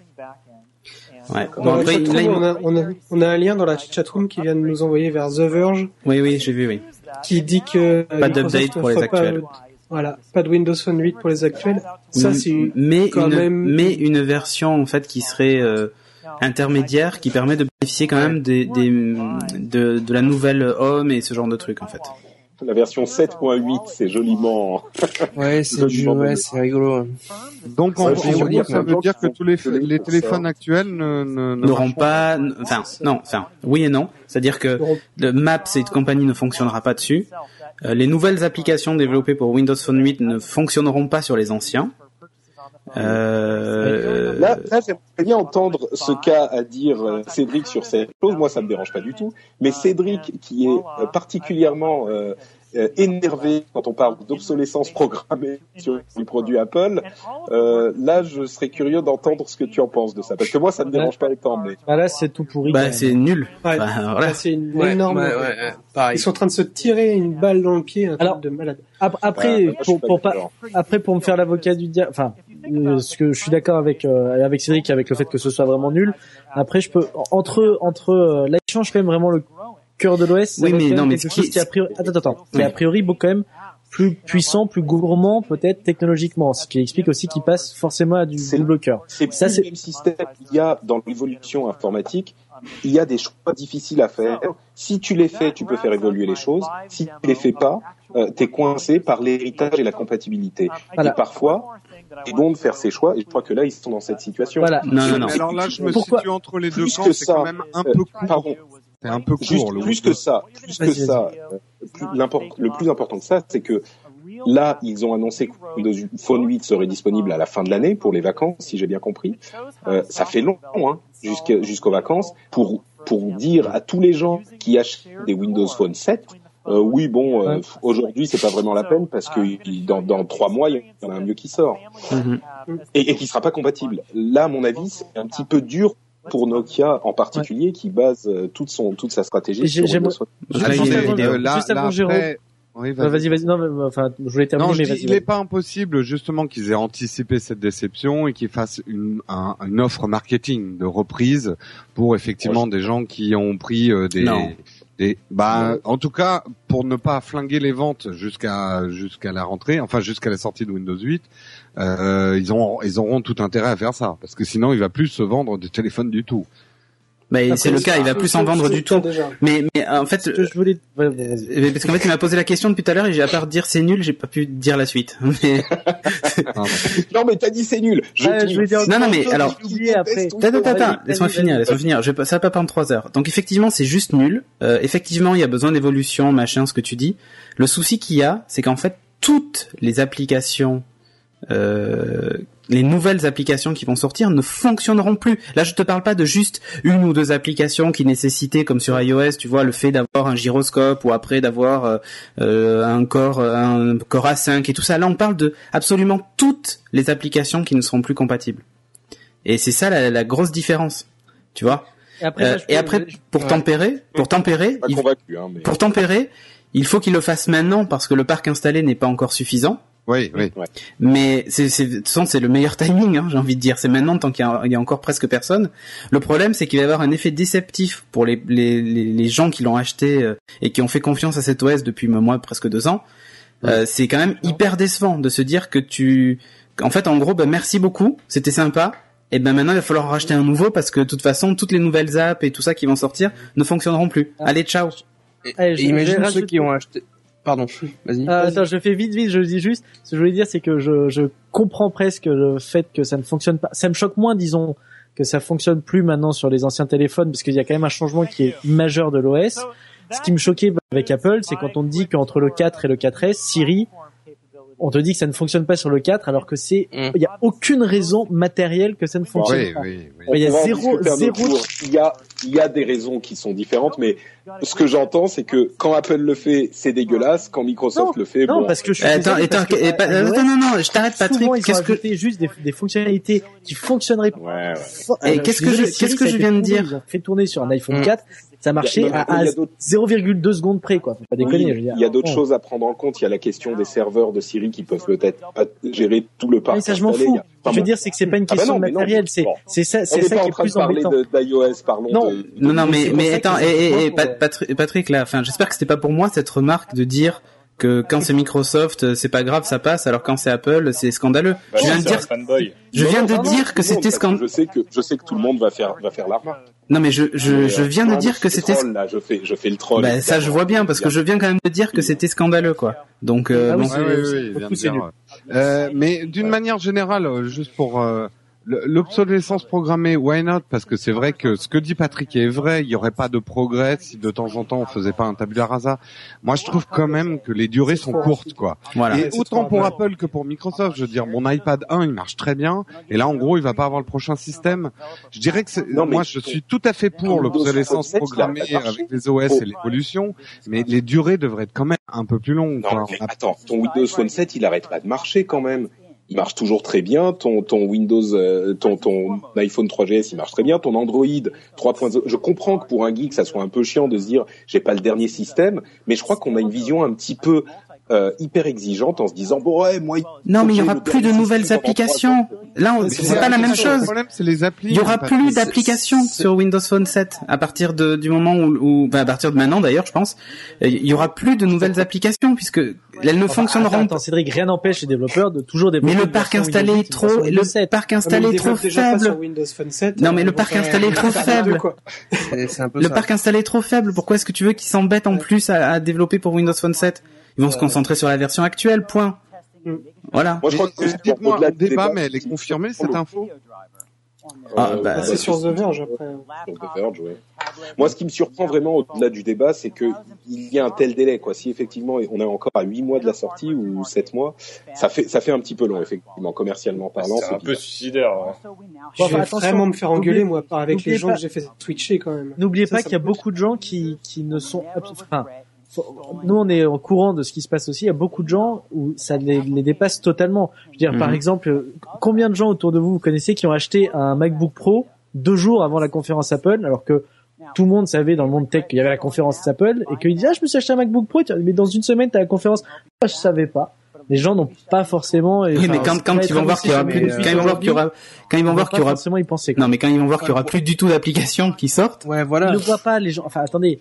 Ouais. Dans chatroom, on, a, on, a, on a un lien dans la chatroom qui vient de nous envoyer vers The Verge Oui, oui, j'ai vu, oui. qui dit que Pas Microsoft d'update pour les pas- actuels. voilà, pas de Windows Phone 8 pour les actuels. Ça, c'est mais quand une, même- mais une version en fait qui serait euh, intermédiaire, qui permet de bénéficier quand même des, des de, de la nouvelle Home et ce genre de trucs en fait. La version 7.8, c'est joliment. Ouais, c'est <laughs> ouais, c'est rigolo. Donc en gros, c'est sûr, ça veut dire que tous les, les téléphones ça. actuels ne, ne, ne N'auront pas, enfin non, enfin oui et non, c'est-à-dire que le Maps et compagnie ne fonctionnera pas dessus. Euh, les nouvelles applications développées pour Windows Phone 8 ne fonctionneront pas sur les anciens. Euh, Là, là j'aimerais bien entendre ce qu'a à dire euh, Cédric sur cette chose. Moi, ça me dérange pas du tout. Mais Cédric, qui est euh, particulièrement euh, énervé quand on parle d'obsolescence programmée sur les produits Apple, euh, là, je serais curieux d'entendre ce que tu en penses de ça. Parce que moi, ça me dérange pas autant. Mais Ah là, c'est tout pourri. bah c'est nul. Ouais. Enfin, voilà. Là, c'est une Ouais, énorme. ouais, ouais, ouais, pareil. Ils sont en train de se tirer une balle dans le pied, un truc Alors- de malade. Ap- Après, pour, pour pas, après pour me faire l'avocat du diable, enfin, ce que je suis d'accord avec euh, avec Cédric avec le fait que ce soit vraiment nul. Après, je peux entre entre euh, là, il change quand même vraiment le cœur de l'OS. Oui, mais non, mais ce qui qui a priori, attends, attends, Oui. a priori beaucoup quand même plus puissant, plus gourmand peut-être technologiquement, ce qui explique aussi qu'il passe forcément à du double cœur. c'est Ça, c'est- le même système qu'il y a dans l'évolution informatique. Il y a des choix difficiles à faire. Si tu les fais, tu peux faire évoluer les choses. Si tu les fais pas, euh, t'es coincé par l'héritage et la compatibilité. Voilà. Et parfois, c'est bon de faire ces choix. Et je crois que là, ils sont dans cette situation. Voilà. Non, non, non. Alors là, je me Pourquoi situe entre les deux camps. que C'est ça, quand même un euh, peu court. C'est un peu Juste, court. le plus que ça, plus que ça, euh, plus, le plus important que ça, c'est que là, ils ont annoncé que Windows Phone 8 serait disponible à la fin de l'année pour les vacances, si j'ai bien compris. Euh, ça fait long, hein, jusqu'aux vacances, pour pour dire à tous les gens qui achètent des Windows Phone 7. euh, oui, bon, euh, aujourd'hui c'est pas vraiment la peine parce que dans, dans trois mois il y en a un mieux qui sort Mhm. et, et qui sera pas compatible. Là, à mon avis, c'est un petit peu dur pour Nokia en particulier qui base euh, toute son toute sa stratégie sur j'ai- Windows Juste avant-. Euh, Jérôme. Oui, Euh, vas-y. Vas-y, vas-y. Non, mais, enfin, je voulais terminer, Non, je mais dis, vas-y. il n'est pas impossible justement qu'ils aient anticipé cette déception et qu'ils fassent une, un- une offre marketing de reprise pour effectivement des gens qui ont pris euh, des, Non. Des bah en tout cas pour ne pas flinguer les ventes jusqu'à jusqu'à la rentrée, enfin jusqu'à la sortie de Windows 8, euh, ils ont ils auront tout intérêt à faire ça parce que sinon il va plus se vendre de téléphone du tout. Après, c'est le cas, il va plus en vendre du tout. Déjà. Mais, mais en fait, je voulais, ouais, euh, parce qu'en fait, il m'a posé la question depuis tout à l'heure et j'ai à part dire c'est nul, j'ai pas pu dire la suite. <laughs> Mais <laughs> Non, mais t'as dit c'est nul. Je te- je voulais dire Non, non, mais alors- Attends, attends, laisse-moi finir, laisse-moi finir. Je, vais pas- ça va pas prendre trois heures. Donc effectivement, c'est juste nul. Euh, effectivement, il y a besoin d'évolution, machin, ce que tu dis. Le souci qu'il y a, c'est qu'en fait, toutes les applications, euh, les nouvelles applications qui vont sortir ne fonctionneront plus. Là, je te parle pas de juste une ou deux applications qui nécessitaient, comme sur iOS, tu vois, le fait d'avoir un gyroscope ou après d'avoir euh, euh, un Core, un Core A5 et tout ça. Là, on parle de absolument toutes les applications qui ne seront plus compatibles. Et c'est ça la, la grosse différence, tu vois. Et après, Euh, et après, pour Ouais. tempérer, pour tempérer, Pas il, convaincu, hein, mais. pour tempérer, il faut qu'il le fasse maintenant parce que le parc installé n'est pas encore suffisant. Oui, oui. Mais c'est, c'est, de toute façon, c'est le meilleur <laughs> timing, hein, j'ai envie de dire. C'est maintenant tant qu'il y a, il y a encore presque personne. Le problème, c'est qu'il va y avoir un effet déceptif pour les, les, les, les gens qui l'ont acheté euh, et qui ont fait confiance à cet OS depuis moi presque deux ans. Euh, c'est quand même hyper décevant de se dire que tu, en fait, en gros, ben, merci beaucoup, c'était sympa. Et ben maintenant, il va falloir racheter un nouveau parce que de toute façon, toutes les nouvelles apps et tout ça qui vont sortir ne fonctionneront plus. Allez, ciao. Et, Allez, et je- je imagine ceux qui ont acheté. Pardon, vas-y. Euh, attends, je fais vite, vite, je dis juste. Ce que je voulais dire, c'est que je, je comprends presque le fait que ça ne fonctionne pas. Ça me choque moins, disons, que ça fonctionne plus maintenant sur les anciens téléphones, parce qu'il y a quand même un changement qui est majeur de l'OS. Ce qui me choquait avec Apple, c'est quand on dit qu'entre le 4 et le 4S, Siri, on te dit que ça ne fonctionne pas sur le 4, alors que c'est, Mm. il y a aucune raison matérielle que ça ne fonctionne Oui, pas. oui, oui. Il y a zéro, zéro. Il y a, il y a des raisons qui sont différentes, mais ce que j'entends, c'est que quand Apple le fait, c'est dégueulasse. Quand Microsoft le fait, Non, bon, parce que je suis Attends, désolé, attends, parce que, et pas- euh, attends, non, non, je t'arrête, Patrick. Qu'est-ce que, juste des, des fonctionnalités qui fonctionneraient ouais, ouais. Qu'est-ce que je- qu'est-ce que je viens de dire Ils ont fait tourner sur un iPhone Mm. 4, ça marchait a- à, à il y a d'autres- 0,2 secondes près, quoi. Faut pas déconner. Oui, je veux dire. il y a d'autres Bon. choses à prendre en compte. Il y a la question des serveurs de Siri qui peuvent peut-être pas gérer tout le parc. Mais ça, je m'en installé. fou. Il y a- Je veux dire, c'est que c'est pas une Ah bah question non, de matériel, c'est, bon. c'est ça, on c'est n'est ça pas qui en est train de plus parler embêtant. d'iOS, parlons Non. de. Non, non, Mais mais, attends, et, et, Pat- pour- Patrick, Patrick, là, enfin, j'espère que c'était pas pour moi cette remarque de dire que quand c'est Microsoft, euh, c'est pas grave, ça passe, alors quand c'est Apple, c'est scandaleux. Bah, je viens de dire, je viens non, de dire que c'était scandaleux. Je sais que je sais que tout le monde va faire va faire la remarque. Non, mais je, je, je viens de dire que c'était, là, je fais je fais le troll. bah, ça je vois bien, parce que je viens quand même de dire que c'était scandaleux, quoi. Donc, euh, Ah oui, bon. euh, mais d'une manière générale, euh, juste pour euh, l'obsolescence programmée, why not? Parce que c'est vrai que ce que dit Patrick est vrai. Il y aurait pas de progrès si de temps en temps on faisait pas un tabula rasa. Moi, je trouve quand même que les durées sont courtes, quoi. voilà. Et autant pour. Apple que pour Microsoft, je veux dire, mon iPad 1, il marche très bien. Et là, en gros, il va pas avoir le prochain système. Je dirais que c'est, Non, moi, je suis tout à fait pour l'obsolescence 7, il a programmée avec les OS Oh. et l'évolution, mais les durées devraient être quand même un peu plus longues. Non, quoi. mais attends, ton Windows Phone 7, il arrête pas de marcher quand même. Il marche toujours très bien. Ton ton Windows, euh, ton ton iPhone 3GS, il marche très bien. Ton Android 3.0. Je comprends que pour un geek, ça soit un peu chiant de se dire j'ai pas le dernier système, mais je crois qu'on a une vision un petit peu euh, hyper exigeante en se disant bon ouais moi. Non, mais il y aura le plus de nouvelles applications. Là, Mais c'est pas la même Le chose. problème, c'est les applis. Il y aura plus d'applications sur Windows Phone 7 à partir de, du moment où, où à partir de maintenant d'ailleurs, je pense, euh, il y aura plus de nouvelles applications puisque elles ne fonctionneront attends, Cédric, rien n'empêche les développeurs de toujours Mais développer. le une parc version installé est 8, une trop, le Windows 7. parc mais installé est trop pas faible. Windows Phone 7. Non, mais le parc installé est <laughs> trop faible. 2, quoi. C'est c'est un peu Le parc installé est trop faible. Pourquoi est-ce que tu veux qu'ils s'embêtent en plus à, à développer pour Windows Phone 7 Ils vont se concentrer sur la version actuelle, point. Voilà. Moi je crois que Dites-moi un débat, mais elle est confirmée cette info Ah, Euh, bah, Ah, c'est sur The Verge après. Sur The Verge, ouais. Moi, ce qui me surprend vraiment au-delà du débat, c'est que il y a un tel délai, quoi. Si effectivement on est encore à 8 mois de la sortie ou 7 mois, ça fait ça fait un petit peu long, effectivement, commercialement parlant. C'est un peu suicidaire. hein. Je Bon, vais enfin, attention, vraiment me faire engueuler, n'oubliez- moi, par avec les gens pas- que j'ai fait twitcher quand même. N'oubliez pas qu'il y a beaucoup de gens qui, qui ne sont, enfin, nous on est au courant de ce qui se passe aussi. Il y a beaucoup de gens où ça les, les dépasse totalement. Je veux dire, par Mhm. exemple, euh, combien de gens autour de vous vous connaissez qui ont acheté un MacBook Pro deux jours avant la conférence Apple, alors que tout le monde savait dans le monde tech qu'il y avait la conférence Apple et qu'ils disaient ah je me suis acheté un MacBook Pro, mais dans une semaine t'as la conférence. Ah, je savais pas. Les gens n'ont pas forcément. Oui, mais quand, quand ils vont voir qu'il y aura plus, de- quand ils vont voir qu'il y aura, quand ils vont voir qu'il y aura, forcément y penser. quoi. non, mais quand ils vont voir qu'il y aura plus du tout d'applications qui sortent, Ouais, Ils voilà. ne voient pas les gens. Enfin, attendez.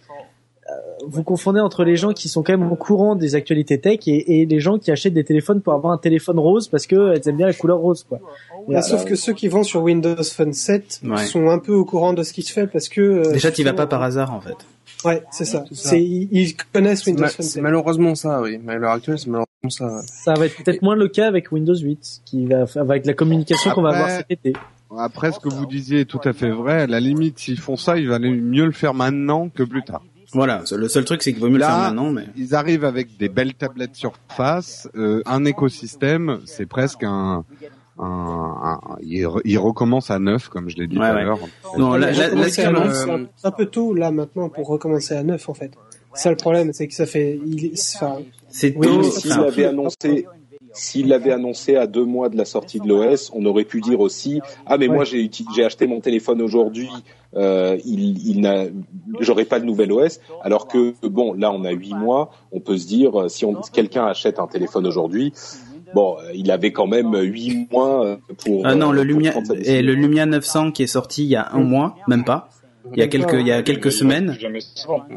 Euh, Vous confondez entre les gens qui sont quand même au courant des actualités tech et, et les gens qui achètent des téléphones pour avoir un téléphone rose parce que elles aiment bien la couleur rose, quoi. Bah, sauf que ceux qui vont sur Windows Phone 7 Ouais. sont un peu au courant de ce qui se fait parce que euh, déjà tu vas pas par hasard en fait. Ouais, c'est ça. Ils, connaissent Windows ma- Phone c'est 7. malheureusement ça, oui. Mais à l'heure actuelle, c'est malheureusement ça. ouais. Ça va être peut-être moins le cas avec Windows 8, qui va avec la communication qu'on va Après- avoir cet été. Après, ce que vous disiez est tout à fait vrai. À la limite, s'ils font ça, il valait mieux le faire maintenant que plus tard. Voilà. Le seul truc c'est qu'il vaut mieux Là, le faire maintenant, mais. Ils arrivent avec des belles tablettes surface, euh, un écosystème, c'est presque un... un, un- ils, re- ils recommencent à neuf, comme je l'ai dit tout à l'heure. Non, là, là, c'est un- peu tôt là maintenant pour recommencer à neuf en fait. C'est ça le problème, c'est que ça fait. Il, enfin, c'est Oui, tôt. S'il l'avait annoncé, s'il l'avait annoncé à deux mois de la sortie de l'OS, on aurait pu dire aussi ah mais moi j'ai acheté mon téléphone aujourd'hui, euh, il, il n'a, j'aurais pas le nouvel OS. Alors que bon là on a huit mois, on peut se dire si on si quelqu'un achète un téléphone aujourd'hui, bon, il avait quand même huit mois euh, pour. Ah non, le pour Lumia et le Lumia 900 qui est sorti il y a un mois, même pas. Il y a quelques il y a quelques semaines.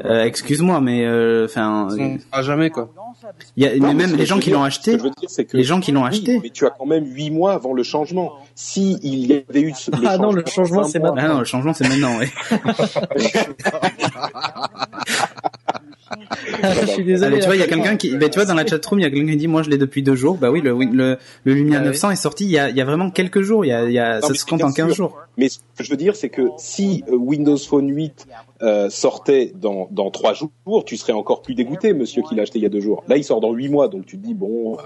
Euh, Excuse-moi, mais euh, enfin, À jamais quoi. il y a Non, mais même les gens qui l'ont acheté, que les gens qui l'ont oui, acheté. mais tu as quand même huit mois avant le changement. Si il y avait eu ce- Ah non, le changement, en c'est mois- Ah non, le changement c'est maintenant. Ouais. <laughs> <laughs> je suis désolé. Allez, tu vois, il y a quelqu'un qui, ben, tu vois, dans la chatroom, il y a quelqu'un qui dit, moi, je l'ai depuis deux jours. Bah oui, le, le, le Lumia Ah oui. 900 est sorti il y a, il y a vraiment quelques jours. Il y a, il y a, Non, ça se compte en 15 sûr. jours. Mais ce que je veux dire, c'est que si euh, Windows Phone 8 euh, sortait dans dans trois jours, tu serais encore plus dégoûté, monsieur qui l'a acheté il y a deux jours. Là, il sort dans huit mois, donc tu te dis bon, euh,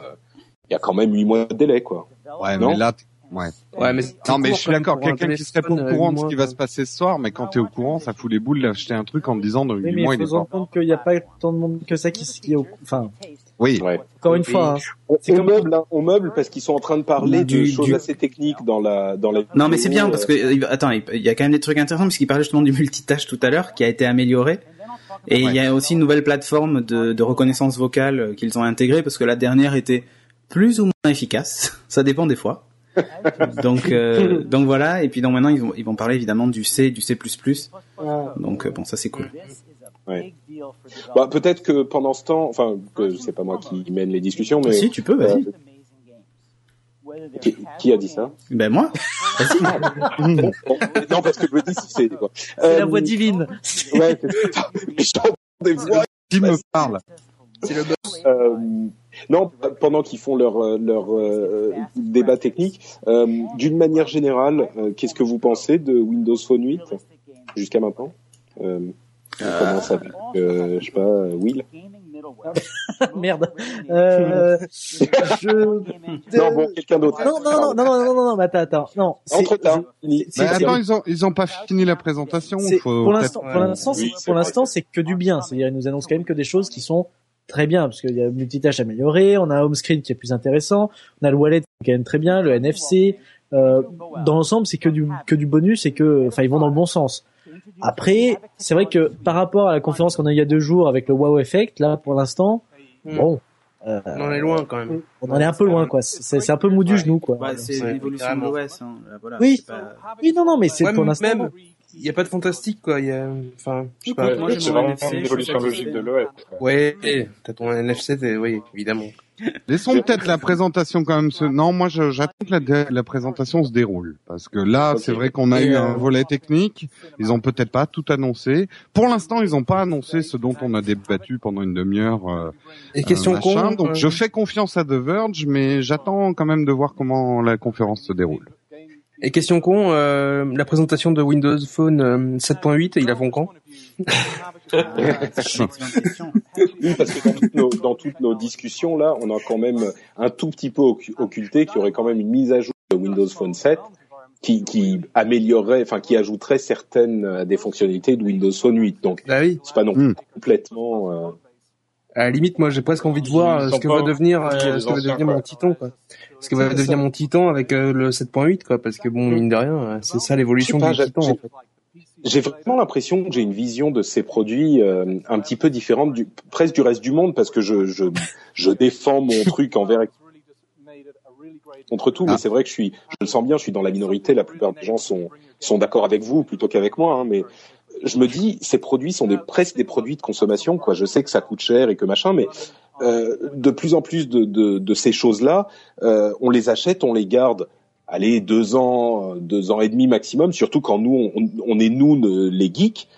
il y a quand même huit mois de délai, quoi. Ouais, Non? mais là, ouais. Ouais, mais c'est Non, mais je suis d'accord. Quelqu'un qui serait pas au euh, courant de ce qui va se passer ce soir, mais quand t'es au courant, ça fout les boules d'acheter un truc en te disant dans Oui, 8 mais mois, il faut est se rendre pas. compte qu'il n'y a pas tant de monde que ça qui, qui est au... Enfin, Oui. Ouais. encore une fois, hein. On, C'est on comme- meuble, hein, on meuble parce qu'ils sont en train de parler Du- de choses du- assez techniques dans la dans la. Non, mais c'est bien parce que, euh, attends, il y a quand même des trucs intéressants puisqu'il parlait justement du multitâche tout à l'heure qui a été amélioré. Et il y a aussi une nouvelle plateforme de, de reconnaissance vocale euh, qu'ils ont intégrée parce que la dernière était plus ou moins efficace. <laughs> Ça dépend des fois. Donc, euh, donc voilà. Et puis donc maintenant ils vont, ils vont parler évidemment du C, du C++. Donc euh, bon, ça c'est cool. Ouais. Bah, peut-être que pendant ce temps, enfin, que c'est pas moi qui mène les discussions, mais Si tu peux, vas-y. qui, qui a dit ça? Ben moi. Vas-y. Bon, <laughs> bon, Non, parce que je me dis si c'est quoi. c'est la Euh, voix divine. Ouais, j'entends <laughs> des voix. Qui me parle? C'est le boss. Euh, non, pendant qu'ils font leur euh, leur euh, débat technique, euh, d'une manière générale, euh, qu'est-ce que vous pensez de Windows Phone 8 jusqu'à maintenant? Euh, On commence avec, euh, je sais pas, Will. <laughs> Merde. Euh, <laughs> je... Non, bon, quelqu'un d'autre. Non, non, non, non, non, non, non, attends, attends. Non, Entre temps, attends, ils ont ils ont pas fini la présentation. faut pour l'instant, pour l'instant, c'est- Oui, c'est pour vrai l'instant, que- c'est que du bien. C'est-à-dire, ils nous annoncent quand même que des choses qui sont très bien, parce qu'il y a le multitâche amélioré, on a un home screen qui est plus intéressant, on a le wallet qui est quand même très bien, le NFC. Euh, dans l'ensemble, c'est que du que du bonus et que, enfin, ils vont dans le bon sens. Après, c'est vrai que par rapport à la conférence qu'on a eu il y a deux jours avec le Wow Effect, là, pour l'instant, Hmm. bon, euh, On en est loin quand même. on en est un peu loin, quoi. C'est c'est un peu mou du genou, quoi. Ouais, c'est l'évolution de l'OS. Hein. Voilà, Oui. pas- Oui, non, non, mais c'est Ouais, pour l'instant. même, il y a pas de fantastique quoi. Il y a, enfin, je sais pas. Moi, j'ai c'est mon vraiment NFC, une je évolution logique de l'OS. Ouais, t'as ton NFC, t'es- oui, évidemment. <laughs> Laissons peut-être la présentation quand même. Se... Non, moi j'attends que la, dé- la présentation se déroule parce que là, c'est vrai qu'on a Et, eu euh, un volet technique. Ils ont peut-être pas tout annoncé. Pour l'instant, ils ont pas annoncé ce dont on a débattu pendant une demi-heure. euh, Et question euh, machin. con. Donc euh, je fais confiance à The Verge, mais j'attends quand même de voir comment la conférence se déroule. Et question con, euh, la présentation de Windows Phone euh, 7.8, ils la font quand Ah. Oui, parce que dans toutes, nos, dans toutes nos discussions là, on a quand même un tout petit peu occu- occulté qu'il y aurait quand même une mise à jour de Windows Phone 7 qui, qui améliorerait, enfin qui ajouterait certaines euh, des fonctionnalités de Windows Phone 8. Donc oui. c'est pas non plus Hmm. complètement. euh, À la limite, moi, j'ai presque envie de voir euh, ce que va devenir, euh, ce que va devenir mon Titan, quoi. Ce que va devenir mon Titan avec euh, le 7.8, quoi, parce que bon, mine de rien, c'est ça l'évolution du Titan. j'ai- En fait. J'ai vraiment l'impression que j'ai une vision de ces produits euh, un petit peu différente du presque du reste du monde parce que je je, je défends mon <laughs> truc envers contre tout, mais Ah. c'est vrai que je suis, je le sens bien, je suis dans la minorité. La plupart des gens sont sont d'accord avec vous plutôt qu'avec moi, hein, mais je me dis ces produits sont des presque des produits de consommation, quoi. Je sais que ça coûte cher et que machin, mais euh, de plus en plus de de, de ces choses-là, euh, on les achète, on les garde. Allez, deux ans, euh, deux ans et demi maximum, surtout quand nous, on, on est nous les geeks,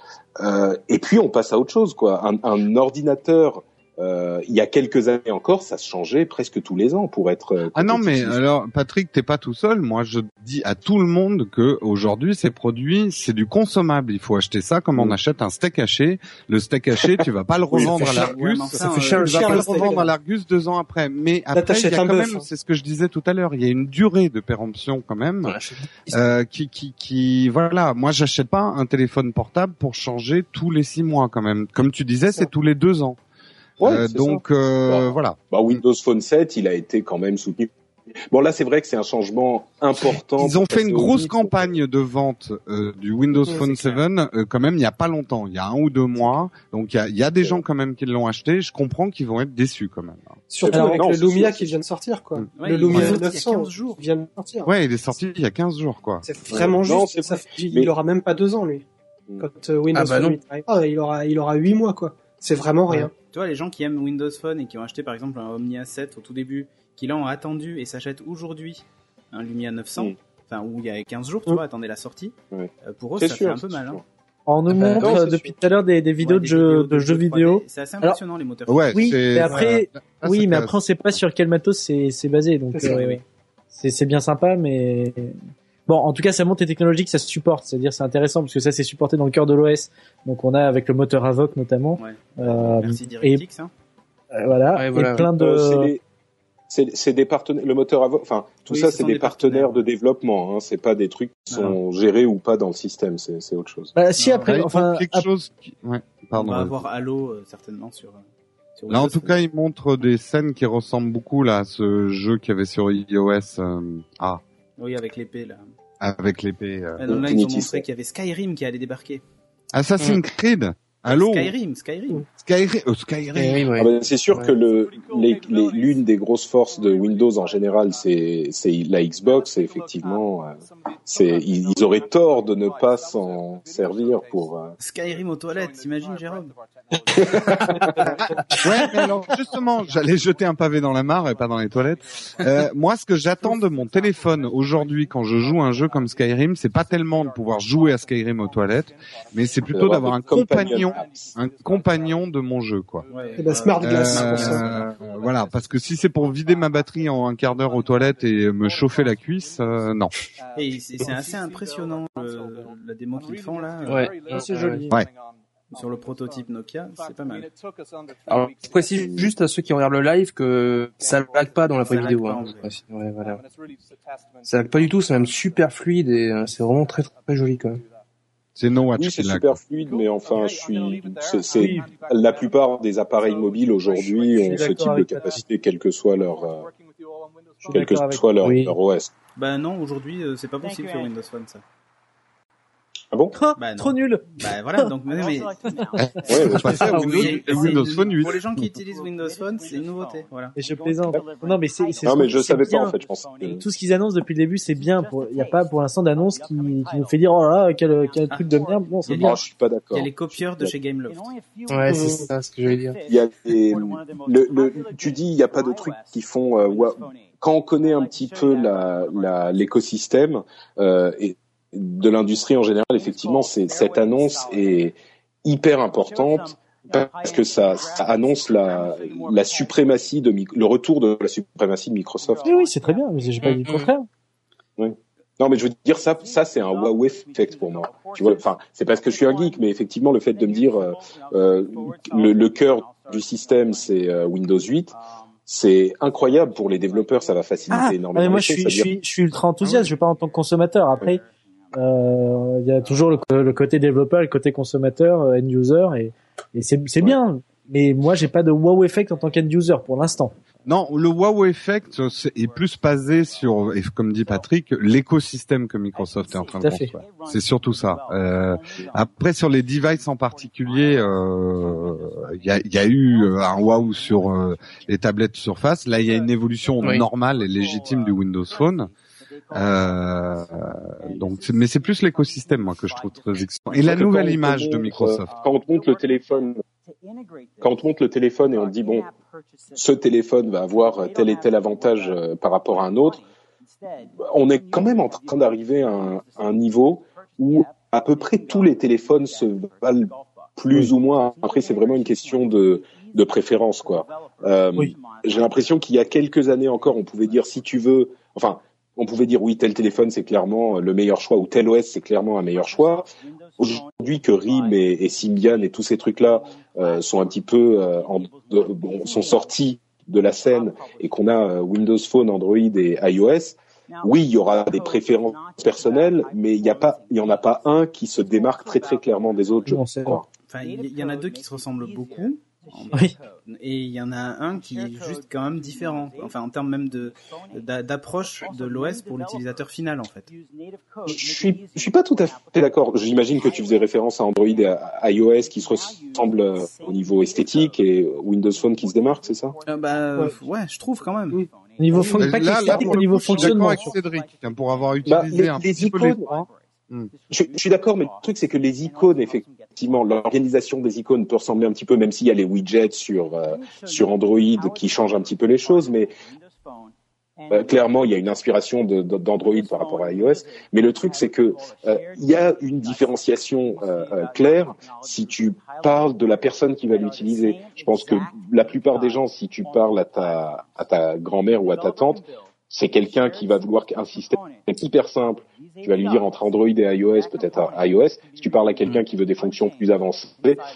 euh, et puis on passe à autre chose, quoi. Un, un ordinateur, euh, il y a quelques années encore, ça se changeait presque tous les ans pour être. euh, Ah non, mais alors Patrick, t'es pas tout seul. Moi, je dis à tout le monde que aujourd'hui, ces produits, c'est du consommable. Il faut acheter ça comme on Mm. achète un steak haché. Le steak haché, tu vas pas le <laughs> revendre à l'Argus. Ça fait cher le Tu vas pas le revendre à l'Argus deux ans après. Mais après, il y a quand même, hein. c'est ce que je disais tout à l'heure, il y a une durée de péremption quand même. Euh, qui, qui, qui, voilà. Moi, j'achète pas un téléphone portable pour changer tous les six mois quand même. Comme tu disais, c'est tous les deux ans. Ouais, Euh, donc euh, Bon. voilà. Bah, Windows Phone 7, il a été quand même soutenu Bon là, c'est vrai que c'est un changement important. Ils ont fait une grosse 8. campagne de vente euh, du Windows Ouais, Phone c'est 7 euh, quand même il y a pas longtemps, il y a un ou deux mois. Donc il y a, il y a des gens quand même qui l'ont acheté. Je comprends qu'ils vont être déçus quand même. Surtout Alors, avec non, le Lumia qui vient de sortir, quoi. Ouais, le il Lumia est sorti il y a 900 15 jours. vient de sortir. Ouais, il est sorti il y a 15 jours quoi. C'est vraiment Non, juste. ça il Mais- aura même pas deux ans, lui. Mm. Quand euh, Windows Ah bah Phone non. 8 arrivera, il aura, il aura huit mois, quoi. C'est vraiment rien. Tu vois, les gens qui aiment Windows Phone et qui ont acheté par exemple un Omnia 7 au tout début, qui l'ont attendu et s'achètent aujourd'hui un Lumia 900, Mm. enfin, où il y a 15 jours, tu Mm. vois, attendaient la sortie, euh, pour eux, ça sûr, fait un peu mal. Hein. On nous Ah bah, montre non, depuis sûr. tout à l'heure des, des vidéos Ouais, de jeux, de deux, jeux 3D. vidéo. C'est assez Alors, impressionnant, les moteurs. Ouais, Oui, mais après, là, oui, c'est mais après on sait pas sur quel matos c'est c'est basé, donc euh, oui, oui. c'est c'est bien sympa, mais bon, en tout cas, ça monte les technologies que ça se supporte, c'est-à-dire c'est intéressant parce que ça c'est supporté dans le cœur de l'OS, donc on a avec le moteur Avoc notamment, Ouais. euh, Merci et DirectX. Hein. euh, voilà, Ouais, voilà. et plein de. Euh, c'est des- partenaires, le moteur Avoc, enfin tout Oui, ça ce c'est des, des partenaires, partenaires. de développement. Hein, c'est pas des trucs qui sont gérés ou pas dans le système. C'est autre chose. Bah, si Non, après, enfin, quelque ap- chose qui... ouais, pardon. on va avoir Halo euh, certainement sur. sur Là, en tout cas, ils montrent des scènes qui ressemblent beaucoup là à ce jeu qu'il y avait sur iOS. euh, ah, Oui, avec l'épée là. avec l'épée. euh. Donc là, ils ont montré qu'il y avait Skyrim qui allait débarquer. Assassin's Creed. Allô? Skyrim, Skyrim. Skyrim. oh, Skyrim. ouais. Ah bah, c'est sûr Ouais. que le l'une des grosses forces de Windows en général, c'est c'est la Xbox. Et effectivement, euh, c'est ils, ils auraient tort de ne pas s'en servir pour. euh, Skyrim aux toilettes, t'imagines, Jérôme <laughs> Ouais, mais alors justement, j'allais jeter un pavé dans la mare et pas dans les toilettes. Euh, moi, ce que j'attends de mon téléphone aujourd'hui quand je joue un jeu comme Skyrim, c'est pas tellement de pouvoir jouer à Skyrim aux toilettes, mais c'est plutôt d'avoir un compagnon, un compagnon de mon jeu, quoi. Ouais, Et la Smart euh, Glass, Euh, pour ça. voilà, parce que si c'est pour vider ma batterie en un quart d'heure aux toilettes et me chauffer la cuisse, euh, non. Et c'est assez impressionnant la démo qu'ils font là. euh, Ouais. c'est joli. Ouais. Sur le prototype Nokia, c'est pas mal. Alors, je précise juste à ceux qui regardent le live que ça lag pas dans la vraie vidéo. pas, Hein. Ouais, voilà. Ça lag pas du tout, c'est même super fluide et c'est vraiment très très joli quand même. C'est No Watch Oui, c'est super fluide, mais enfin, je suis, c'est, la plupart des appareils mobiles aujourd'hui ont ce type de capacité, quel que soit leur, euh, quel que soit leur, Oui. leur OS. Bah non, aujourd'hui euh, c'est pas possible sur Windows Phone ça. Ah bon? Ah, Bah, trop nul. Bah voilà, donc <laughs> mais, mais- <laughs> Ouais, à Ah, Windows, oui, Windows Phone 8. Pour les gens qui utilisent Windows Phone, c'est une nouveauté, voilà. Et je plaisante. Non, mais c'est. Non, mais je savais bien. pas en fait. Je pense. Tout ce qu'ils annoncent depuis le début, c'est bien. Il n'y a pas pour l'instant d'annonce qui, qui nous fait dire oh là là, quel, quel truc de merde. Non, c'est Il y a bien. Ah, je suis pas Il d'accord. y a les copieurs de chez Gameloft. Ouais, c'est ça ce que j'allais dire. Il y a des, le, le, tu dis, il n'y a pas de trucs qui font. euh, quand on connaît un petit peu la, la, l'écosystème euh, et de l'industrie en général, effectivement, c'est cette annonce est hyper importante parce que ça, ça annonce la, la suprématie de le retour de la suprématie de Microsoft. Oui, oui, c'est très bien. mais J'ai pas dit le contraire. Non, mais je veux dire ça, ça c'est un wow effect pour moi. Tu vois, enfin, c'est parce que je suis un geek, mais effectivement, le fait de me dire euh, euh, le, le cœur du système c'est euh, Windows 8, c'est incroyable pour les développeurs, ça va faciliter Ah, énormément. mais moi je suis, choses, je suis, je suis ultra enthousiaste. Je vais pas en tant que consommateur. Après, il y a toujours le, le côté développeur, et le côté consommateur, euh, end user, et, et c'est bien. Mais moi, j'ai pas de wow effect en tant qu'end user pour l'instant. Non, le wow effect est plus basé sur, et comme dit Patrick, l'écosystème que Microsoft est en train Tout de à fait. construire. C'est surtout ça. Euh, après, sur les devices en particulier, euh, il y, a, y a eu euh, un wow sur euh, les tablettes Surface. Là, il y a une évolution normale et légitime du Windows Phone. Euh, donc, mais c'est plus l'écosystème moi que je trouve très excitant. Et la nouvelle image de Microsoft. Quand on te montre le téléphone, quand on te montre le téléphone et on te dit bon, ce téléphone va avoir tel et tel avantage euh, par rapport à un autre, on est quand même en train d'arriver à un, à un niveau où à peu près tous les téléphones se valent plus ou moins. Après, c'est vraiment une question de, de préférence, quoi. Euh, Oui. J'ai l'impression qu'il y a quelques années encore, on pouvait dire si tu veux, enfin, on pouvait dire oui, tel téléphone c'est clairement le meilleur choix ou tel OS c'est clairement un meilleur choix. Aujourd'hui que RIM et, et Symbian et tous ces trucs-là euh, sont un petit peu euh, en, de- bon, sont sortis de la scène et qu'on a euh, Windows Phone, Android et iOS, oui, il y aura des préférences personnelles, mais il n'y a pas, il y en a pas un qui se démarque très très clairement des autres. Je crois. Enfin, il y en a deux qui se ressemblent beaucoup. Oui. Et il y en a un qui est juste quand même différent. Enfin, en termes même de d'a- d'approche de l'OS pour l'utilisateur final, en fait. Je suis, je suis pas tout à fait d'accord. J'imagine que tu faisais référence à Android et à iOS qui se ressemblent euh, au niveau esthétique et Windows Phone qui se démarque, c'est ça? Euh, bah, ouais. je trouve quand même. Au niveau fon- Là, pas là, qu'esthétique, pour niveau coup, je suis fonctionnement. d'accord avec Cédric, hein, pour avoir Bah, utilisé les, un les petit peu les. Je, je suis d'accord, mais le truc c'est que les icônes, effectivement, l'organisation des icônes peut ressembler un petit peu, même s'il y a les widgets sur euh, sur Android qui changent un petit peu les choses, mais euh, clairement il y a une inspiration d'Android par rapport à iOS. Mais le truc c'est que euh, il y a une différenciation claire si tu parles de la personne qui va l'utiliser. Je pense que la plupart des gens, si tu parles à ta à ta grand-mère ou à ta tante, c'est quelqu'un qui va vouloir un système hyper simple. Tu vas lui dire entre Android et iOS, peut-être iOS. Si tu parles à quelqu'un qui veut des fonctions plus avancées,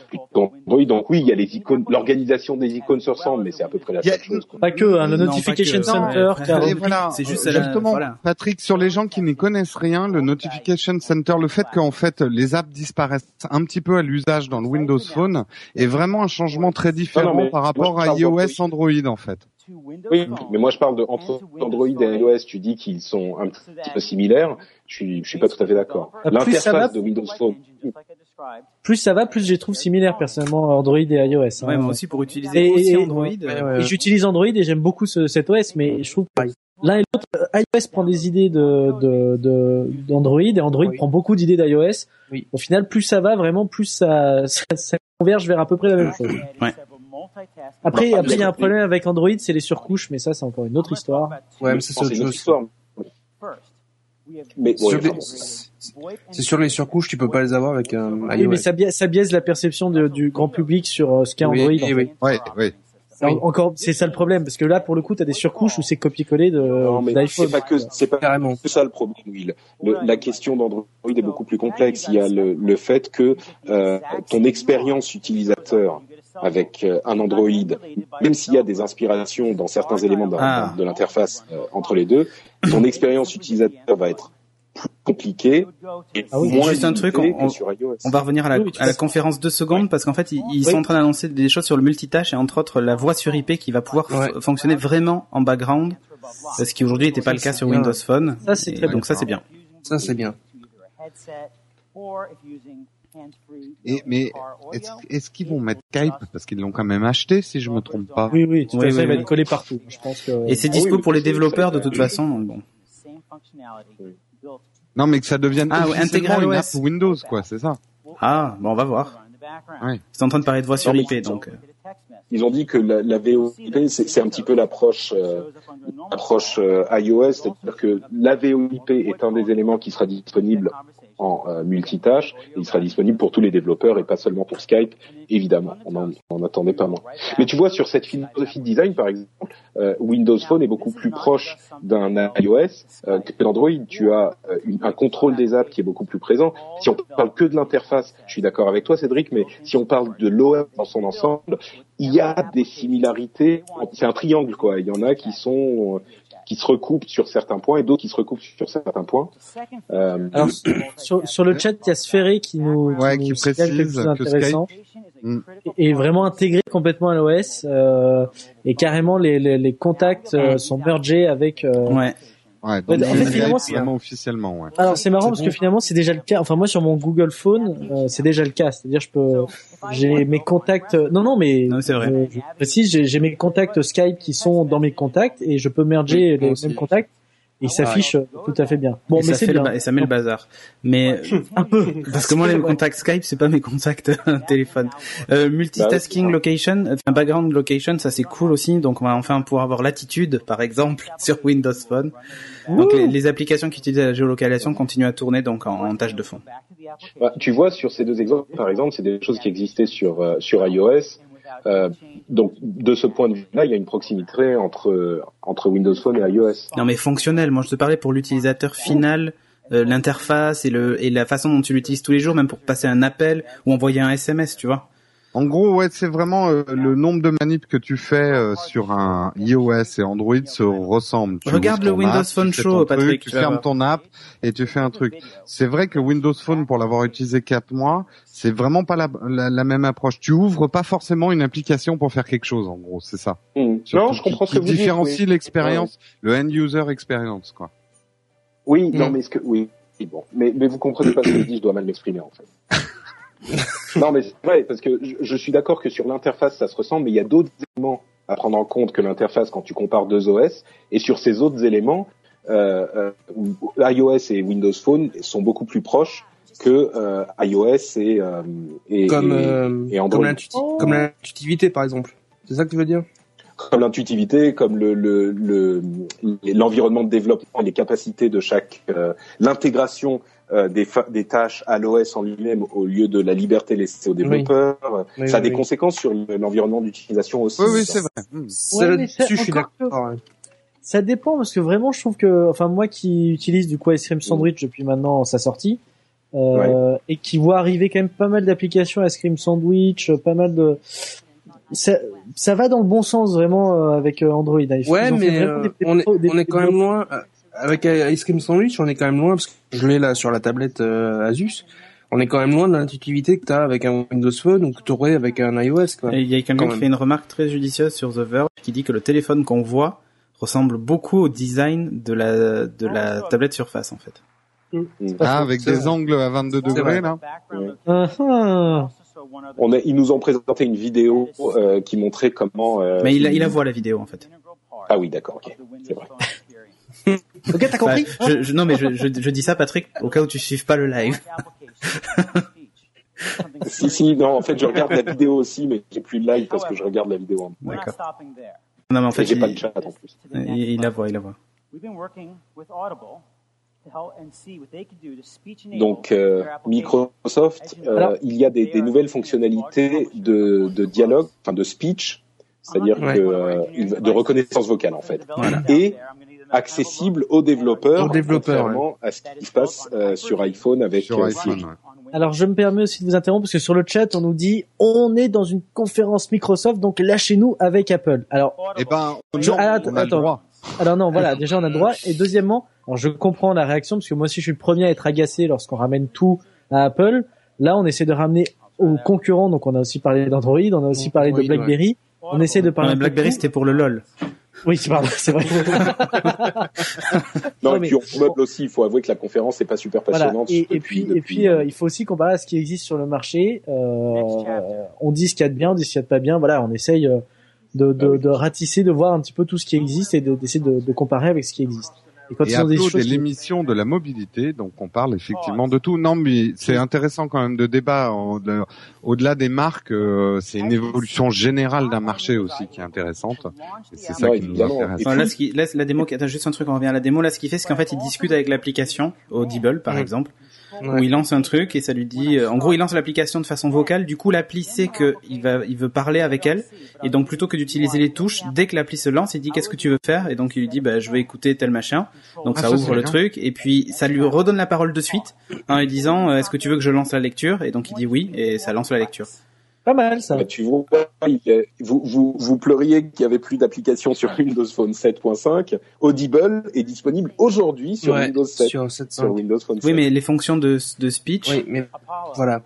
plutôt Android. Donc oui, il y a les icônes, l'organisation des icônes se ressemble, mais c'est à peu près la même chose. quoi. Pas que, hein, le Non, notification center, voilà, C'est juste la- justement, voilà. Patrick, sur les gens qui n'y connaissent rien, le Notification Center, le fait qu'en fait les apps disparaissent un petit peu à l'usage dans le Windows Phone est vraiment un changement très différent Non, non, mais par rapport moi, à iOS. Android en fait. Oui, mais moi je parle de entre Android et iOS. Tu dis qu'ils sont un petit peu similaires. Je suis, je suis pas tout à fait d'accord. L'interface de Windows Phone. plus ça va, plus je les trouve similaires personnellement Android et iOS. hein. Ouais, moi aussi pour utiliser Et- aussi et- Android. ouais, euh, j'utilise Android et j'aime beaucoup ce, cet OS, mais je trouve que l'un et l'autre, euh, iOS prend des idées de de de- d'Android et Android Oui. prend beaucoup d'idées d'iOS. Oui. Au final, plus ça va, vraiment, plus ça, ça, ça converge vers à peu près la même chose. Ouais. Après, après, il y a un problème avec Android, c'est les surcouches, mais ça, c'est encore une autre histoire. Ouais, mais c'est autre chose. histoire. Mais Sur les- C'est sur les surcouches, tu peux pas les avoir avec un Oui, iOS. mais ça biaise, ça biaise la perception de- du grand public sur euh, ce qu'est Oui, Android. oui, en fait. oui. Ouais, ouais. Alors, Encore, c'est ça le problème, parce que là, pour le coup, t'as des surcouches où c'est copié-collé de non, mais d'iPhone. c'est pas que c'est pas Carrément. que ça le problème, Will. Le- la question d'Android est beaucoup plus complexe. Il y a le, le fait que euh, ton expérience utilisateur avec euh, un Android, même s'il y a des inspirations dans certains éléments de, Ah. de l'interface euh, entre les deux, ton expérience utilisateur va être plus compliquée et Ah oui, moins juste un truc, on- que sur iOS. On va revenir à la, Oui, à conférence deux secondes parce qu'en fait ils, sont en train d'annoncer des choses sur le multitâche et entre autres la voix sur IP qui va pouvoir Ouais. fonctionner vraiment en background, ce qui aujourd'hui n'était pas le cas sur bien. Windows Phone. Ça, c'est Et très donc ça c'est bien. Ça, c'est bien. Et, mais est-ce qu'ils vont mettre Skype? Parce qu'ils l'ont quand même acheté si je me trompe pas Oui, oui, Oui, oui, il va oui. être collé partout. Je pense que. Et c'est Ah dispo oui, pour les développeurs de toute façon. donc Bon. Non, mais que ça devienne Ah, ouais, officiellement intégral une app Windows quoi, c'est ça. Ah, bon on va voir. Ouais. C'est en train de parler de voix sur Non, mais IP ils donc. euh, Ils ont dit que la, la VoIP, c'est c'est un petit peu l'approche euh, approche euh, iOS, c'est-à-dire que la VoIP est un des éléments qui sera disponible en euh, multitâche, il sera disponible pour tous les développeurs et pas seulement pour Skype, évidemment. On en, on attendait pas moins. Mais tu vois, sur cette philosophie de design, par exemple, euh, Windows Phone est beaucoup plus proche d'un iOS euh, que d'Android. Tu as euh, une- un contrôle des apps qui est beaucoup plus présent. Si on parle que de l'interface, je suis d'accord avec toi, Cédric, mais si on parle de l'OS dans son ensemble, il y a des similarités. C'est un triangle, quoi. Il y en a qui sont euh, qui se recoupent sur certains points et d'autres qui se recoupent sur certains points. Euh, Alors, sur, sur le chat, il y a Sphéré qui nous, Ouais, qui qui nous quelque précise chose que d'intéressant. Mm. Et vraiment intégré complètement à l'OS, euh, et carrément les, les, les contacts euh, sont mergés avec. euh, Ouais. Ouais, donc en fait, Skype, finalement, officiellement, ouais. Alors c'est marrant parce bon. que finalement c'est déjà le cas. Enfin moi sur mon Google Phone euh, c'est déjà le cas. C'est-à-dire je peux j'ai mes contacts. Non non mais Non, c'est vrai. je précise j'ai mes contacts Skype qui sont dans mes contacts et je peux merger Oui, les aussi. mêmes contacts et ils s'affichent euh, tout à fait bien. Bon et, mais ça c'est fait le bien. ba- et ça met le bazar. Mais Un peu. <laughs> parce que moi les contacts Skype c'est pas mes contacts téléphone. Euh, multitasking Bah, location, enfin background location, ça c'est cool aussi. Donc on va enfin pouvoir avoir l'attitude par exemple <laughs> sur Windows Phone. Donc les, les applications qui utilisent la géolocalisation continuent à tourner donc en, en tâche de fond. Bah, tu vois, sur ces deux exemples, par exemple, c'est des choses qui existaient sur euh, sur iOS. Euh, donc, de ce point de vue-là, il y a une proximité entre entre Windows Phone et iOS. Non mais fonctionnel. Moi je te parlais pour l'utilisateur final. euh, l'interface et le et la façon dont tu l'utilises tous les jours même pour passer un appel ou envoyer un SMS tu vois En gros, ouais, c'est vraiment euh, le nombre de manips que tu fais euh, sur un iOS et Android se ressemblent. Tu Regarde le Windows app, Phone Show, Patrick, truc, tu fermes voir. ton app et tu fais un truc. C'est vrai que Windows Phone, pour l'avoir utilisé quatre mois, c'est vraiment pas la, la, la même approche. Tu ouvres pas forcément une application pour faire quelque chose, en gros, c'est ça. Surtout Non, je comprends qui, ce que vous dites. différencie oui. l'expérience, le end user experience, quoi. Oui, non, Mm. mais ce que, oui, oui, bon, mais, mais vous comprenez pas ce que je dis, je dois mal m'exprimer, en fait. <laughs> <laughs> non, mais c'est vrai, parce que je, je suis d'accord que sur l'interface, ça se ressemble, mais il y a d'autres éléments à prendre en compte que l'interface quand tu compares deux OS, et sur ces autres éléments, euh, euh, iOS et Windows Phone sont beaucoup plus proches que euh, iOS et, euh, et, Comme, et- euh, et Android. comme l'intuiti- comme l'intuitivité, par exemple. C'est ça que tu veux dire? Comme l'intuitivité, comme le le- le- l'environnement de développement, les capacités de chaque, euh, l'intégration euh, des, fa- des tâches à l'OS en lui-même au lieu de la liberté laissée aux développeurs. Oui, ça a oui, des oui. conséquences sur le- l'environnement d'utilisation aussi. Oui, oui, ça. c'est vrai. Ça, Ouais, Là-dessus, je suis d'accord. Ça dépend parce que vraiment je trouve que enfin moi qui utilise du coup Ice Cream Sandwich depuis maintenant sa sortie euh, et qui voit arriver quand même pas mal d'applications Ice Cream Sandwich, pas mal de ça, ça va dans le bon sens vraiment euh, avec euh, Android. Ils Ouais, mais euh, on est, on est quand même loin. Avec euh, Ice Cream Sandwich, on est quand même loin, parce que je l'ai là sur la tablette euh, Asus. On est quand même loin de l'intuitivité que tu as avec un Windows Phone ou que tu aurais avec un iOS. Quoi. Et il y a quelqu'un qui fait une remarque très judicieuse sur The Verge qui dit que le téléphone qu'on voit ressemble beaucoup au design de la de la tablette Surface en fait. Ah, avec des vrai. angles à 22 C'est vrai. degrés, là. Ah, ah. On a, ils nous ont présenté une vidéo euh, qui montrait comment. euh, Mais il a, il a voit la vidéo en fait. Ah oui, d'accord, ok, c'est vrai. Ok, t'as compris je, je- non mais je, je, je dis ça Patrick au cas où tu suives pas le live. <laughs> Si, si, non, en fait, je regarde la vidéo aussi, mais j'ai plus le live parce que je regarde la vidéo. même D'accord. Non mais en fait j'ai pas le chat en plus. il, il la voit, il la voit. Donc euh, Microsoft, euh, Alors- il y a des, des nouvelles fonctionnalités de, de dialogue, enfin de speech, c'est-à-dire Ouais. que euh, de reconnaissance vocale en fait, et accessible aux développeurs, Aux développeurs, contrairement à ce qui se passe euh, sur iPhone avec Sur euh, iPhone, Siri. ouais. Alors je me permets aussi de vous interrompre parce que sur le chat on nous dit on est dans une conférence Microsoft donc lâchez-nous avec Apple. Alors Eh ben, Je- non, ah, on a attends, le droit. Alors non, voilà, <laughs> déjà on a le droit. Et deuxièmement, alors je comprends la réaction parce que moi aussi je suis le premier à être agacé lorsqu'on ramène tout à Apple. Là, on essaie de ramener aux concurrents. Donc on a aussi parlé d'Android, on a aussi parlé de BlackBerry. On essaie de Non, parler. de BlackBerry c'était pour le lol. Oui, c'est pardon, c'est vrai. Non, Non, et mais- puis on meuble aussi, il faut avouer que la conférence n'est pas super Voilà. passionnante. Et, et depuis- puis, et puis, euh, il faut aussi comparer à ce qui existe sur le marché. Euh, on dit ce qu'il y a de bien, on dit ce qu'il y a de pas bien. Voilà, on essaye euh, de, de, Ah oui. de ratisser, de voir un petit peu tout ce qui existe et de- d'essayer de, de comparer avec ce qui existe. Et quand Et ils ont des choses l'émission de la mobilité, donc on parle effectivement de tout. Non, mais c'est intéressant quand même de débat. en- de- Au-delà des marques, euh, c'est une évolution générale d'un marché aussi qui est intéressante. Et c'est ça qui nous intéresse. Enfin, là, ce qui, là, la démo, attends, juste un truc, on revient à la démo. Là, ce qu'il fait, c'est qu'en fait, il discute avec l'application, Audible, par Mm. exemple, où il lance un truc et ça lui dit, euh, en gros, il lance l'application de façon vocale. Du coup, l'appli sait que il va, il veut parler avec elle. Et donc, plutôt que d'utiliser les touches, dès que l'appli se lance, il dit, qu'est-ce que tu veux faire? Et donc, il lui dit, bah, je veux écouter tel machin. Donc, Ah, ça ça, ouvre le bien. truc. Et puis, ça lui redonne la parole de suite, en lui disant, euh, est-ce que tu veux que je lance la lecture? Et donc, il dit oui, et ça lance la lecture. Pas mal ça. Bah, tu vois, vous, vous, vous pleuriez qu'il n'y avait plus d'application sur Windows Phone 7.5. Audible est disponible aujourd'hui sur Ouais, Windows 7. sur Sur 700. Windows Phone 7. Oui, mais les fonctions de, de speech, Oui, mais voilà.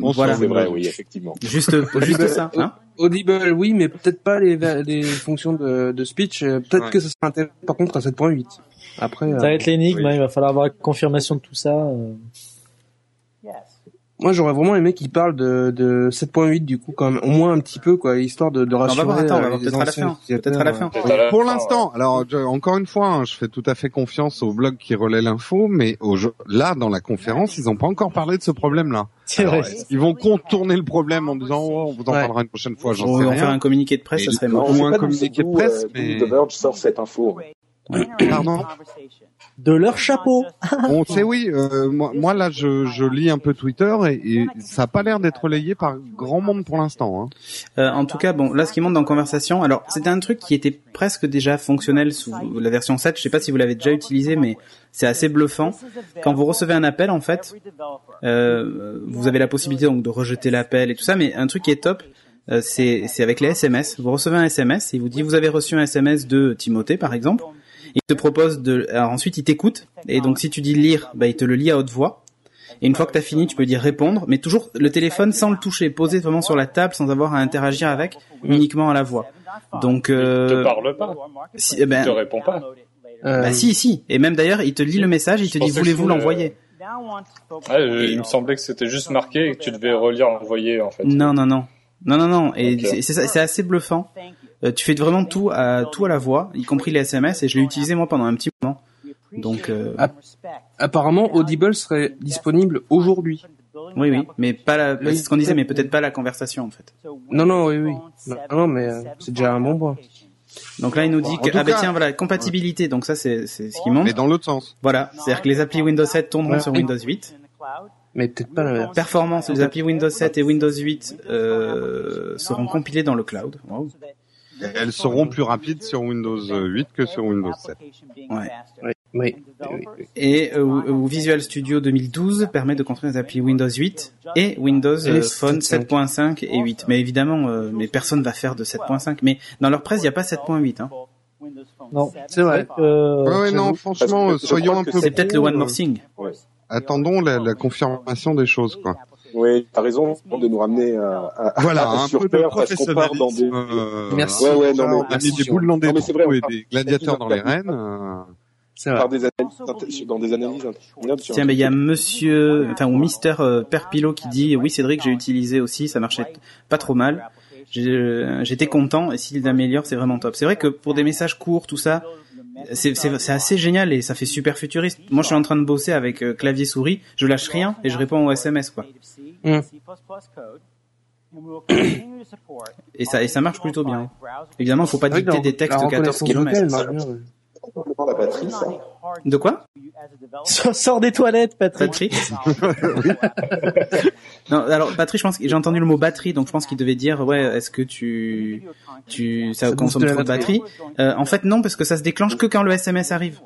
On voilà. s'en c'est vrai, oui, effectivement. Juste, <laughs> juste ça, hein. Audible, oui, mais peut-être pas les, les fonctions de, de speech. euh, Peut-être Ouais. que ça sera intéressant, par contre, à 7.8. Après, Ça euh, va être l'énigme, oui. hein, il va falloir avoir confirmation de tout ça. euh. Moi, j'aurais vraiment aimé qu'ils parlent de, de 7.8, du coup, quand même, au moins un petit peu, quoi, histoire de, de On va rassurer. voir, attends, on euh, va voir les peut-être à la fin. Peut-être à la fin. Pour l'instant, alors je- encore une fois, hein, je fais tout à fait confiance au blog qui relaie l'info, mais au, là, dans la conférence, ils n'ont pas encore parlé de ce problème-là. C'est vrai. qu'ils vont contourner le problème en disant oh, on vous en Ouais. parlera une prochaine fois, j'en On sais va faire rien. un communiqué de presse, Et ça serait non, mort. on ou sait un communiqué de presse, euh, mais- The Verge sort cette info. Pardon? De leur chapeau. On sait oui. euh, moi, moi, là, je, je lis un peu Twitter et, et ça a pas l'air d'être relayé par grand monde pour l'instant. Hein. Euh, en tout cas, bon, là, ce qui monte dans conversation, alors c'était un truc qui était presque déjà fonctionnel sous la version 7. Je sais pas si vous l'avez déjà utilisé, mais C'est assez bluffant. Quand vous recevez un appel, en fait, euh, vous avez la possibilité donc de rejeter l'appel et tout ça, mais un truc qui est top, euh, c'est c'est avec les SMS. Vous recevez un SMS et il vous dit vous avez reçu un SMS de Timothée par exemple. Il te propose de alors ensuite il t'écoute et donc si tu dis lire, bah il te le lit à haute voix. Et une fois que tu as fini, tu peux dire répondre, mais toujours le téléphone sans le toucher, posé vraiment sur la table sans avoir à interagir avec, uniquement à la voix. Donc Il te euh, parle pas. si, eh Il ben, te répond pas. Euh, bah si si, et même d'ailleurs il te lit le message, il te dit voulez-vous l'envoyer? Ouais, euh, il me semblait que c'était juste marqué et que tu devais relire envoyer en fait. Non non non. Non non non, et c'est assez bluffant. Euh, tu fais vraiment tout à tout à la voix, y compris les SMS, et je l'ai utilisé moi pendant un petit moment. Donc euh, Ah, apparemment, Audible serait disponible aujourd'hui. oui oui, mais pas la, Oui. c'est ce qu'on disait, mais peut-être pas la conversation en fait. Non, non, oui, oui. Non, non, mais euh, c'est déjà un bon point. Donc là il nous dit que ah bah cas- tiens voilà compatibilité, donc ça c'est c'est ce qui montre. Mais dans l'autre sens. Voilà, c'est-à-dire que les applis Windows 7 tourneront Ouais. sur Windows 8. Mais peut-être pas l'inverse. Performance, les applis Windows 7 et Windows 8 euh, seront compilés dans le cloud. Wow. Elles seront plus rapides sur Windows 8 que sur Windows 7. Ouais. Oui, oui. Et euh, où Visual Studio 2012 permet de construire des applis Windows 8 et Windows Et euh, Phone 7.5. 7.5 et 8. Mais évidemment, euh, mais personne va faire de 7.5. Mais dans leur presse, il n'y a pas 7.8. Hein. Non. C'est vrai. Euh, Ouais, ouais, non, franchement, soyons un peu C'est peut-être le One More euh, Thing. Attendons la, la confirmation des choses, quoi. Oui, t'as raison de nous ramener à, à, Voilà, à un sur peu Terre parce qu'on part dans des. euh, Merci. Ouais, ouais, non, mais on a mis des boules dans des Non, mais c'est vrai, trous et des gladiateurs dans les rênes. euh, C'est vrai. par des analyses, dans des analyses sur Tiens, mais il y a Monsieur, enfin ou Mister euh, Perpilo qui dit oui Cédric, j'ai utilisé aussi, ça marchait pas trop mal. Euh, J'étais content et s'il améliore, c'est vraiment top. C'est vrai que pour des messages courts, tout ça, c'est c'est- c'est assez génial et ça fait super futuriste. Moi, je suis en train de bosser avec euh, clavier souris, je lâche rien et je réponds aux SMS quoi. Mm. Et ça et ça marche plutôt bien. Évidemment, faut pas dicter des textes la 14 reconnaissance vocale km. La batterie, ça. De quoi? Sors des toilettes, Patrick. Patrick <laughs> Non, alors Patrick, je pense que j'ai entendu le mot batterie, donc je pense qu'il devait dire ouais, est-ce que tu tu ça, Ça consomme trop de batterie? Euh, En fait, non, parce que ça se déclenche que quand le SMS arrive.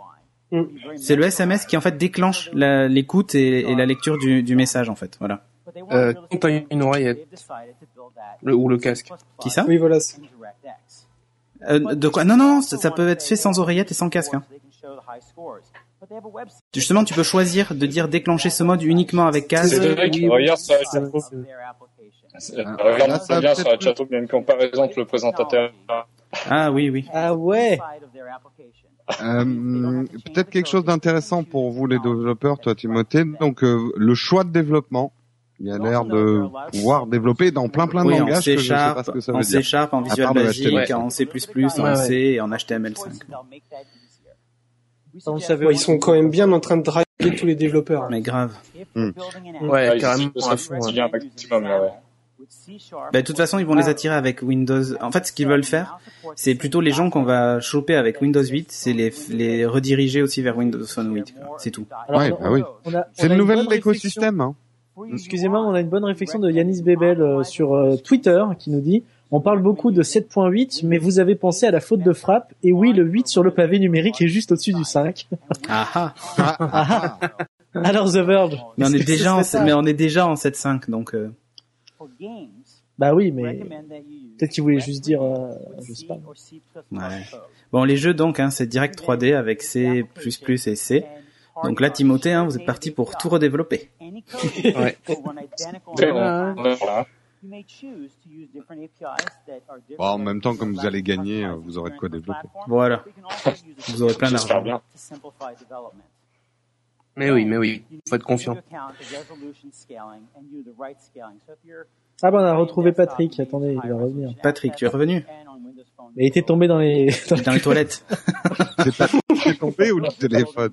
Mm. C'est le SMS qui en fait déclenche l'écoute et, et la lecture du, du message en fait. Voilà. Euh, t'as une oreillette, le, ou le casque. Qui ça? Oui, voilà. Euh, De quoi Non, non, non, ça, ça peut être fait sans oreillette et sans casque. hein. Justement, tu peux choisir de dire déclencher ce mode uniquement avec casque. Oui, regarde c'est- Euh, Regarde là, ça bien sur la chatroom, il y a une comparaison entre le présentateur. Ah oui, oui. Ah ouais. Euh, Peut-être quelque chose d'intéressant pour vous les développeurs, toi Timothée. Donc euh, le choix de développement, il y a l'air de pouvoir développer dans plein plein de Oui, en langages que je sais pas Sharp, ce que ça en C dire. Sharp, en Visual Basic, en C++, en Ouais. C et en HTML5. On le savait Ouais, ils sont quand même bien en train de driver tous les développeurs. Mais grave. Ouais, Ouais, carrément. Bah, de toute façon, ils vont les attirer avec Windows. En fait, ce qu'ils veulent faire, c'est plutôt les gens qu'on va choper avec Windows 8, c'est les, les rediriger aussi vers Windows Phone 8. quoi. C'est tout. Ouais, bah oui. C'est le nouvel écosystème. Hein. Excusez-moi, on a une bonne réflexion de Yanis Bebel euh, sur euh, Twitter qui nous dit on parle beaucoup de 7.8, mais vous avez pensé à la faute de frappe. Et oui, le 8 sur le pavé numérique est juste au-dessus du 5. Ah ah. Ah, ah, ah. <laughs> Alors The Verge. Mais on est déjà en, mais on est déjà en 7.5, donc, euh, Bah oui, mais peut-être qu'il voulait juste dire, euh, je sais pas. ouais. Bon, les jeux, donc, hein, c'est Direct 3D avec C++ et C. Donc là, Timothée, hein, vous êtes parti pour tout redévelopper. <laughs> Ouais. Là. Bon, en même temps, comme vous allez gagner, euh, vous aurez de quoi développer. Voilà. Vous aurez plein d'argent. Mais oui, mais oui, faut être confiant. Ah bah on a retrouvé Patrick. Attendez, il va revenir. Patrick, tu es revenu Mais il était tombé dans les... dans les- dans les toilettes. <laughs> C'est pas c'est tombé ou le <laughs> téléphone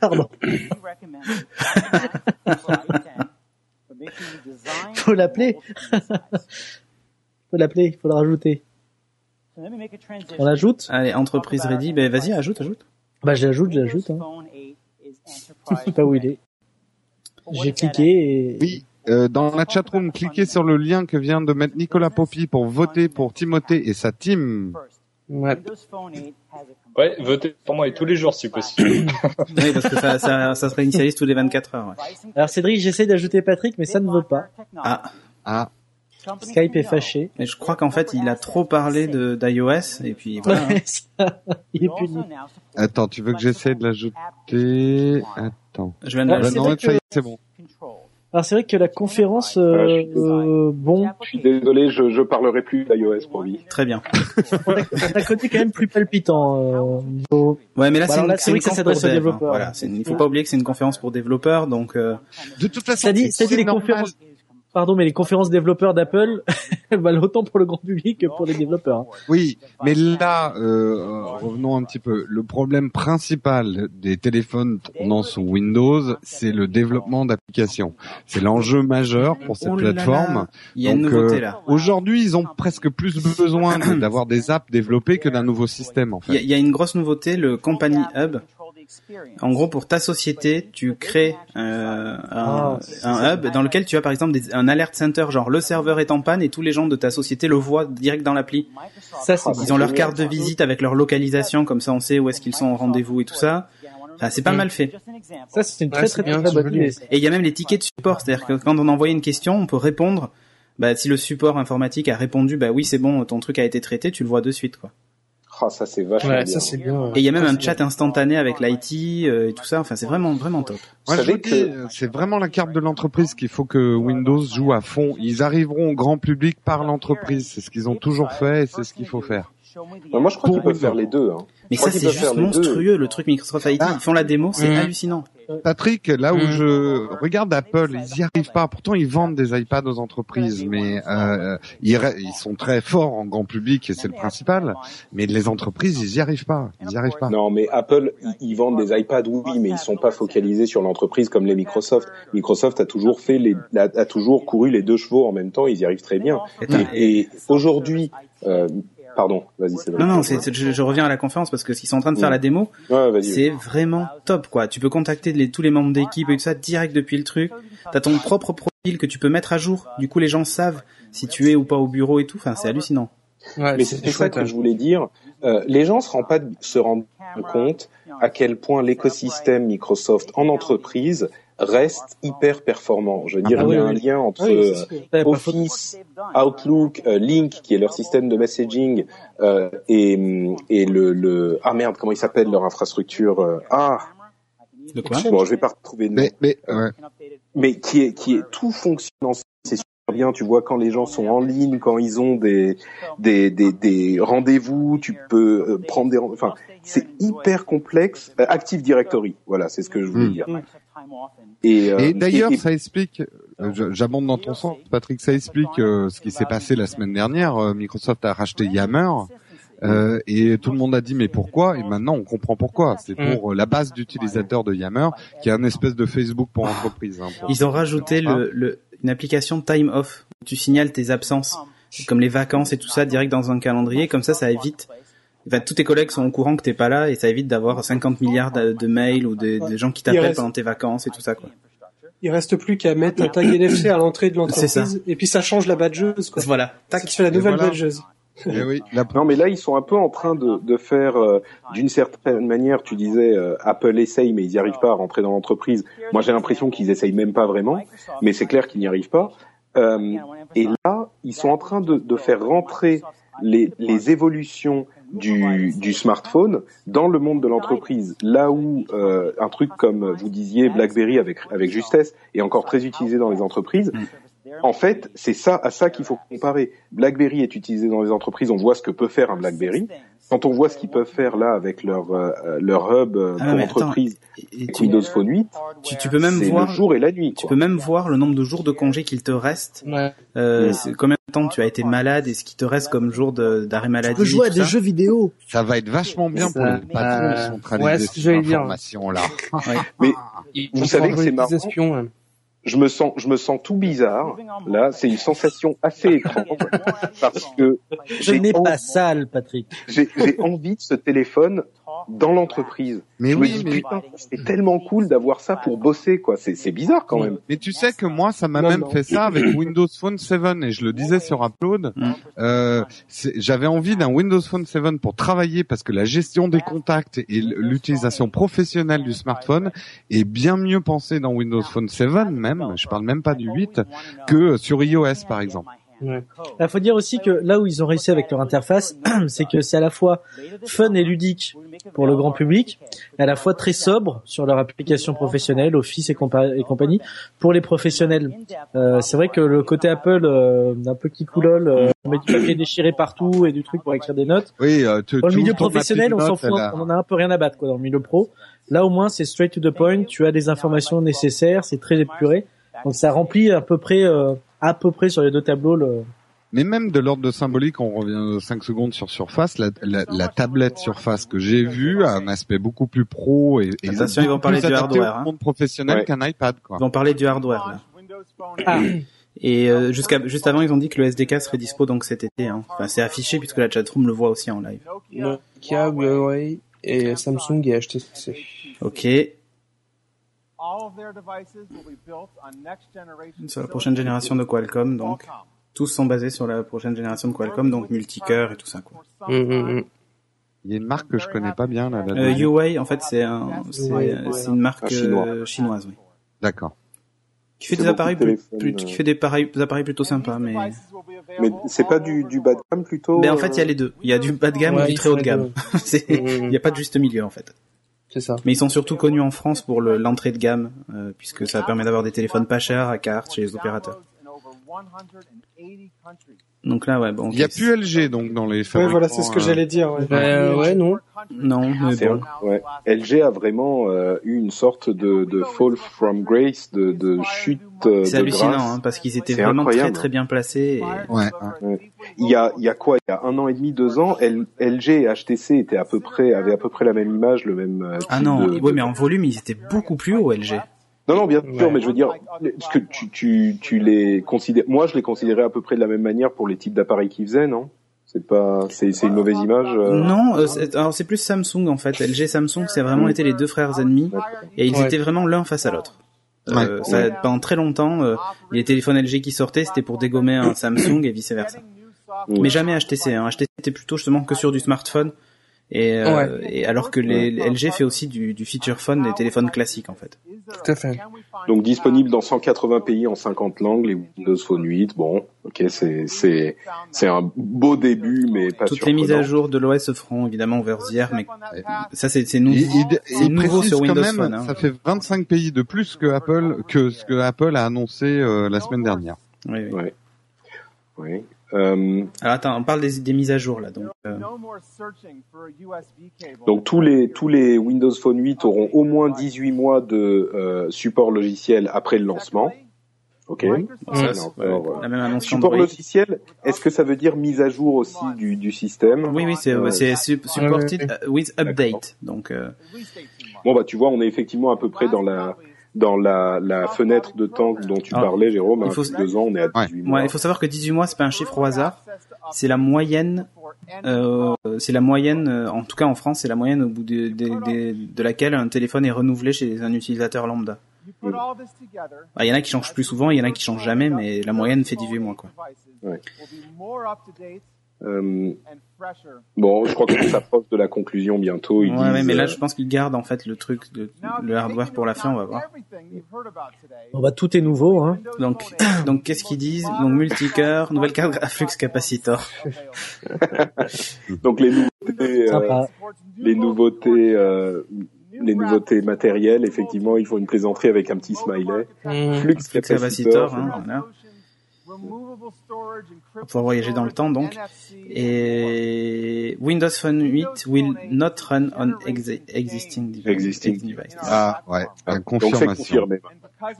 Pardon. <laughs> Faut l'appeler. Faut l'appeler, il faut le rajouter. On l'ajoute Allez, entreprise ready, ben vas-y, ajoute, ajoute. Bah je l'ajoute, je l'ajoute. Hein. Je sais pas où il est. J'ai cliqué et... Oui. Euh, dans la chatroom, cliquez sur le lien que vient de mettre Nicolas Poppy pour voter pour Timothée et sa team. Ouais. Ouais, votez pour moi et tous les jours si possible. <coughs> Oui, parce que ça, ça, ça se réinitialise tous les 24 heures. Ouais. Alors Cédric, j'essaie d'ajouter Patrick, mais ça ne veut pas. Ah, Ah, Skype est fâché. mais je crois qu'en fait, il a trop parlé de d'iOS et puis <laughs> voilà. il est puni. attends, tu veux que j'essaie de l'ajouter? Attends. Je viens de Ah, la- c'est non, vrai ça y que- est, c'est bon. Alors c'est vrai que la conférence, euh, euh, bon, Je suis désolé, je, je parlerai plus d'iOS pour lui. Très bien. on a un côté quand même plus palpitant. Euh, niveau- Ouais, mais là, Bah c'est une, là, c'est c'est vrai une que ça conf s'adresse pour aux dev, hein. développeurs. Voilà, c'est une- il faut pas oublier que c'est une conférence pour développeurs, donc euh, De toute façon, Ça dit, ça c'est dit les normal. conférences. Pardon, mais les conférences développeurs d'Apple <laughs> valent autant pour le grand public que pour les développeurs. hein. Oui, mais là, euh, revenons un petit peu. Le problème principal des téléphones tournant sous Windows, c'est le développement d'applications. C'est l'enjeu majeur pour cette Oh là là. plateforme. il y a une Donc, nouveauté euh, là. Aujourd'hui, ils ont presque plus besoin d'avoir des apps développées que d'un nouveau système, en Il y, a, fait. il y a une grosse nouveauté, le Company Hub. En gros, pour ta société, tu crées euh, un, Ah, un hub dans lequel tu as par exemple des, un alert center, genre le serveur est en panne et tous les gens de ta société le voient direct dans l'appli. Ça, c'est Ils ont leur carte de visite avec leur localisation, comme ça on sait où est-ce qu'ils sont en rendez-vous et tout ça. Enfin, c'est pas mal fait. ça, c'est une Ouais, très très bien, très, c'est bonne idée. Et il y a même les tickets de support, c'est-à-dire que quand on envoie une question, on peut répondre. Bah, si le support informatique a répondu, bah oui, c'est bon, ton truc a été traité, tu le vois de suite, quoi. Ah, ça c'est vachement Ouais, bien. ça c'est bien. Et il y a même Ça, un chat instantané avec l'IT euh, et tout ça. Enfin, c'est vraiment vraiment top. Je que- c'est vraiment la carte de l'entreprise qu'il faut que Windows joue à fond. Ils arriveront au grand public par l'entreprise. C'est ce qu'ils ont toujours fait et c'est ce qu'il faut faire. Bah, moi, je crois Pour qu'ils peuvent faire les deux. Hein. Mais ça, c'est juste monstrueux, le truc Microsoft IT. Ah. Ils font la démo, c'est Mhm. hallucinant. Patrick, là où Mm. je regarde Apple, ils y arrivent pas. Pourtant, ils vendent des iPads aux entreprises, mais euh, ils, sont très forts en grand public et c'est le principal. Mais les entreprises, ils y arrivent pas. Ils y arrivent pas. Non, mais Apple, ils, ils vendent des iPads, oui, mais ils sont pas focalisés sur l'entreprise comme les Microsoft. Microsoft a toujours fait les, a, a toujours couru les deux chevaux en même temps. Ils y arrivent très bien. Et, et aujourd'hui, euh, pardon, vas-y, c'est Non, non, c'est, je, je reviens à la conférence parce que s'ils sont en train de faire Mm. la démo, Ouais, vas-y. c'est vraiment top, quoi. Tu peux contacter les- tous les membres d'équipe et tout ça direct depuis le truc. T'as ton propre profil que tu peux mettre à jour. Du coup, les gens savent si tu es ou pas au bureau et tout. Enfin, c'est hallucinant. Ouais, Mais c'est ça chouette. que je voulais dire. Euh, les gens se rendent pas se rendent compte à quel point l'écosystème Microsoft en entreprise reste hyper performant. Je veux dire, Ah il y a oui, un oui. lien entre Ah oui, euh. Office, Outlook, euh, Link, qui est leur système de messaging, euh, et, et le, le ah merde, comment il s'appelle leur infrastructure euh, Ah, De quoi bon, je vais pas retrouver le nom, Mais, mais ouais. mais qui est qui est tout fonctionne ensemble. C'est super bien. Tu vois quand les gens sont en ligne, quand ils ont des des des, des rendez-vous, tu peux euh, prendre des, enfin, c'est hyper complexe. Euh, Active Directory, voilà, c'est ce que je voulais Mm. dire. Et, euh, Et d'ailleurs, et- ça explique, euh, j'abonde dans ton sens, Patrick, ça explique euh, ce qui s'est passé la semaine dernière. Microsoft a racheté Yammer. euh, et tout le monde a dit mais pourquoi? Et maintenant on comprend pourquoi. C'est pour la base d'utilisateurs de Yammer, qui est un espèce de Facebook pour entreprise. hein, pour- Ils ont rajouté le, le, une application Time Off où tu signales tes absences, comme les vacances et tout ça, direct dans un calendrier. Comme ça, ça évite. Enfin, tous tes collègues sont au courant que t'es pas là et ça évite d'avoir 50 milliards de, de mails ou de, de gens qui t'appellent reste- pendant tes vacances et tout ça, quoi. Il reste plus qu'à mettre un tag NFC à l'entrée de l'entreprise, et puis ça change la badgeuse, quoi. Voilà. Ça te fait la nouvelle voilà. badgeuse. Eh oui, la- <laughs> Non, mais là, ils sont un peu en train de, de faire, euh, d'une certaine manière, tu disais, euh, Apple essaye, mais ils n'y arrivent pas à rentrer dans l'entreprise. Moi, j'ai l'impression qu'ils essayent même pas vraiment, mais c'est clair qu'ils n'y arrivent pas. Euh, et là, ils sont en train de, de faire rentrer les, les évolutions du, du smartphone dans le monde de l'entreprise. Là où euh, un truc comme vous disiez BlackBerry avec avec justesse est encore très utilisé dans les entreprises. En fait, c'est ça à ça qu'il faut comparer. BlackBerry est utilisé dans les entreprises, on voit ce que peut faire un BlackBerry. Quand on voit ce qu'ils peuvent faire là avec leur euh, leur hub euh, Ah, pour entreprise Et- tu, Windows Phone 8, tu, tu peux même c'est voir. le jour et la nuit. Tu Quoi. peux même voir le nombre de jours de congé qu'il te reste. Ouais. Euh, c'est combien de temps tu as été malade et ce qui te reste comme jour d'arrêt maladie. Tu peux jouer à des ça. jeux vidéo. ça va être vachement bien pour les patrons euh, de centraliser ouais, ce que cette j'allais dire. information là. Mais vous vont savez que c'est des marrant. espions. Je me sens, je me sens tout bizarre. Là, c'est une sensation assez étrange parce que Je n'ai envie- pas sale, Patrick. j'ai j'ai envie de ce téléphone dans l'entreprise. Mais je oui, me dis, mais- putain, c'est tellement cool d'avoir ça pour bosser, quoi. C'est c'est bizarre quand même. Mais tu sais que moi, ça m'a Non, même non. fait ça avec Windows Phone 7 et je le disais sur Upload. Mm. Euh, J'avais envie d'un Windows Phone 7 pour travailler parce que la gestion des contacts et l'utilisation professionnelle du smartphone est bien mieux pensée dans Windows Phone 7 même. Je parle même pas du 8 que sur iOS par exemple. Ouais. Il faut dire aussi que là où ils ont réussi avec leur interface, <clears throat> c'est que c'est à la fois fun et ludique pour le grand public, et à la fois très sobre sur leur application professionnelle, Office et, compa- et compagnie, pour les professionnels. Euh, c'est vrai que le côté Apple, euh, un peu qui coulole, euh, on met du papier déchiré partout et du truc pour écrire des notes. Oui, euh, tu, Dans le milieu professionnel, on s'en fout, on en a un peu rien à battre quoi dans le milieu pro. Là au moins c'est straight to the point, tu as des informations nécessaires, c'est très épuré. Donc ça remplit à peu près euh, à peu près sur les deux tableaux le Mais même de l'ordre de symbolique, on revient 5 secondes sur Surface, la, la, la tablette Surface que j'ai vue a un aspect beaucoup plus pro et, et Attention, ils vont beaucoup parler plus du adapté hardware, au hein. monde professionnel Ouais. qu'un iPad. Quoi. Ils vont parler du hardware là. Ah. Et euh, jusqu'à juste avant, ils ont dit que le SDK serait dispo donc cet été. Hein. Enfin, c'est affiché puisque la chatroom le voit aussi en live. Nokia, Huawei et Samsung et HTC. Ok. Sur la prochaine génération de Qualcomm, donc tous sont basés sur la prochaine génération de Qualcomm, donc multicœur et tout ça quoi. Hum, hum, hum. Il y a une marque que je connais pas bien là. Euh, là-dedans. Huawei, en fait, c'est un, c'est une marque euh, chinoise, oui. D'accord. Qui fait des appareils, de plus- téléphones, plus- qui fait des appareils, des appareils plutôt sympas, mais. Mais c'est pas du, du bas de gamme plutôt. Mais en fait, il y a euh, les deux. Il y a du bas de gamme Ouais, et du très haut de gamme. <laughs> Il n'y a pas de juste milieu en fait. C'est ça. Mais ils sont surtout connus en France pour le- l'entrée de gamme, euh, puisque ça permet d'avoir des téléphones pas chers à carte chez les opérateurs. Donc là, ouais, bon. Il y a plus LG donc dans les Ouais, fabricants. voilà, c'est ce que euh, j'allais dire. Ouais. Euh, ouais, non. Non, mais bon. ouais. LG a vraiment euh, eu une sorte de, de fall from grace, de, de chute euh, C'est de hallucinant, grâce. hein, parce qu'ils étaient vraiment incroyable. très très bien placés. et- Ouais. Il y a, il y a quoi? Il y a un an et demi, deux ans, L- LG et HTC étaient à peu près, avaient à peu près la même image, le même. Ah non, de- ouais, mais en volume, ils étaient beaucoup plus hauts, LG. Non, non, bien sûr, Ouais. mais je veux dire, est-ce que tu, tu, tu les considères Moi, je les considérais à peu près de la même manière pour les types d'appareils qu'ils faisaient, non? C'est pas, c'est, c'est une mauvaise image. euh, Non, euh, c'est- alors c'est plus Samsung en fait. LG et Samsung, c'est vraiment été les deux frères ennemis, et ils Ouais. étaient vraiment l'un face à l'autre. Euh, Ouais. ça, pendant très longtemps, euh, les téléphones LG qui sortaient, c'était pour dégommer un Samsung et vice versa. Mais jamais HTC. Hein. HTC était plutôt justement que sur du smartphone. Et, euh, Ouais. et alors que les, les LG fait aussi du, du feature phone des téléphones classiques en fait. Tout à fait. Donc disponible dans 180 pays en 50 langues, les Windows Phone 8. Bon, ok, c'est c'est c'est un beau début, mais pas Toutes les mises à jour de l'OS se feront évidemment over the air, mais ça c'est c'est nouveau précise sur quand Windows même, Phone. hein. ça fait 25 pays de plus que Apple que ce que Apple a annoncé euh, la semaine dernière. Oui, oui. Ouais. Oui. Euh, Alors attends, on parle des, des mises à jour là. Donc, euh, donc tous les tous les Windows Phone 8 auront au moins 18 mois de euh, support logiciel après le lancement. Ok. euh, la même annonce Support logiciel, est-ce que ça veut dire mise à jour aussi du, du système? Oui, oui, c'est c'est su- supported with update. Donc, euh, Bon bah tu vois, on est effectivement à peu près dans la dans la, la fenêtre de temps dont tu Ah, parlais, Jérôme. il hein, faut- deux ans, on est à Ouais. 18 mois. ouais, il faut savoir que 18 mois, c'est pas un chiffre au hasard. C'est la moyenne. Euh, c'est la moyenne, euh, en tout cas en France, c'est la moyenne au bout de, de, de, de laquelle un téléphone est renouvelé chez un utilisateur lambda. Ah, Il y en a qui changent plus souvent, il y en a qui changent jamais, mais la moyenne fait 18 mois, quoi. Euh, bon, je crois qu'on s'approche de la conclusion bientôt. Ils Ouais, disent, mais là, euh, je pense qu'ils gardent en fait le truc, de, le hardware pour la fin, on va voir. Bon bah tout est nouveau hein. Donc, <coughs> donc qu'est-ce qu'ils disent? Donc multicœur, nouvelle carte à flux capacitor. <laughs> donc les nouveautés, euh, les nouveautés, euh, les nouveautés matérielles. Effectivement, ils font une plaisanterie avec un petit smiley. Flux Flux capacitor, hein, voilà. Pour pouvoir voyager dans le temps, donc. Et Windows Phone 8 will not run on exi- existing device. Existing. device. Ah ouais, c'est confirmation. confirmé.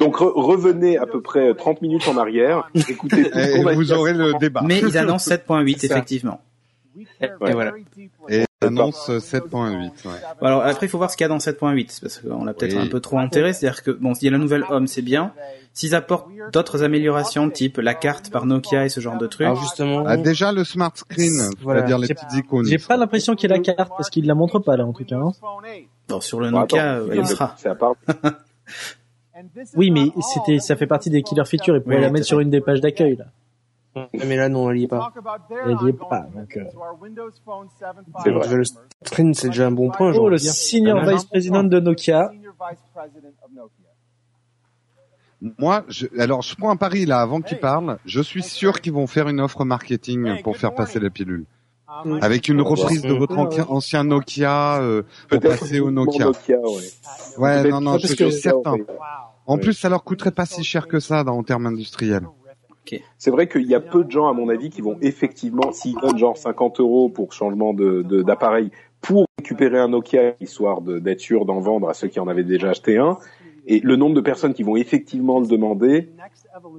Donc re- revenez à peu près 30 minutes en arrière. Écoutez Et vous aurez le débat. Mais ils annoncent <laughs> 7.8 C'est Et voilà. Et annonce 7.8. Ouais. Alors après, il faut voir ce qu'il y a dans 7.8 parce qu'on l'a peut-être Oui. un peu trop enterré. C'est-à-dire que bon, il y a la nouvelle Home, c'est bien. S'ils apportent d'autres améliorations, type la carte par Nokia et ce genre de trucs. Alors justement, Ah, déjà le smart screen, Voilà. c'est-à-dire les petites icônes. J'ai pas l'impression qu'il y ait la carte parce qu'il la montre pas là en tout cas. hein. Bon, sur le Bon, Nokia, attends, euh, il sera. C'est à part. <laughs> Oui, mais c'était, ça fait partie des killer features. Il pourrait Oui, la mettre sur une des pages d'accueil là. Mais là non, elle y est pas. Elle y est pas, donc, euh. C'est vrai. Le screen, c'est déjà un bon point. Oh, le senior Pas mal. vice president de Nokia. Moi, je, alors je prends un pari là avant qu'ils parlent. Je suis sûr qu'ils vont faire une offre marketing pour faire passer la pilule. Avec une On va voir. reprise de votre anci- ancien Nokia euh, pour passer au Nokia. Nokia, ouais. Non, non, je suis certain. En plus, ça leur coûterait pas si cher que ça dans en termes industriels. C'est vrai qu'il y a peu de gens, à mon avis, qui vont effectivement, s'ils donnent genre 50 euros pour changement de de- d'appareil, pour récupérer un Nokia, histoire d'être sûr d'en vendre à ceux qui en avaient déjà acheté un, et le nombre de personnes qui vont effectivement le demander,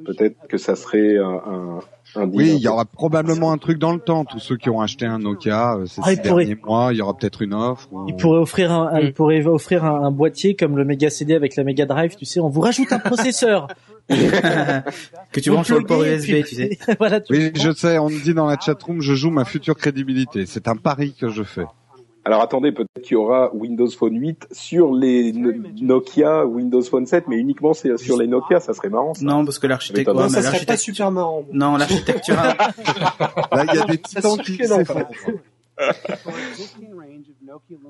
peut-être que ça serait un, un, Oui, il y aura probablement un truc dans le temps. Tous ceux qui ont acheté un Nokia euh, ces Ah, il pourrait- derniers mois, il y aura peut-être une offre. ou- Il pourrait offrir un, un- Mm. il pourrait offrir un, un boîtier comme le Mega CD avec la Mega Drive, tu sais, on vous rajoute un processeur. <laughs> que tu branches sur le port USB, puis- tu sais. <laughs> voilà, tu Oui, je sais, on me dit dans la chatroom, je joue ma future crédibilité. C'est un pari que je fais. Alors attendez, peut-être qu'il y aura Windows Phone 8 sur les No- Nokia Windows Phone 7, mais uniquement sur les Nokia, ça serait marrant. Ça. Non, parce que l'architecture, mais ça serait pas super marrant. non, l'architecture, <laughs> Là, il y a des Ça titans qui que non, s'effondrent.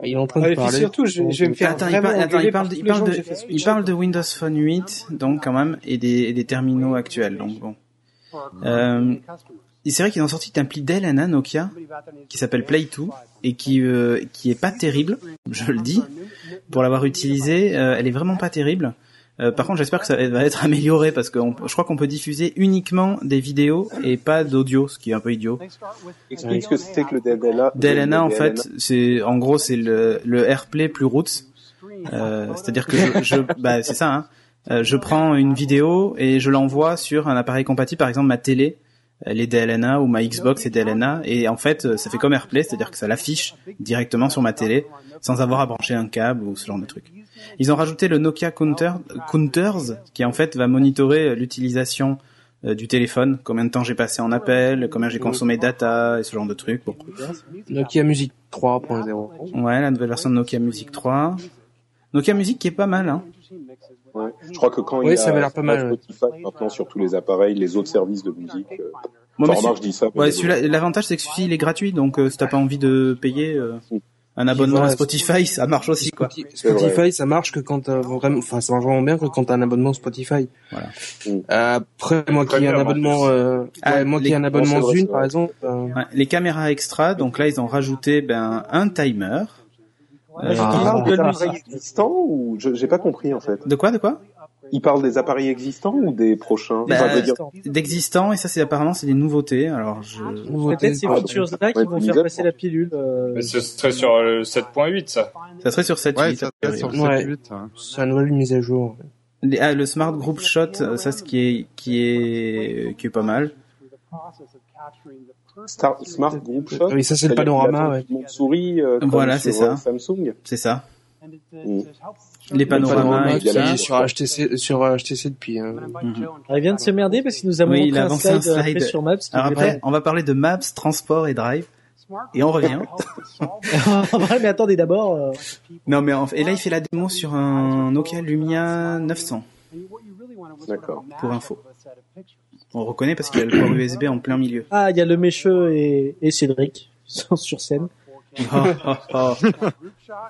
Il est en train Ah, de et puis parler. surtout, je, je vais me faire Attends, il parle, attends, il parle, par de, il parle il parle Windows Phone 8, donc quand même, et des, et des terminaux actuels, donc bon. Euh, et c'est vrai qu'ils ont sorti une appli d'Elena Nokia qui s'appelle Play 2 et qui euh, qui est pas terrible, je le dis, pour l'avoir utilisée, euh, elle est vraiment pas terrible. Euh, par contre, j'espère que ça va être amélioré parce que on- je crois qu'on peut diffuser uniquement des vidéos et pas d'audio, ce qui est un peu idiot. Explique ce que c'était que le DLNA. DLNA en fait, c'est en gros c'est le, le AirPlay plus roots. Euh, C'est-à-dire que je, je bah c'est ça. Hein. Euh, je prends une vidéo et je l'envoie sur un appareil compatible, par exemple ma télé, elle est DLNA ou ma Xbox est DLNA et en fait euh, ça fait comme AirPlay, c'est-à-dire que ça l'affiche directement sur ma télé sans avoir à brancher un câble ou ce genre de truc. Ils ont rajouté le Nokia Counter, Counters qui en fait va monitorer euh, l'utilisation euh, du téléphone, combien de temps j'ai passé en appel, combien j'ai consommé de data et ce genre de trucs. Bon. Nokia Music 3.0. Ouais, la nouvelle version de Nokia Music 3. Nokia Music qui est pas mal, hein. Ouais. Je crois que quand Oui, il y a ça avait l'air pas mal, ouais. Spotify maintenant sur tous les appareils, les autres services de musique. Euh... Bon, enfin, mais remarque, je dis ça. Ouais, l'avantage c'est que celui-ci il est gratuit, donc euh, si t'as pas envie de payer euh, un abonnement à Spotify, ça marche aussi quoi. Spotify, ça marche que quand t'as vraiment, enfin, ça marche vraiment bien que quand t'as un abonnement Spotify. Voilà. Mm. Après, moi qui ai un en abonnement, euh, Ah, ouais, moi qui ai un abonnement Zune, par exemple, euh, Ouais, les caméras extra, donc là ils ont rajouté ben un timer. Euh, Ouais, Il Ah. parle des Ah. appareils existants ou j'ai pas compris en fait. De quoi, de quoi? Il parle des appareils existants ou des prochains? Bah, D'existants et ça c'est apparemment c'est des nouveautés. Alors je Peut-être ces Ah, features-là qui vont faire passer la pilule. euh, Mais ce serait sur le 7.8, ça. ça serait sur 7 Ouais, 8, ça a serait sur Ouais. 7.8. hein. c'est une nouvelle mise à jour. Les- ah, le Smart Group Shot, euh, ça ce qui est qui est qui est pas mal. Star- Smart Group Shot. Oui, ça c'est le panorama, ouais. souris euh, Voilà, c'est ça. euh, Samsung. C'est ça. Mm. Les panoramas Panorama, et il y tout a la ça. sur HTC, sur HTC depuis. hein. Mhm. Elle vient de se merder parce qu'il nous a Oui, montré il a un avancé un slide, après slide. sur Maps. Alors après, on va parler de Maps, transport et drive. Et on revient. pas- <laughs> ouais, mais attendez d'abord. euh, Non mais en et là il fait la démo sur un Nokia Lumia 900 D'accord. pour info. On reconnaît parce qu'il y a le port <coughs> USB en plein milieu. Ah, il y a le Mécheux et, et Cédric <laughs> sur scène. Oh, oh, oh.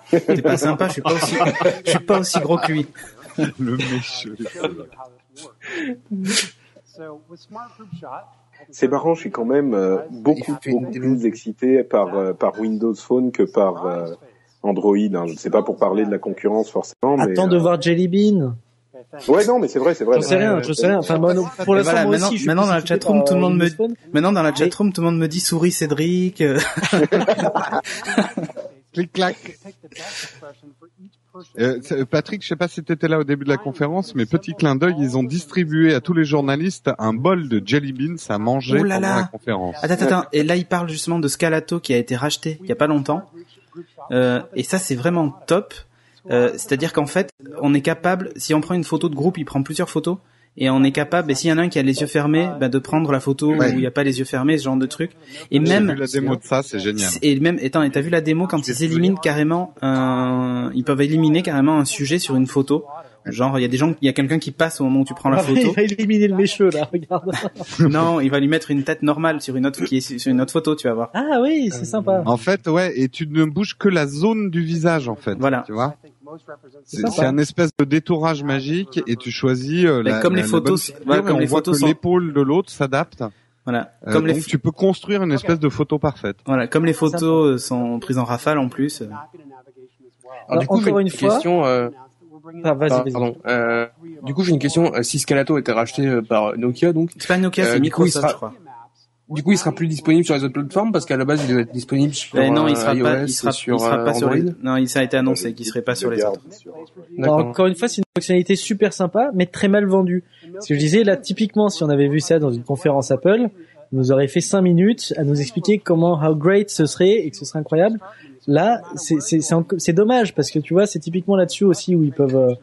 T'es pas sympa, je suis pas aussi, je suis pas aussi gros que lui. <laughs> Le méchant. C'est marrant, je suis quand même euh, beaucoup, beaucoup plus excité par, euh, par Windows Phone que par euh, Android. Hein. Je ne sais pas pour parler de la concurrence forcément, mais Attends de euh, voir Jelly Bean. Ouais, non, mais c'est vrai, c'est vrai. J'en sais rien, j'en sais rien. Enfin, moi, non, pour l'instant, voilà, moi maintenant- aussi, je dans la chatroom, tout le monde me-. Maintenant dans la chatroom, tout le monde me dit souris Cédric. euh, <laughs> Clic clac. Euh, Patrick, je sais pas si tu étais là au début de la conférence, mais petit clin d'œil, ils ont distribué à tous les journalistes un bol de jelly beans à manger Oh là pendant là. la conférence. Attends, attends, attends. Et là, il parle justement de Scalato qui a été racheté il y a pas longtemps. Euh, et ça, c'est vraiment top. Euh, C'est-à-dire qu'en fait, on est capable, si on prend une photo de groupe, il prend plusieurs photos. Et on est capable, et s'il y en a un qui a les yeux fermés, bah, de prendre la photo Ouais. où il n'y a pas les yeux fermés, ce genre de truc. Et J'ai même, vu la démo de ça, c'est génial. et même, attends, et t'as vu la démo quand ils éliminent carrément un, ils peuvent éliminer carrément un sujet sur une photo. Genre, il y a des gens, il y a quelqu'un qui passe au moment où tu prends la Ah, photo. Il va éliminer le mécheux là, regarde. <laughs> non, il va lui mettre une tête normale sur une autre qui est sur une autre photo, tu vas voir. Ah oui, c'est sympa. En fait, ouais, et tu ne bouges que la zone du visage, en fait. Voilà. Tu vois C'est un espèce de détourage magique et tu choisis euh, la, comme la- les la photos- bonne voilà, figure et comme on les voit photos que sont- l'épaule de l'autre s'adapte. Voilà. Euh, Comme les, donc tu peux construire une espèce de photo parfaite. voilà, comme les photos euh, sont prises en rafale en plus. Alors, du coup, j'ai encore une une fois- question. Euh, Ah, vas-y, vas-y. pardon. Euh, du coup, j'ai une question. Si Scalato était racheté par Nokia, donc, C'est pas Nokia, Euh, c'est Microsoft, sera- je crois. Du coup, il sera plus disponible sur les autres plateformes parce qu'à la base, il devait être disponible sur Mais non, il euh, sera iOS pas, il et sera, sur il sera euh, pas sur les. Android. Non, il ça a été annoncé qu'il serait pas sur les autres. D'accord. Encore une fois, c'est une fonctionnalité super sympa, mais très mal vendue. Ce que je disais, là, typiquement, si on avait vu ça dans une conférence Apple, on nous aurait fait cinq minutes à nous expliquer comment, how great ce serait et que ce serait incroyable. Là, c'est, c'est, c'est, enco- c'est dommage parce que tu vois, c'est typiquement là-dessus aussi où ils peuvent, euh, euh,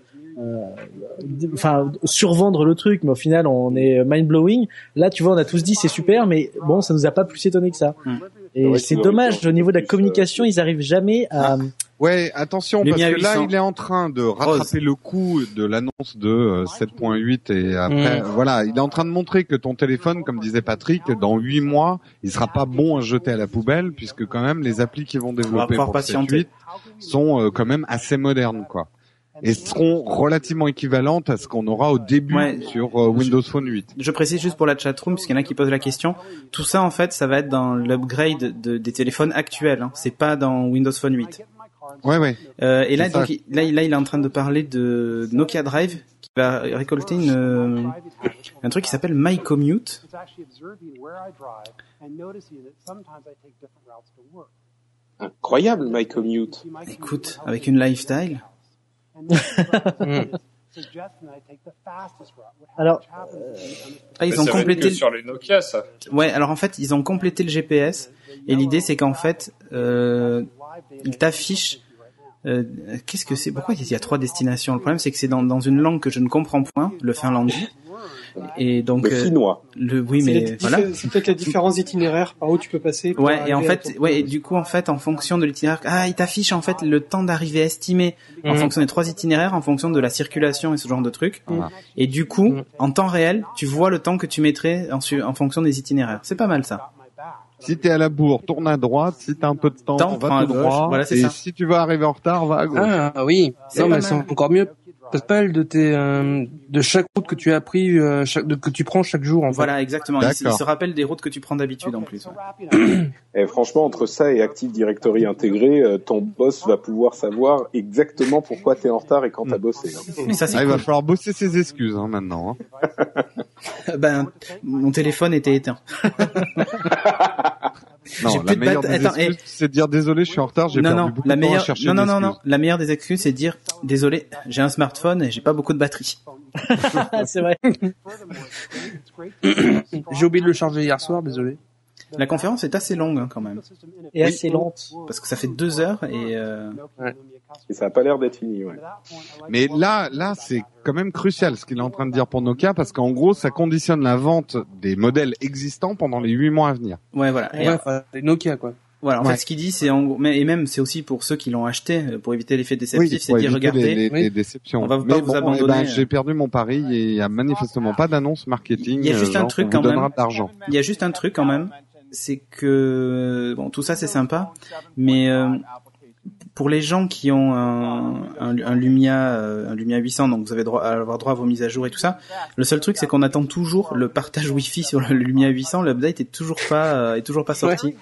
enfin, survendre le truc, mais au final, on est mind blowing. Là, tu vois, on a tous dit c'est super, mais bon, ça nous a pas plus étonné que ça. Hmm. Et Ouais, c'est qu'ils dommage, au niveau de la euh, communication, ils arrivent jamais à, Ouais, attention parce que là 800. il est en train de rattraper le coup de l'annonce de euh, 7.8 et après Mm. voilà, il est en train de montrer que ton téléphone, comme disait Patrick, dans 8 mois, il sera pas bon à jeter à la poubelle puisque quand même les applis qui vont développer pour patienter. 7.8 sont euh, quand même assez modernes quoi. Et seront relativement équivalentes à ce qu'on aura au début Ouais. sur euh, Windows Phone 8. Je précise juste pour la chatroom, puisqu'il y en a qui posent la question. Tout ça, en fait, ça va être dans l'upgrade de, des téléphones actuels. Hein. C'est pas dans Windows Phone 8. Ouais ouais. Euh, et là, donc, il- là, il- là, il est en train de parler de Nokia Drive, qui va récolter une, euh, un truc qui s'appelle My Commute. Incroyable, My Commute. Écoute, avec une lifestyle. <laughs> Mm. alors, Ah, ils ont complété. le- sur les Nokia, ça. Ouais, alors en fait, ils ont complété le GPS. Et l'idée, c'est qu'en fait, euh, ils t'affichent. euh, Qu'est-ce que c'est Pourquoi il y a trois destinations? Le problème, c'est que c'est dans, dans une langue que je ne comprends point, le finlandais. Et donc, Le euh, finnois. le oui, mais voilà. c'est peut-être les différents itinéraires par où tu peux passer. pour Ouais, et en fait, ouais, et du coup, en fait, en fonction de l'itinéraire, ah, il t'affiche en fait le temps d'arrivée estimé en Mhm. fonction des trois itinéraires, en fonction de la circulation et ce genre de trucs. Et du coup, Mhm. en temps réel, tu vois le temps que tu mettrais en, su- en fonction des itinéraires. C'est pas mal ça. Si t'es à la bourre, tourne à droite. Si t'as un peu de temps, Temps, va prends à tout gauche. droit. Voilà, c'est et ça. si tu veux arriver en retard, va à gauche. Ah oui. C'est Non, mais c'est encore mieux. Pas de tes euh, de chaque route que tu as pris, euh, chaque, de, que tu prends chaque jour en fait. Voilà, exactement. Il, se rappelle des routes que tu prends d'habitude en plus. ouais. Et franchement, entre ça et Active Directory intégré, euh, ton boss va pouvoir savoir exactement pourquoi t'es en retard et quand t'as bossé. hein. Mais ça, c'est Ah, il va falloir bosser ses excuses hein, maintenant. Hein. <laughs> Ben, mon téléphone était éteint. <laughs> Non, la meilleure bat- des Attends, excuses, c'est de dire désolé, je suis en retard, j'ai Non, perdu non, beaucoup la de temps meilleure, à chercher non, non, non, non. La meilleure des excuses, c'est de dire, désolé, j'ai un smartphone et j'ai pas beaucoup de batterie. <laughs> c'est vrai. <coughs> J'ai oublié de le charger hier soir, désolé. La conférence est assez longue hein, quand même, Et assez lente. parce que ça fait deux heures et euh, Et ça a pas l'air d'être fini. Ouais. Mais là, là, c'est quand même crucial ce qu'il est en train de dire pour Nokia, parce qu'en gros, ça conditionne la vente des modèles existants pendant les huit mois à venir. ouais voilà. Et, Ouais, enfin, les Nokia quoi. voilà, en Ouais. fait, ce qu'il dit, c'est en gros, mais et même c'est aussi pour ceux qui l'ont acheté euh, pour éviter l'effet déceptif, c'est pour de dire regardez, les, les- Oui. déceptions. On va pas vous bon, eh abandonner, ben, euh. j'ai perdu mon pari et il y a manifestement pas d'annonce marketing. Il y a juste euh, un truc on quand même. il y a juste un truc quand même, c'est que bon, tout ça c'est sympa, mais euh, pour les gens qui ont un, un, un Lumia, euh, un Lumia 800, donc vous avez droit à avoir droit à vos mises à jour et tout ça. Le seul truc, c'est qu'on attend toujours le partage Wi-Fi sur le Lumia 800. L'update est toujours pas, euh, est toujours pas sorti.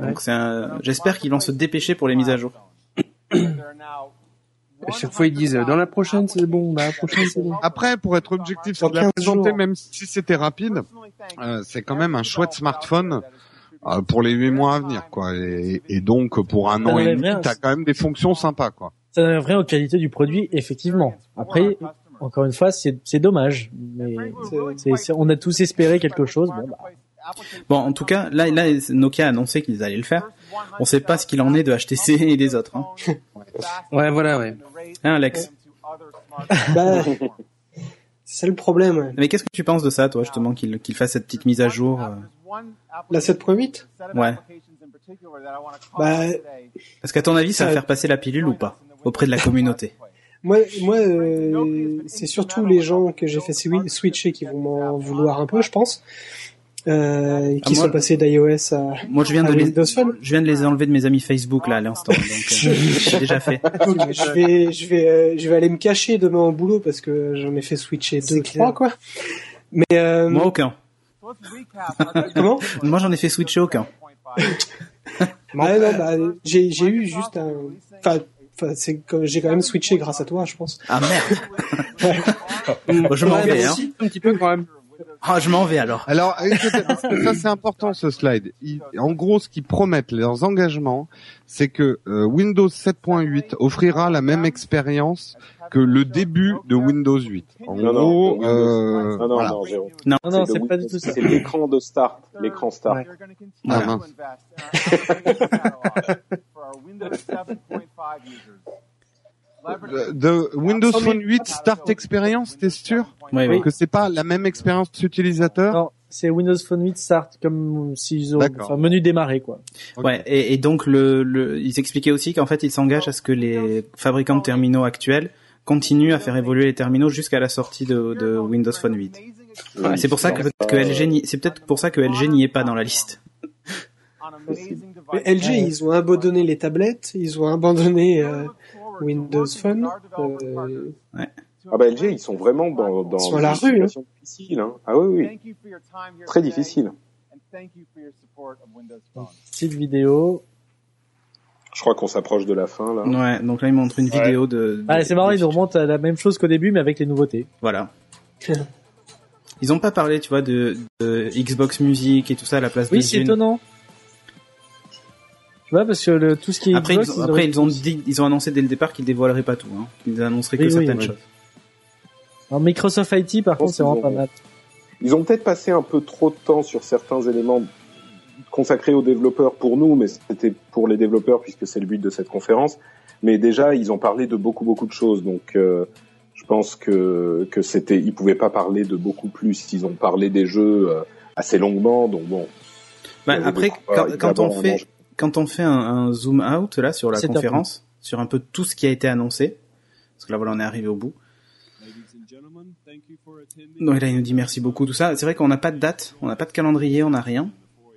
Donc c'est un... j'espère qu'ils vont se dépêcher pour les mises à jour. À chaque fois ils disent euh, dans la prochaine c'est bon, dans la prochaine c'est bon. Après, pour être objectif sur la 15 présenté, jours. même si c'était rapide, euh, c'est quand même un chouette smartphone euh, pour les huit mois à venir, quoi. Et, et donc pour un an et demi, t'as quand même des fonctions sympas, quoi. Ça n'enlève rien aux qualités du produit, effectivement. Après, encore une fois, c'est dommage. Mais on a tous espéré quelque chose. Bon, bah, Bon, en tout cas, là, là, Nokia a annoncé qu'ils allaient le faire. On sait pas ce qu'il en est de HTC et des autres. Hein, Ouais, voilà, ouais. Hein, Alex? Bah, c'est ça le problème. ouais. Mais qu'est-ce que tu penses de ça, toi, justement, qu'il qu'il fasse cette petite mise à jour euh, La 7.8 Ouais. Bah, Parce qu'à ton avis, ça va faire passer la pilule ou pas auprès de la communauté? Moi, moi, euh, c'est surtout les gens que j'ai fait swi- switcher qui vont m'en vouloir un peu, je pense, euh, qui Ah, moi- sont passés d'iOS à, Moi, je viens à de les, Windows Phone. je viens de les enlever de mes amis Facebook là à l'instant. Donc, euh, j'ai déjà fait. Je vais, je vais, euh, je vais aller me cacher demain au boulot parce que j'en ai fait switcher deux, trois, quoi. Mais euh, Moi, aucun. comment? Moi, j'en ai fait switcher aucun. Ouais, non, bah, j'ai, j'ai eu juste un, enfin, enfin, c'est que j'ai quand même switché grâce à toi, je pense. Ah merde. Bon, je m'en vais. Hein. un petit peu quand même. Ah, je m'en vais alors. Alors, ça c'est important ce slide. Ils- en gros, ce qu'ils promettent, leurs engagements, c'est que euh, Windows 7.8 offrira la même expérience que le début de Windows 8. En Non, non, gros, Windows- euh, Non, non, voilà. non, non, non, c'est pas du tout ça. C'est l'écran de start, l'écran start. Ouais. Ah, mince. <laughs> <laughs> De Windows Phone 8 Start Experience, t'es sûr Oui, oui. que c'est pas la même expérience utilisateur Non, c'est Windows Phone 8 Start comme s'ils ont enfin, menu démarrer quoi. Ouais, et, et donc le, le, ils expliquaient aussi qu'en fait ils s'engagent à ce que les fabricants de terminaux actuels continuent à faire évoluer les terminaux jusqu'à la sortie de, de Windows Phone 8. Oui, c'est pour ça que, que LG, n'y- c'est peut-être pour ça que LG n'y est pas dans la liste. Mais LG, ils ont abandonné les tablettes, ils ont abandonné euh, Windows Phone. Euh, Ah bah LG, ils sont vraiment dans, dans à la une rue, situation difficile. Hein. Ah oui, oui. Très difficile. Petite vidéo. Je crois qu'on s'approche de la fin là. Ouais, donc là ils montrent une Ouais. vidéo de. Ah, de- c'est marrant, ils nous remontent à la même chose qu'au début mais avec les nouveautés. Voilà. Ils ont pas parlé, tu vois, de, de Xbox Music et tout ça à la place Oui, de c'est Zune. étonnant. Tu vois parce que le, tout ce qui est Après, Xbox, ils, ont- après ils ont dit, ils ont annoncé dès le départ qu'ils dévoileraient pas tout, hein. Qu'ils annonceraient que Oui, certaines oui. choses. Alors, Microsoft IT par contre c'est vraiment pas mal. Ils ont peut-être passé un peu trop de temps sur certains éléments consacrés aux développeurs pour nous, mais c'était pour les développeurs puisque c'est le but de cette conférence. Mais déjà, ils ont parlé de beaucoup beaucoup de choses, donc euh, je pense que que c'était, ils pouvaient pas parler de beaucoup plus. Ils ont parlé des jeux euh, assez longuement, donc bon. Bah, après, quand, quand on fait, quand on fait un, un zoom out là sur la top. conférence, sur un peu tout ce qui a été annoncé, parce que là voilà on est arrivé au bout. Donc là il nous dit merci beaucoup tout ça. C'est vrai qu'on n'a pas de date, on n'a pas de calendrier, on n'a rien.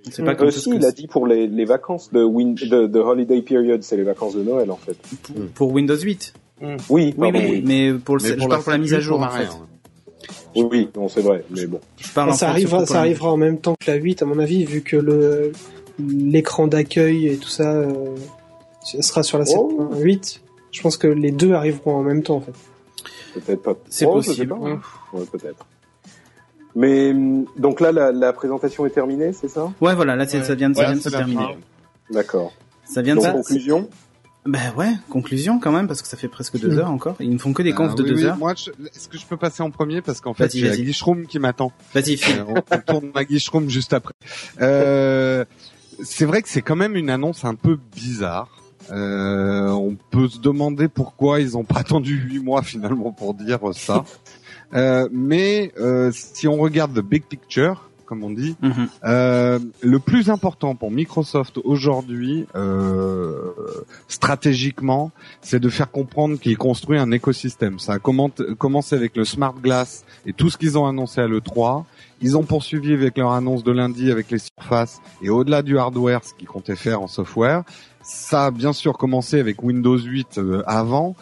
On sait pas quand Euh, est-ce si, que il a dit pour les, les vacances de, win, de, de holiday period, c'est les vacances de Noël en fait. pour, pour Windows 8. Oui, Oui, pardon, oui, oui. mais pour le, Mais je pour parle pour la mise à jour en fait. Oui, oui, non, c'est vrai, mais bon. Je parle en ça arrivera en même temps que la 8 à mon avis, vu que le l'écran d'accueil et tout ça euh, sera sur la Oh. 7.8. Je pense que les deux arriveront en même temps en fait. Peut-être pas. C'est Oh, possible. hein. Ouais, peut-être. Mais hum, donc là, la, la présentation est terminée, c'est ça? Ouais voilà, là ça vient de, ça Ouais, vient de se terminer. D'accord. Ça vient de Donc ça. conclusion? Ben ouais, conclusion quand même parce que ça fait presque deux heures encore. Ils ne font que des confs Ah, de oui, deux oui, heures. Moi, je- est-ce que je peux passer en premier? Parce qu'en fait, Vas-y, j'ai la vas-y. Guichroom qui m'attend. Vas-y. Euh, on, on tourne la Guichroom juste après. Euh, c'est vrai que c'est quand même une annonce un peu bizarre. Euh, on peut se demander pourquoi ils ont pas attendu huit mois finalement pour dire ça. <laughs> Euh, mais euh, si on regarde the big picture, comme on dit, euh, le plus important pour Microsoft aujourd'hui, euh, stratégiquement, c'est de faire comprendre qu'il construit un écosystème. Ça a commencé avec le Smart Glass et tout ce qu'ils ont annoncé à l'E3. Ils ont poursuivi avec leur annonce de lundi avec les surfaces et au-delà du hardware, ce qu'ils comptaient faire en software. Ça a bien sûr commencé avec Windows 8 euh, avant.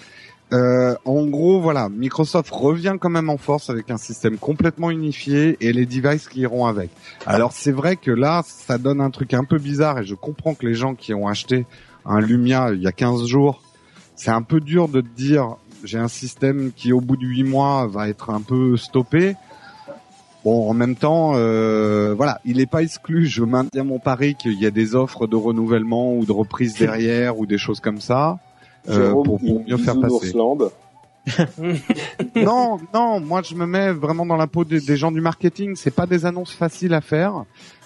Euh, en gros, voilà, Microsoft revient quand même en force avec un système complètement unifié et les devices qui iront avec. Alors c'est vrai que là, ça donne un truc un peu bizarre et je comprends que les gens qui ont acheté un Lumia il y a 15 jours, c'est un peu dur de dire j'ai un système qui au bout de 8 mois va être un peu stoppé. Bon, en même temps, euh, voilà, il n'est pas exclu. Je maintiens mon pari qu'il y a des offres de renouvellement ou de reprise derrière ou des choses comme ça. euh, pour, pour mieux faire passer. <laughs> Non, non, moi je me mets vraiment dans la peau des, des gens du marketing. C'est pas des annonces faciles à faire.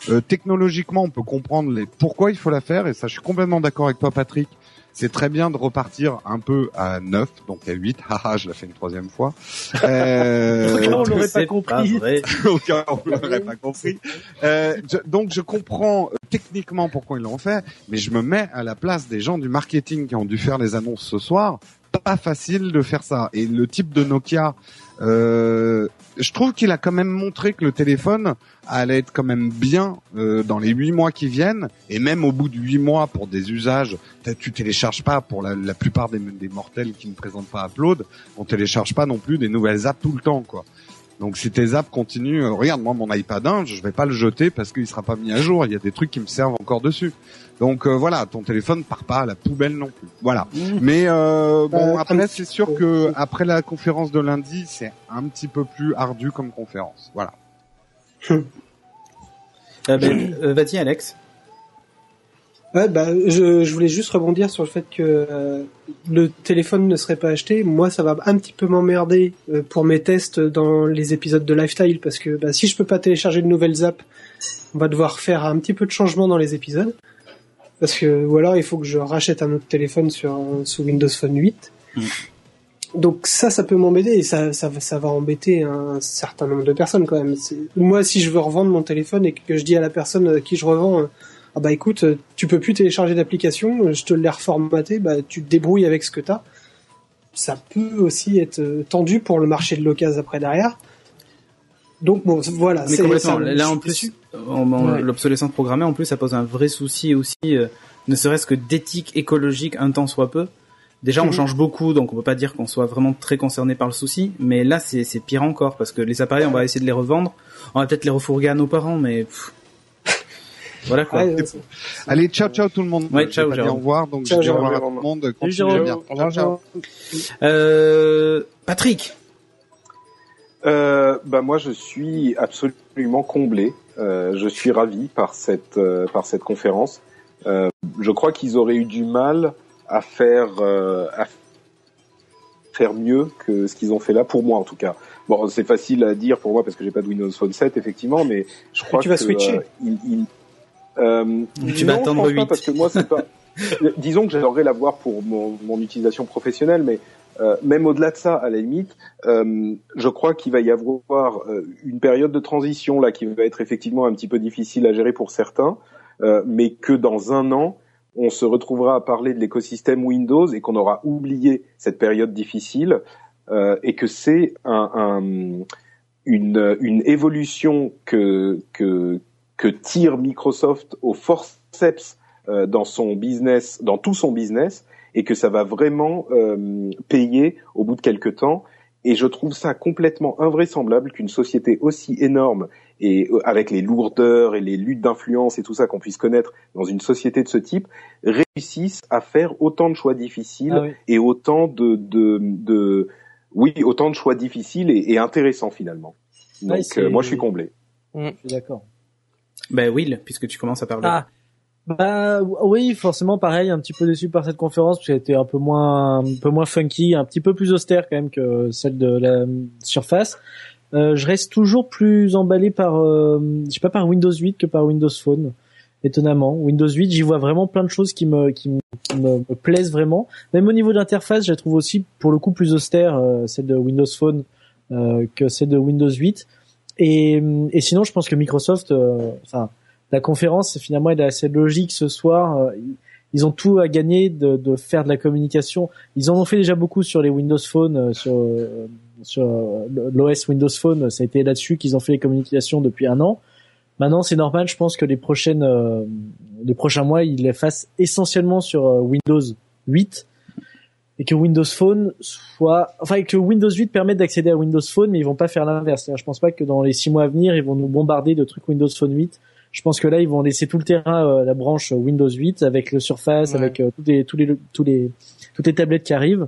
Euh, technologiquement, on peut comprendre les pourquoi il faut la faire, et ça, je suis complètement d'accord avec toi, Patrick. C'est très bien de repartir un peu à 9, donc à 8. <laughs> Haha, je l'ai fait une troisième fois. Euh, <laughs> <laughs> on l'aurait pas compris. vrai. au cas où on l'aurait pas compris. Euh, je- donc je comprends euh, techniquement pourquoi ils l'ont fait, mais je me mets à la place des gens du marketing qui ont dû faire les annonces ce soir. Pas facile de faire ça. Et le type de Nokia, euh, je trouve qu'il a quand même montré que le téléphone allait être quand même bien euh, dans les huit mois qui viennent, et même au bout de huit mois pour des usages, tu télécharges pas pour la, plupart des, des mortels qui ne présentent pas Upload, on télécharge pas non plus des nouvelles apps tout le temps, quoi. Donc si tes apps continuent, euh, regarde moi mon iPad 1, je vais pas le jeter parce qu'il sera pas mis à jour. Il y a des trucs qui me servent encore dessus. Donc euh, voilà, ton téléphone part pas à la poubelle non plus. Voilà. Mais euh, bon Euh, après c'est sûr que après la conférence de lundi, c'est un petit peu plus ardu comme conférence. Voilà. Euh, <laughs> ben, euh, Vas-y, Alex. Ouais, bah, je, je voulais juste rebondir sur le fait que euh, le téléphone ne serait pas acheté. Moi, ça va un petit peu m'emmerder euh, pour mes tests dans les épisodes de Lifestyle parce que bah, si je peux pas télécharger de nouvelles apps, on va devoir faire un petit peu de changement dans les épisodes. Parce que ou alors il faut que je rachète un autre téléphone sur euh, sous Windows Phone 8. Mm. Donc ça, ça peut m'embêter et ça, ça, va- ça va embêter un certain nombre de personnes quand même. Moi, si je veux revendre mon téléphone et que je dis à la personne à qui je revends, euh, ah bah écoute, euh, tu peux plus télécharger d'application, je te l'ai reformaté, bah tu te débrouilles avec ce que t'as. Ça peut aussi être euh, tendu pour le marché de l'occasion après derrière. Donc bon, voilà. Mais c'est- complètement. ça- Là, en plus, Ouais. l'obsolescence programmée, en plus, ça pose un vrai souci aussi, euh, ne serait-ce que d'éthique écologique, un temps soit peu. Déjà, on Mhm. change beaucoup, donc on peut pas dire qu'on soit vraiment très concerné par le souci. Mais là, c'est pire encore, parce que les appareils, on va essayer de les revendre. On va peut-être les refourguer à nos parents, mais... pff. <laughs> Voilà quoi. Allez, ciao ciao tout le monde. Ouais, ciao, Jérôme. au revoir, donc Ciao, je dis au revoir à tout le monde. Bien. Au revoir, Ciao, ciao. Euh, Patrick, Euh, bah moi je suis absolument comblé. Euh, je suis ravi par cette euh, par cette conférence. Euh, je crois qu'ils auraient eu du mal à faire euh, à faire mieux que ce qu'ils ont fait là pour moi en tout cas. Bon, c'est facile à dire pour moi parce que j'ai pas de Windows Phone 7 effectivement, mais je crois tu vas que switcher. euh, il, il- euh, Tu non, vas attendre pense huit. pas parce que moi c'est pas. <laughs> Disons que j'aimerais l'avoir pour mon, mon utilisation professionnelle, mais euh, même au-delà de ça, à la limite, euh, je crois qu'il va y avoir euh, une période de transition là qui va être effectivement un petit peu difficile à gérer pour certains, mais que dans un an, on se retrouvera à parler de l'écosystème Windows et qu'on aura oublié cette période difficile et que c'est un, un- une, évolution que, que, tire Microsoft au forceps dans son business, dans tout son business, et que ça va vraiment euh, payer au bout de quelques temps. Et je trouve ça complètement invraisemblable qu'une société aussi énorme et euh, avec les lourdeurs et les luttes d'influence et tout ça qu'on puisse connaître dans une société de ce type réussisse à faire autant de choix difficiles Ah oui, et autant de, de, de oui autant de choix difficiles et, et intéressants finalement. Donc euh, moi je suis comblé. je suis d'accord. ben Will, puisque tu commences à parler. Ah, bah oui, forcément pareil, un petit peu déçu par cette conférence parce qu'elle était un peu moins, un peu moins funky, un petit peu plus austère quand même que celle de la Surface. Euh, je reste toujours plus emballé par, euh, je sais pas par Windows 8 que par Windows Phone. Étonnamment, Windows 8, j'y vois vraiment plein de choses qui me qui, me, qui me- plaisent vraiment. Même au niveau d'interface, je la trouve aussi pour le coup plus austère euh, celle de Windows Phone euh, que celle de Windows 8. Et, et sinon, je pense que Microsoft, euh, enfin la conférence finalement elle est assez logique ce soir. Euh, ils- ont tout à gagner de, faire de la communication. Ils en ont fait déjà beaucoup sur les Windows Phone, euh, sur euh, l'OS Windows Phone. Ça a été là-dessus qu'ils ont fait les communications depuis un an. Maintenant, c'est normal. Je pense que les prochaines les prochains mois, ils les fassent essentiellement sur Windows 8 et que Windows Phone soit, enfin que Windows 8 permette d'accéder à Windows Phone, mais ils vont pas faire l'inverse. Je pense pas que dans les six mois à venir, ils vont nous bombarder de trucs Windows Phone 8. Je pense que là, ils vont laisser tout le terrain euh, la branche Windows 8 avec le Surface, Ouais. avec euh, tous les tous les tous les toutes les tablettes qui arrivent.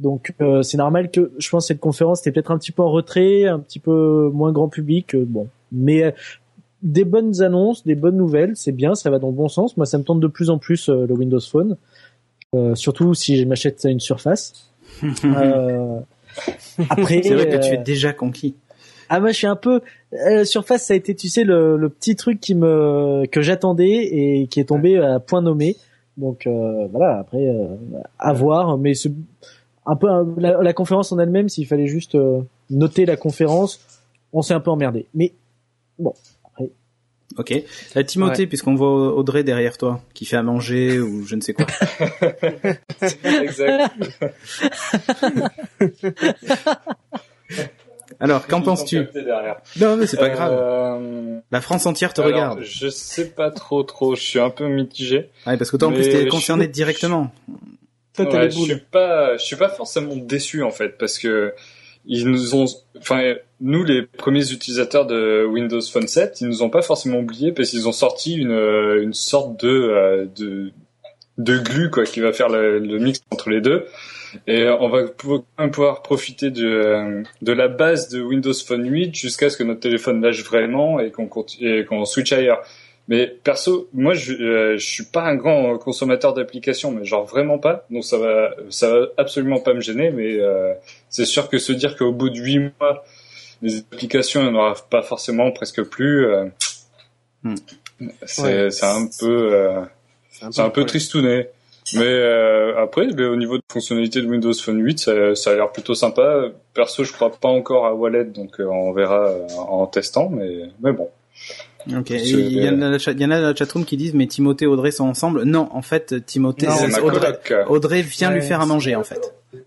Donc euh, c'est normal que je pense que cette conférence était peut-être un petit peu en retrait, un petit peu moins grand public, euh, bon. Mais euh, des bonnes annonces, des bonnes nouvelles, c'est bien, ça va dans le bon sens. Moi, ça me tente de plus en plus euh, le Windows Phone. euh, surtout si je m'achète une surface. <laughs> Euh, après, C'est vrai que tu es déjà conquis. Ah moi je suis un peu euh, surface ça a été tu sais le, le petit truc qui me que j'attendais et qui est tombé à point nommé donc euh, voilà après euh, à voir mais c'est un peu la, la conférence en elle-même s'il fallait juste euh, noter la conférence on s'est un peu emmerdé mais Ok. Euh, Timothée, puisqu'on voit Audrey derrière toi, qui fait à manger ou je ne sais quoi. <laughs> <laughs> exact. <laughs> Alors, qu'en penses-tu. Non, mais c'est pas grave. Euh, La France entière te alors, regarde. Je sais pas trop trop. Je suis un peu mitigé. Ouais, parce que toi, en plus, t'es concerné suis- directement. Toi, Ouais, les je boules. suis pas, je suis pas forcément déçu en fait parce que ils nous ont, enfin nous les premiers utilisateurs de Windows Phone 7, ils nous ont pas forcément oublié parce qu'ils ont sorti une euh, une sorte de euh, de de glue quoi qui va faire le, le mix entre les deux et on va pouvoir, quand même pouvoir profiter de euh, de la base de Windows Phone 8 jusqu'à ce que notre téléphone lâche vraiment et qu'on continue et qu'on switch ailleurs. Mais perso, moi, je, euh, je suis pas un grand consommateur d'applications, mais genre vraiment pas. Donc ça va, ça va absolument pas me gêner. Mais euh, c'est sûr que se dire qu'au bout de huit mois, les applications, il n'y en aura pas forcément, presque plus. euh, Hmm. C'est Ouais. c'est un peu, euh, c'est un peu problème. tristouné. Mais euh, après, le- au niveau de fonctionnalité de Windows Phone 8, ça, ça a l'air plutôt sympa. Perso, je crois pas encore à Wallet, donc euh, on verra euh, en testant. Mais mais bon. Ok. C'est- Il y, en a dans la chatroom qui disent, mais Timothée et Audrey sont ensemble. Non, en fait, Timothée, c'est- ma Audrey. Audrey vient lui faire à manger, en fait.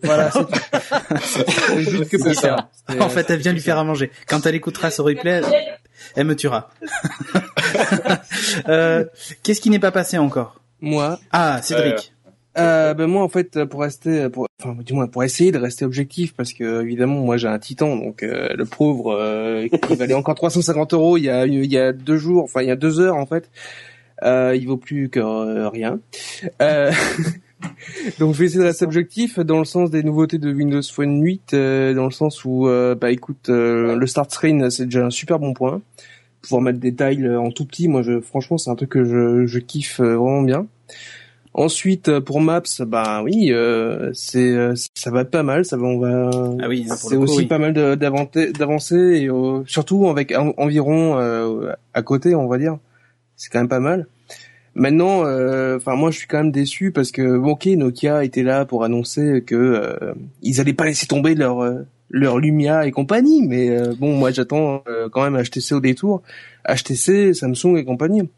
Voilà, c'est <laughs> c'est juste que pour ça. <laughs> En fait, elle vient lui faire à manger. Quand elle écoutera ce replay, elle me tuera. <laughs> euh, Qu'est-ce qui n'est pas passé encore? Moi, Ah, Cédric. Euh, ben moi en fait pour rester pour enfin du moins pour essayer de rester objectif parce que évidemment moi j'ai un titan donc euh, le pauvre euh, qui valait encore 350 euros il y a il y a deux jours enfin il y a deux heures en fait. Euh, il vaut plus que euh, rien. Euh, <laughs> donc je vais essayer de rester objectif dans le sens des nouveautés de Windows Phone 8 euh, dans le sens où bah écoute le start screen c'est déjà un super bon point. Pouvoir mettre des tiles en tout petit moi je franchement c'est un truc que je, je kiffe vraiment bien Ensuite, euh, pour Maps, bah oui, euh, c'est euh, ça va pas mal, ça va, on va. Ah oui, c'est coup, aussi oui. pas mal d'avancer, d'avancer et euh, surtout avec en- environ euh, à côté, on va dire, c'est quand même pas mal. Maintenant, euh, enfin moi je suis quand même déçu parce que bon, ok, Nokia était là pour annoncer que euh, ils allaient pas laisser tomber leur leur Lumia et compagnie, mais bon moi j'attends quand même HTC au détour, HTC, Samsung et compagnie.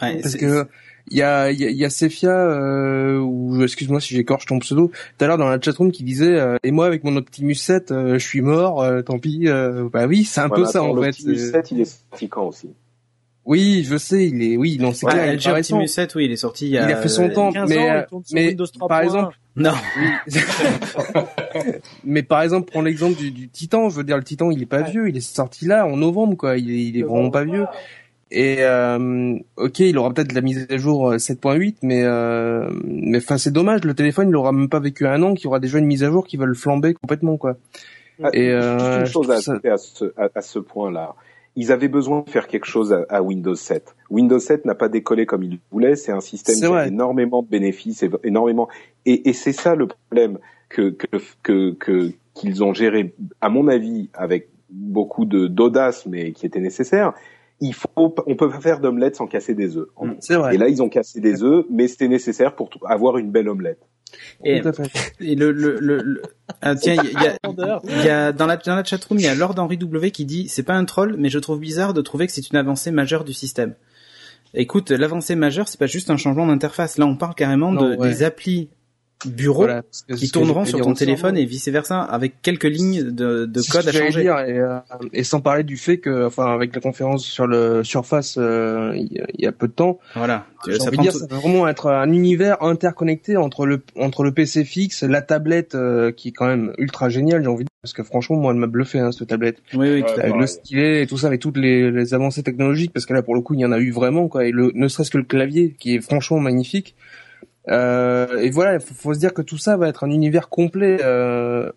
Ouais, Parce que il y a, il y a, il y a Cephia, euh, ou excuse-moi si j'écorche ton pseudo, tout à l'heure dans la chatroom qui disait euh, et moi avec mon Optimus 7, euh, je suis mort, euh, tant pis. euh, bah oui, c'est un Ouais, peu ça en fait. l'Optimus c'est- 7, il est sorti quand aussi? Oui, je sais, il est, oui, non, c'est Ouais, clair, il. Optimus 7, oui, il est sorti il y a... Il a fait son temps, 15 mais, ans, euh, mais Windows 3. par exemple, Non. Oui. <laughs> mais par exemple, prends l'exemple du, du Titan. Je veux dire, le Titan, il est pas vieux. Il est sorti là en novembre, quoi. Il est, il est vraiment pas vieux. Et euh, ok, il aura peut-être la mise à jour euh, 7.8, mais euh, mais enfin c'est dommage. Le téléphone, il aura même pas vécu un an, qu'il y aura déjà une mise à jour qui va le flamber complètement, quoi. Ah, Et, juste euh, une chose à ça- à ce, à, à ce point-là. Ils avaient besoin de faire quelque chose à, à Windows 7. Windows 7 n'a pas décollé comme il voulait. C'est un système qui a énormément de bénéfices, énormément. Et, et c'est ça le problème que que que que- qu'ils ont géré, à mon avis, avec beaucoup de d'audace, mais qui était nécessaire. Il faut, on peut pas faire d'omelette sans casser des œufs. Mm. C'est vrai. Et là, ils ont cassé des œufs, mais c'était nécessaire pour avoir une belle omelette. Et, Tout à fait. et le, le, le, le- Ah, tiens, il y a, y <laughs> y dans la dans la chatroom, il y a Lord Henry W qui dit c'est pas un troll, mais je trouve bizarre de trouver que c'est une avancée majeure du système. Écoute, l'avancée majeure, c'est pas juste un changement d'interface. Là, on parle carrément de, ouais. des applis bureau Voilà, qui tourneront sur ton aussi. téléphone et vice versa, avec quelques lignes de, de code à changer. dire, et, euh, et sans parler du fait que, enfin, avec la conférence sur le Surface euh, il y, a- il y a peu de temps, Voilà. Ça dire, tout- ça va vraiment être un univers interconnecté entre le entre le PC fixe, la tablette euh, qui est quand même ultra géniale, j'ai envie de dire, parce que franchement, moi, elle m'a bluffé hein, cette tablette, Oui, oui, Ouais, tout à fait. avec le stylet et tout ça, avec toutes les, les avancées technologiques, parce que là, pour le coup, il y en a eu vraiment, quoi, et le, ne serait-ce que le clavier, qui est franchement magnifique. Euh, et voilà, il faut, faut se dire que tout ça va être un univers complet. Euh,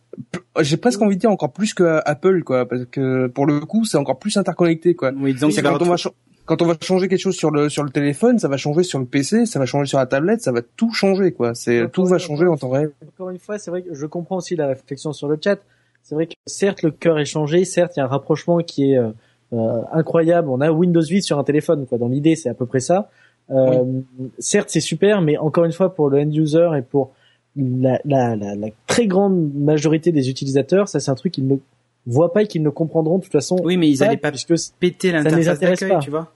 J'ai presque envie de dire encore plus que Apple, quoi, parce que pour le coup, c'est encore plus interconnecté, quoi. Oui, disons que quand on va quand on va changer quelque chose sur le sur le téléphone, ça va changer sur le PC, ça va changer sur la tablette, ça va tout changer quoi. C'est tout va changer en temps réel. Encore une fois, c'est vrai que je comprends aussi la réflexion sur le chat. C'est vrai que certes le cœur est changé, certes il y a un rapprochement qui est euh, euh, incroyable. On a Windows 8 sur un téléphone quoi. Dans l'idée, c'est à peu près ça. Euh, Certes, c'est super, mais encore une fois pour le end user et pour la, la, la, la très grande majorité des utilisateurs, ça c'est un truc qu'ils ne voient pas et qu'ils ne comprendront de toute façon. Oui, mais ils pas, allaient pas puisque péter ne les l'interface intéresse d'accueil, pas. tu vois.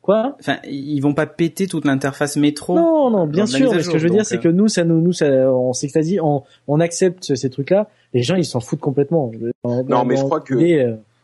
quoi? Enfin, ils vont pas péter toute l'interface métro. Non, non, bien sûr. Mais ce que je veux dire, c'est euh, que nous, ça nous, nous, ça, on s'extasie, on, on accepte ces trucs-là. Les gens, ils s'en foutent complètement. Non, dans- mais je crois que-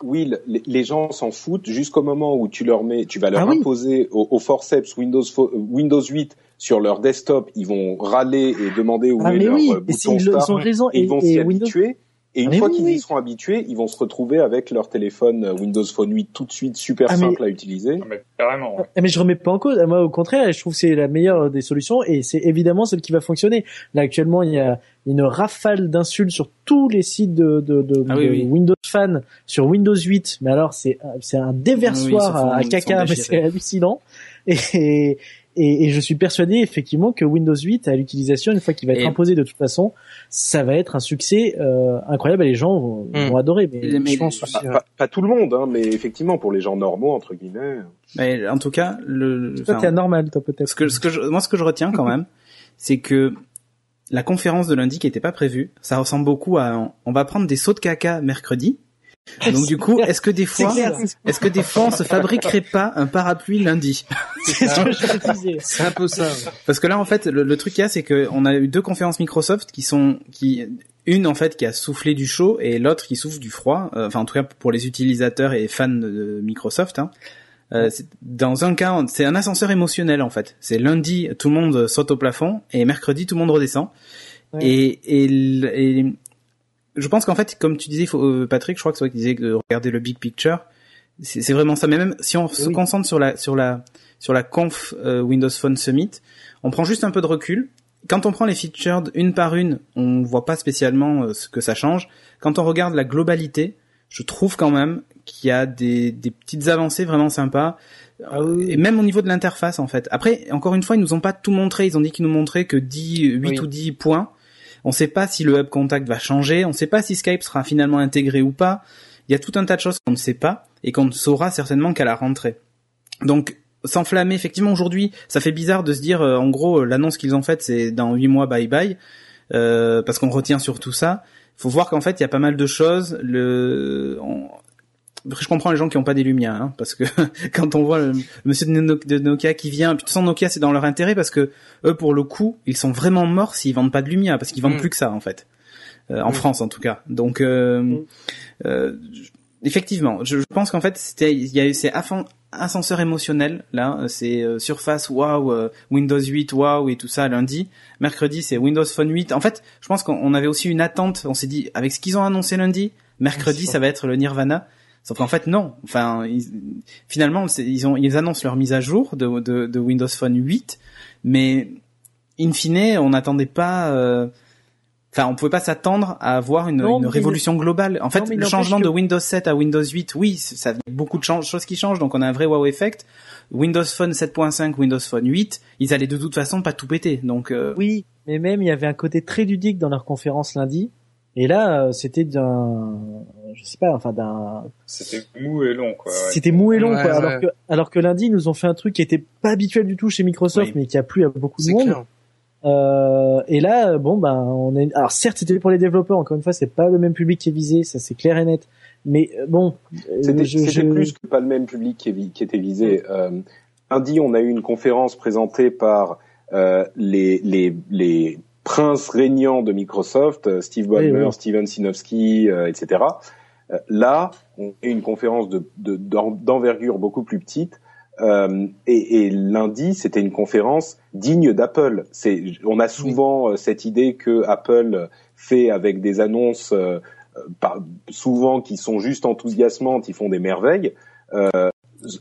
Oui, le- les gens s'en foutent jusqu'au moment où tu leur mets, tu vas leur Ah oui. imposer au, au forceps Windows pho- Windows 8 sur leur desktop, ils vont râler et demander où Ah est mais leur oui, euh, et ils, ils start. ont raison. Et ils vont s'y habituer. Et une Ah, mais fois oui, qu'ils oui. y seront habitués, ils vont se retrouver avec leur téléphone euh, Windows Phone 8 tout de suite super Ah, mais- simple à utiliser. Non, mais carrément. ouais. Ah, mais je remets pas en cause. Moi, au contraire, je trouve que c'est la meilleure des solutions et c'est évidemment celle qui va fonctionner. Là, actuellement, il y a une rafale d'insultes sur tous les sites de, de, de, Ah oui, de oui. Windows Fan sur Windows 8. Mais alors, c'est c'est un déversoir à se caca, mais c'est hallucinant. Et, et, et je suis persuadé effectivement que Windows 8 à l'utilisation, une fois qu'il va être Et- imposé de toute façon, ça va être un succès euh, incroyable et les gens vont, Hmm. vont adorer. Mais Mais- je pense Pas, aussi. ouais. pas- pas tout le monde, hein, mais effectivement pour les gens normaux entre guillemets. Mais en tout cas, le, toi, t'es anormal, toi peut-être. ce que, ce que je, moi, ce que je retiens quand même, <laughs> c'est que la conférence de lundi qui était pas prévue, ça ressemble beaucoup à, on va prendre des sauts de caca mercredi. <laughs> Donc du coup, est-ce que des fois, est-ce que des fois on se fabriquerait pas un parapluie lundi <laughs> c'est ce que je disais. C'est un peu ça. ouais. Parce que là, en fait, le, le truc qu'il y a, c'est que on a eu deux conférences Microsoft qui sont, qui, une en fait qui a soufflé du chaud et l'autre qui souffle du froid. Euh, Enfin, en tout cas pour les utilisateurs et fans de Microsoft. Hein. Euh, dans un cas, c'est un ascenseur émotionnel en fait. C'est lundi, tout le monde saute au plafond et mercredi, tout le monde redescend. Ouais. Et, et, et je pense qu'en fait, comme tu disais, faut- euh, Patrick, je crois que c'est toi qui disais de regarder le big picture. C'est vraiment ça. Mais même si on se concentre sur la sur la sur la conf euh, Windows Phone Summit, on prend juste un peu de recul. Quand on prend les features une par une, on voit pas spécialement euh, ce que ça change. Quand on regarde la globalité, je trouve quand même qu'il y a des, des petites avancées vraiment sympas. Ah oui. Et même au niveau de l'interface, en fait. Après, encore une fois, ils nous ont pas tout montré. Ils ont dit qu'ils nous montraient que 10, 8 Oui. ou 10 points. On sait pas si le Hub Contact va changer. On sait pas si Skype sera finalement intégré ou pas. Il y a tout un tas de choses qu'on ne sait pas et qu'on ne saura certainement qu'à la rentrée. Donc, s'enflammer, effectivement, aujourd'hui, ça fait bizarre de se dire, euh, en gros, euh, l'annonce qu'ils ont faite, c'est dans 8 mois, bye bye, euh, parce qu'on retient surtout ça. faut voir qu'en fait, il y a pas mal de choses. Le... Après, je comprends les gens qui n'ont pas des Lumia, hein, parce que <laughs> quand on voit le monsieur de No- de Nokia qui vient, puis de toute façon Nokia c'est dans leur intérêt parce que eux pour le coup ils sont vraiment morts s'ils vendent pas de Lumia parce qu'ils vendent Mm. plus que ça en fait, Euh, en Mm. France en tout cas. Donc euh, Mm. euh, effectivement, je, je pense qu'en fait c'était il y a eu ces ascenseurs émotionnels là, euh, c'est euh, Surface waouh, euh, Windows 8 waouh et tout ça lundi. Mercredi c'est Windows Phone 8. En fait, je pense qu'on on avait aussi une attente. On s'est dit avec ce qu'ils ont annoncé lundi, mercredi ça va être le Nirvana. Sauf qu'en fait non. Enfin, ils- finalement ils ont ils annoncent leur mise à jour de, de, de Windows Phone 8, mais in fine on n'attendait pas. euh, Enfin, on pouvait pas s'attendre à avoir une, Non, une révolution globale. En fait, le changement que- de Windows 7 à Windows 8, oui, ça beaucoup de choses qui changent, donc on a un vrai wow effect. Windows Phone 7.5, Windows Phone 8, ils allaient de toute façon pas tout péter. Donc euh, Oui, mais même il y avait un côté très ludique dans leur conférence lundi. Et là, euh, c'était d'un, je sais pas, enfin d'un, C'était mou et long, quoi. ouais. c'était mou et long, Ouais, quoi. ouais. Alors que, alors que lundi, ils nous ont fait un truc qui était pas habituel du tout chez Microsoft, Oui. mais qui a plu à beaucoup de C'est monde. clair. Euh, et là, bon, ben, on est, alors certes, c'était pour les développeurs. Encore une fois, c'est pas le même public qui est visé, ça c'est clair et net. Mais euh, bon, euh, C'était je- plus que pas le même public qui, est vi- qui était visé. Euh, lundi, on a eu une conférence présentée par euh, les, les, les princes régnants de Microsoft, Steve Ballmer, Oui, oui. Steven Sinofsky, euh, etc. Euh, là, on a eu une conférence de- de- d'en- d'envergure beaucoup plus petite. Euh, et, et lundi, c'était une conférence digne d'Apple. On a souvent euh, cette idée que Apple fait avec des annonces euh, par- souvent qui sont juste enthousiasmantes, ils font des merveilles. Euh,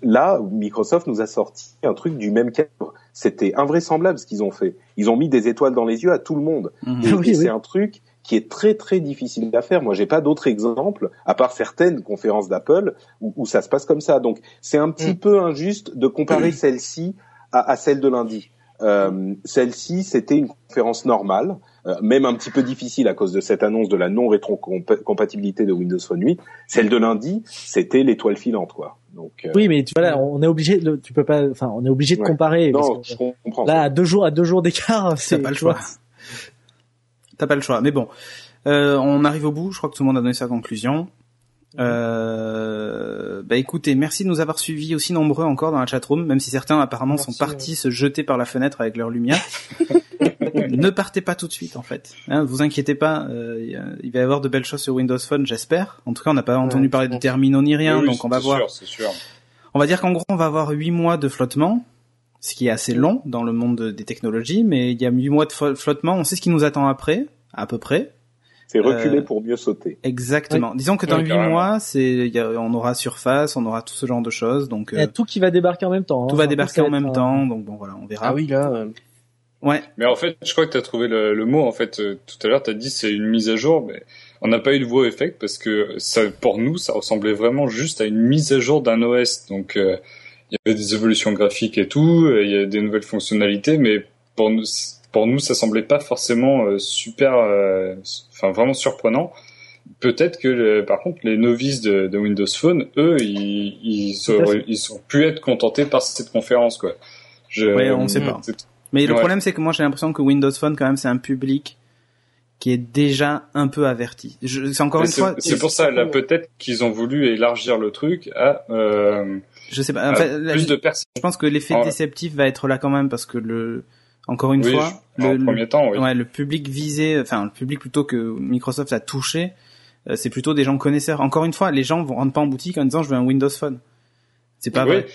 là, Microsoft nous a sorti un truc du même calibre. C'était invraisemblable ce qu'ils ont fait. Ils ont mis des étoiles dans les yeux à tout le monde. mhm. <laughs> Oui, oui. c'est un truc qui est très très difficile à faire. Moi, j'ai pas d'autres exemples à part certaines conférences d'Apple où, où, ça se passe comme ça. Donc, c'est un petit mm. peu injuste de comparer celle-ci à, à, celle de lundi. Euh, celle-ci, c'était une conférence normale, euh, même un petit peu difficile à cause de cette annonce de la non rétrocompatibilité de Windows Phone 8. Celle de lundi, c'était l'étoile filante, quoi. Donc, euh, oui, mais tu vois là, on est obligé, de, tu peux pas, enfin, on est obligé de comparer. Non, je comprends. Là, à deux jours, à deux jours d'écart, c'est pas le choix. T'as pas le choix. Mais bon, euh, on arrive au bout. Je crois que tout le monde a donné sa conclusion. Euh, bah écoutez, merci de nous avoir suivis aussi nombreux encore dans la chatroom, même si certains apparemment sont partis se jeter par la fenêtre avec leur lumière. <laughs> ne partez pas tout de suite en fait. Hein, vous inquiétez pas, euh, il va y avoir de belles choses sur Windows Phone, j'espère. En tout cas, on n'a pas entendu parler de terminaux ni rien, donc on va voir. Sûr, sûr. On va dire qu'en gros, on va avoir 8 mois de flottement, ce qui est assez long dans le monde des technologies, mais il y a 8 mois de flottement, on sait ce qui nous attend après, à peu près. C'est reculer euh, pour mieux sauter. Exactement. Disons que dans huit mois, c'est, on aura Surface, on aura tout ce genre de choses. Donc il y a tout qui va débarquer en même temps. Hein. Tout va débarquer en même temps. Donc bon, voilà, on verra. Ah oui, là. Euh... Ouais. Mais en fait, je crois que tu as trouvé le, le, mot. En fait, euh, tout à l'heure, tu as dit c'est une mise à jour, mais on n'a pas eu de wow effect parce que ça, pour nous, ça ressemblait vraiment juste à une mise à jour d'un OS. Donc euh, il y avait des évolutions graphiques et tout, il y a des nouvelles fonctionnalités, mais pour nous pour nous, ça semblait pas forcément euh, super, euh, enfin vraiment surprenant. Peut-être que, par contre, les novices de, de, Windows Phone, eux, ils, ils, auraient, ils ont pu être contentés par cette conférence, quoi. Je, ouais, on sait pas. Mais le problème, c'est que moi, j'ai l'impression que Windows Phone, quand même, c'est un public qui est déjà un peu averti. C'est encore une fois. C'est pour ça, là, peut-être qu'ils ont voulu élargir le truc à. Euh, je sais pas. En fait, plus de personnes. Je pense que l'effet déceptif va être là quand même parce que le encore une fois, le, premier temps, oui. ouais, le public visé, enfin le public plutôt que Microsoft a touché, euh, c'est plutôt des gens connaisseurs. Encore une fois, les gens vont rentrent pas en boutique en disant je veux un Windows Phone. C'est pas vrai.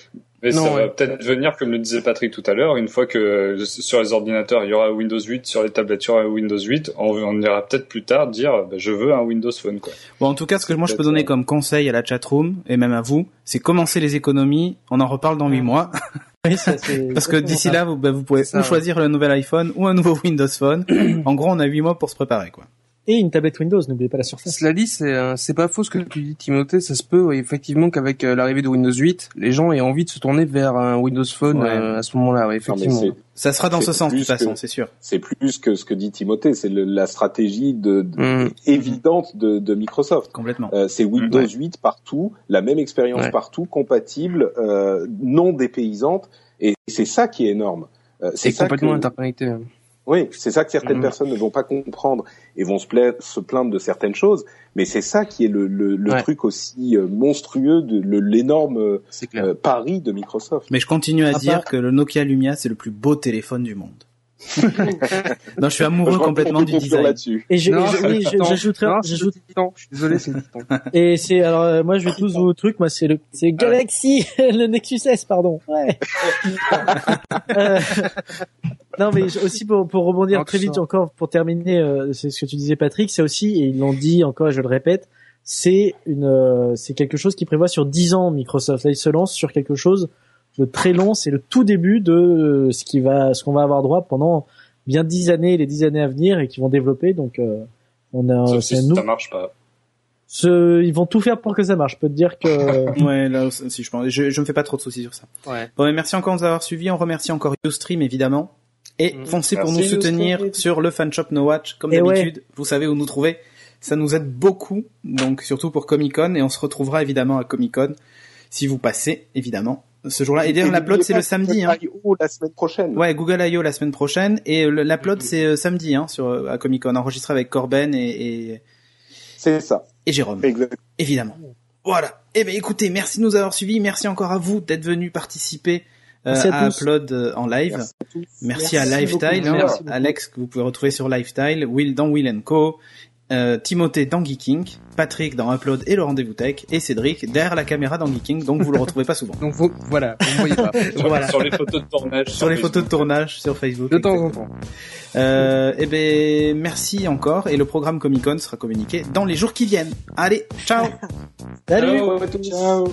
Mais ça va peut-être venir, comme le disait Patrick tout à l'heure, une fois que sur les ordinateurs il y aura Windows 8, sur les tablettes il y aura Windows 8, on, on ira peut-être plus tard dire bah, je veux un Windows Phone quoi. Bon en tout cas ce que moi je peux donner comme conseil à la chatroom et même à vous, c'est commencer les économies, on en reparle dans 8 mois. <laughs> Parce que d'ici là, vous, bah, vous pouvez ou choisir le nouvel iPhone ou un nouveau <laughs> Windows Phone. en gros, on a 8 mois pour se préparer, quoi. Et une tablette Windows, n'oubliez pas la surface. Cela dit, c'est euh, c'est pas faux ce que tu dis, Timothée. Ça se peut effectivement qu'avec euh, l'arrivée de Windows 8, les gens aient envie de se tourner vers un Windows Phone euh, à ce moment-là. effectivement. ça sera dans ce sens de toute façon, c'est sûr. C'est plus que ce que dit Timothée. C'est la stratégie de, mm. évidente de, de, Microsoft. Complètement. c'est Windows 8 partout, la même expérience partout, compatible, non dépaysante. Et c'est ça qui est énorme. c'est complètement interconnecté. Oui, c'est ça que certaines mmh. personnes ne vont pas comprendre et vont se, se plaindre de certaines choses, mais c'est ça qui est le, le, le truc aussi euh, monstrueux de l'énorme euh, pari de Microsoft. Mais je continue à, dire que le Nokia Lumia c'est le plus beau téléphone du monde. <laughs> non, je suis amoureux complètement du design. Et je, oui, j'ajouterai, j'ajoute. Je suis désolé, c'est <laughs> Et c'est alors euh, moi je vais tous vos trucs. Moi c'est le c'est Galaxy, <laughs> le Nexus S, pardon. Ouais. euh, non, mais aussi pour, pour rebondir très vite encore pour terminer, euh, c'est ce que tu disais Patrick, c'est aussi et ils l'ont dit encore, et je le répète, c'est une euh, c'est quelque chose qui prévoit sur 10 ans Microsoft. Là, ils se lancent sur quelque chose de très long. C'est le tout début de euh, ce qui va ce qu'on va avoir droit pendant bien 10 années, les 10 années à venir et qui vont développer. Donc on a ça, si ça marche pas. Ce, ils vont tout faire pour que ça marche. Je peux te dire que. <laughs> ouais, là, si je pense, je, je me fais pas trop de soucis sur ça. Ouais. Bon, merci encore de nous avoir suivis. On remercie encore YouStream évidemment. Et mm. foncez pour nous soutenir sur le fanshop No Watch, comme d'habitude. Vous savez où nous trouver. Ça nous aide beaucoup, donc surtout pour Comic Con, et on se retrouvera évidemment à Comic Con si vous passez, évidemment, ce jour-là. Et, d'ailleurs, l'upload c'est le samedi. Hein. la semaine prochaine. Ouais, Google I.O. la semaine prochaine, et l'upload mm-hmm. c'est euh, samedi hein, sur à Comic Con, enregistré avec Corben et. et... C'est ça. Et Jérôme. Exact. Évidemment. Voilà. Eh ben écoutez, merci de nous avoir suivis, merci encore à vous d'être venus participer euh, à, Upload euh, en live. Merci, à, Lifestyle, hein, Alex que vous pouvez retrouver sur Lifestyle, Will dans Will Co, euh, Timothée dans Geeking, Patrick dans Upload et le Rendez-vous Tech, et Cédric derrière la caméra dans Geeking, donc vous le retrouvez pas souvent. <laughs> donc vous, voilà, vous ne voyez pas. <laughs> Sur les photos de tournage. Sur, les photos de tournage, sur Facebook. De temps en temps. Euh, eh et ben, merci encore, et le programme Comic Con sera communiqué dans les jours qui viennent. Allez, ciao <laughs> Salut ciao.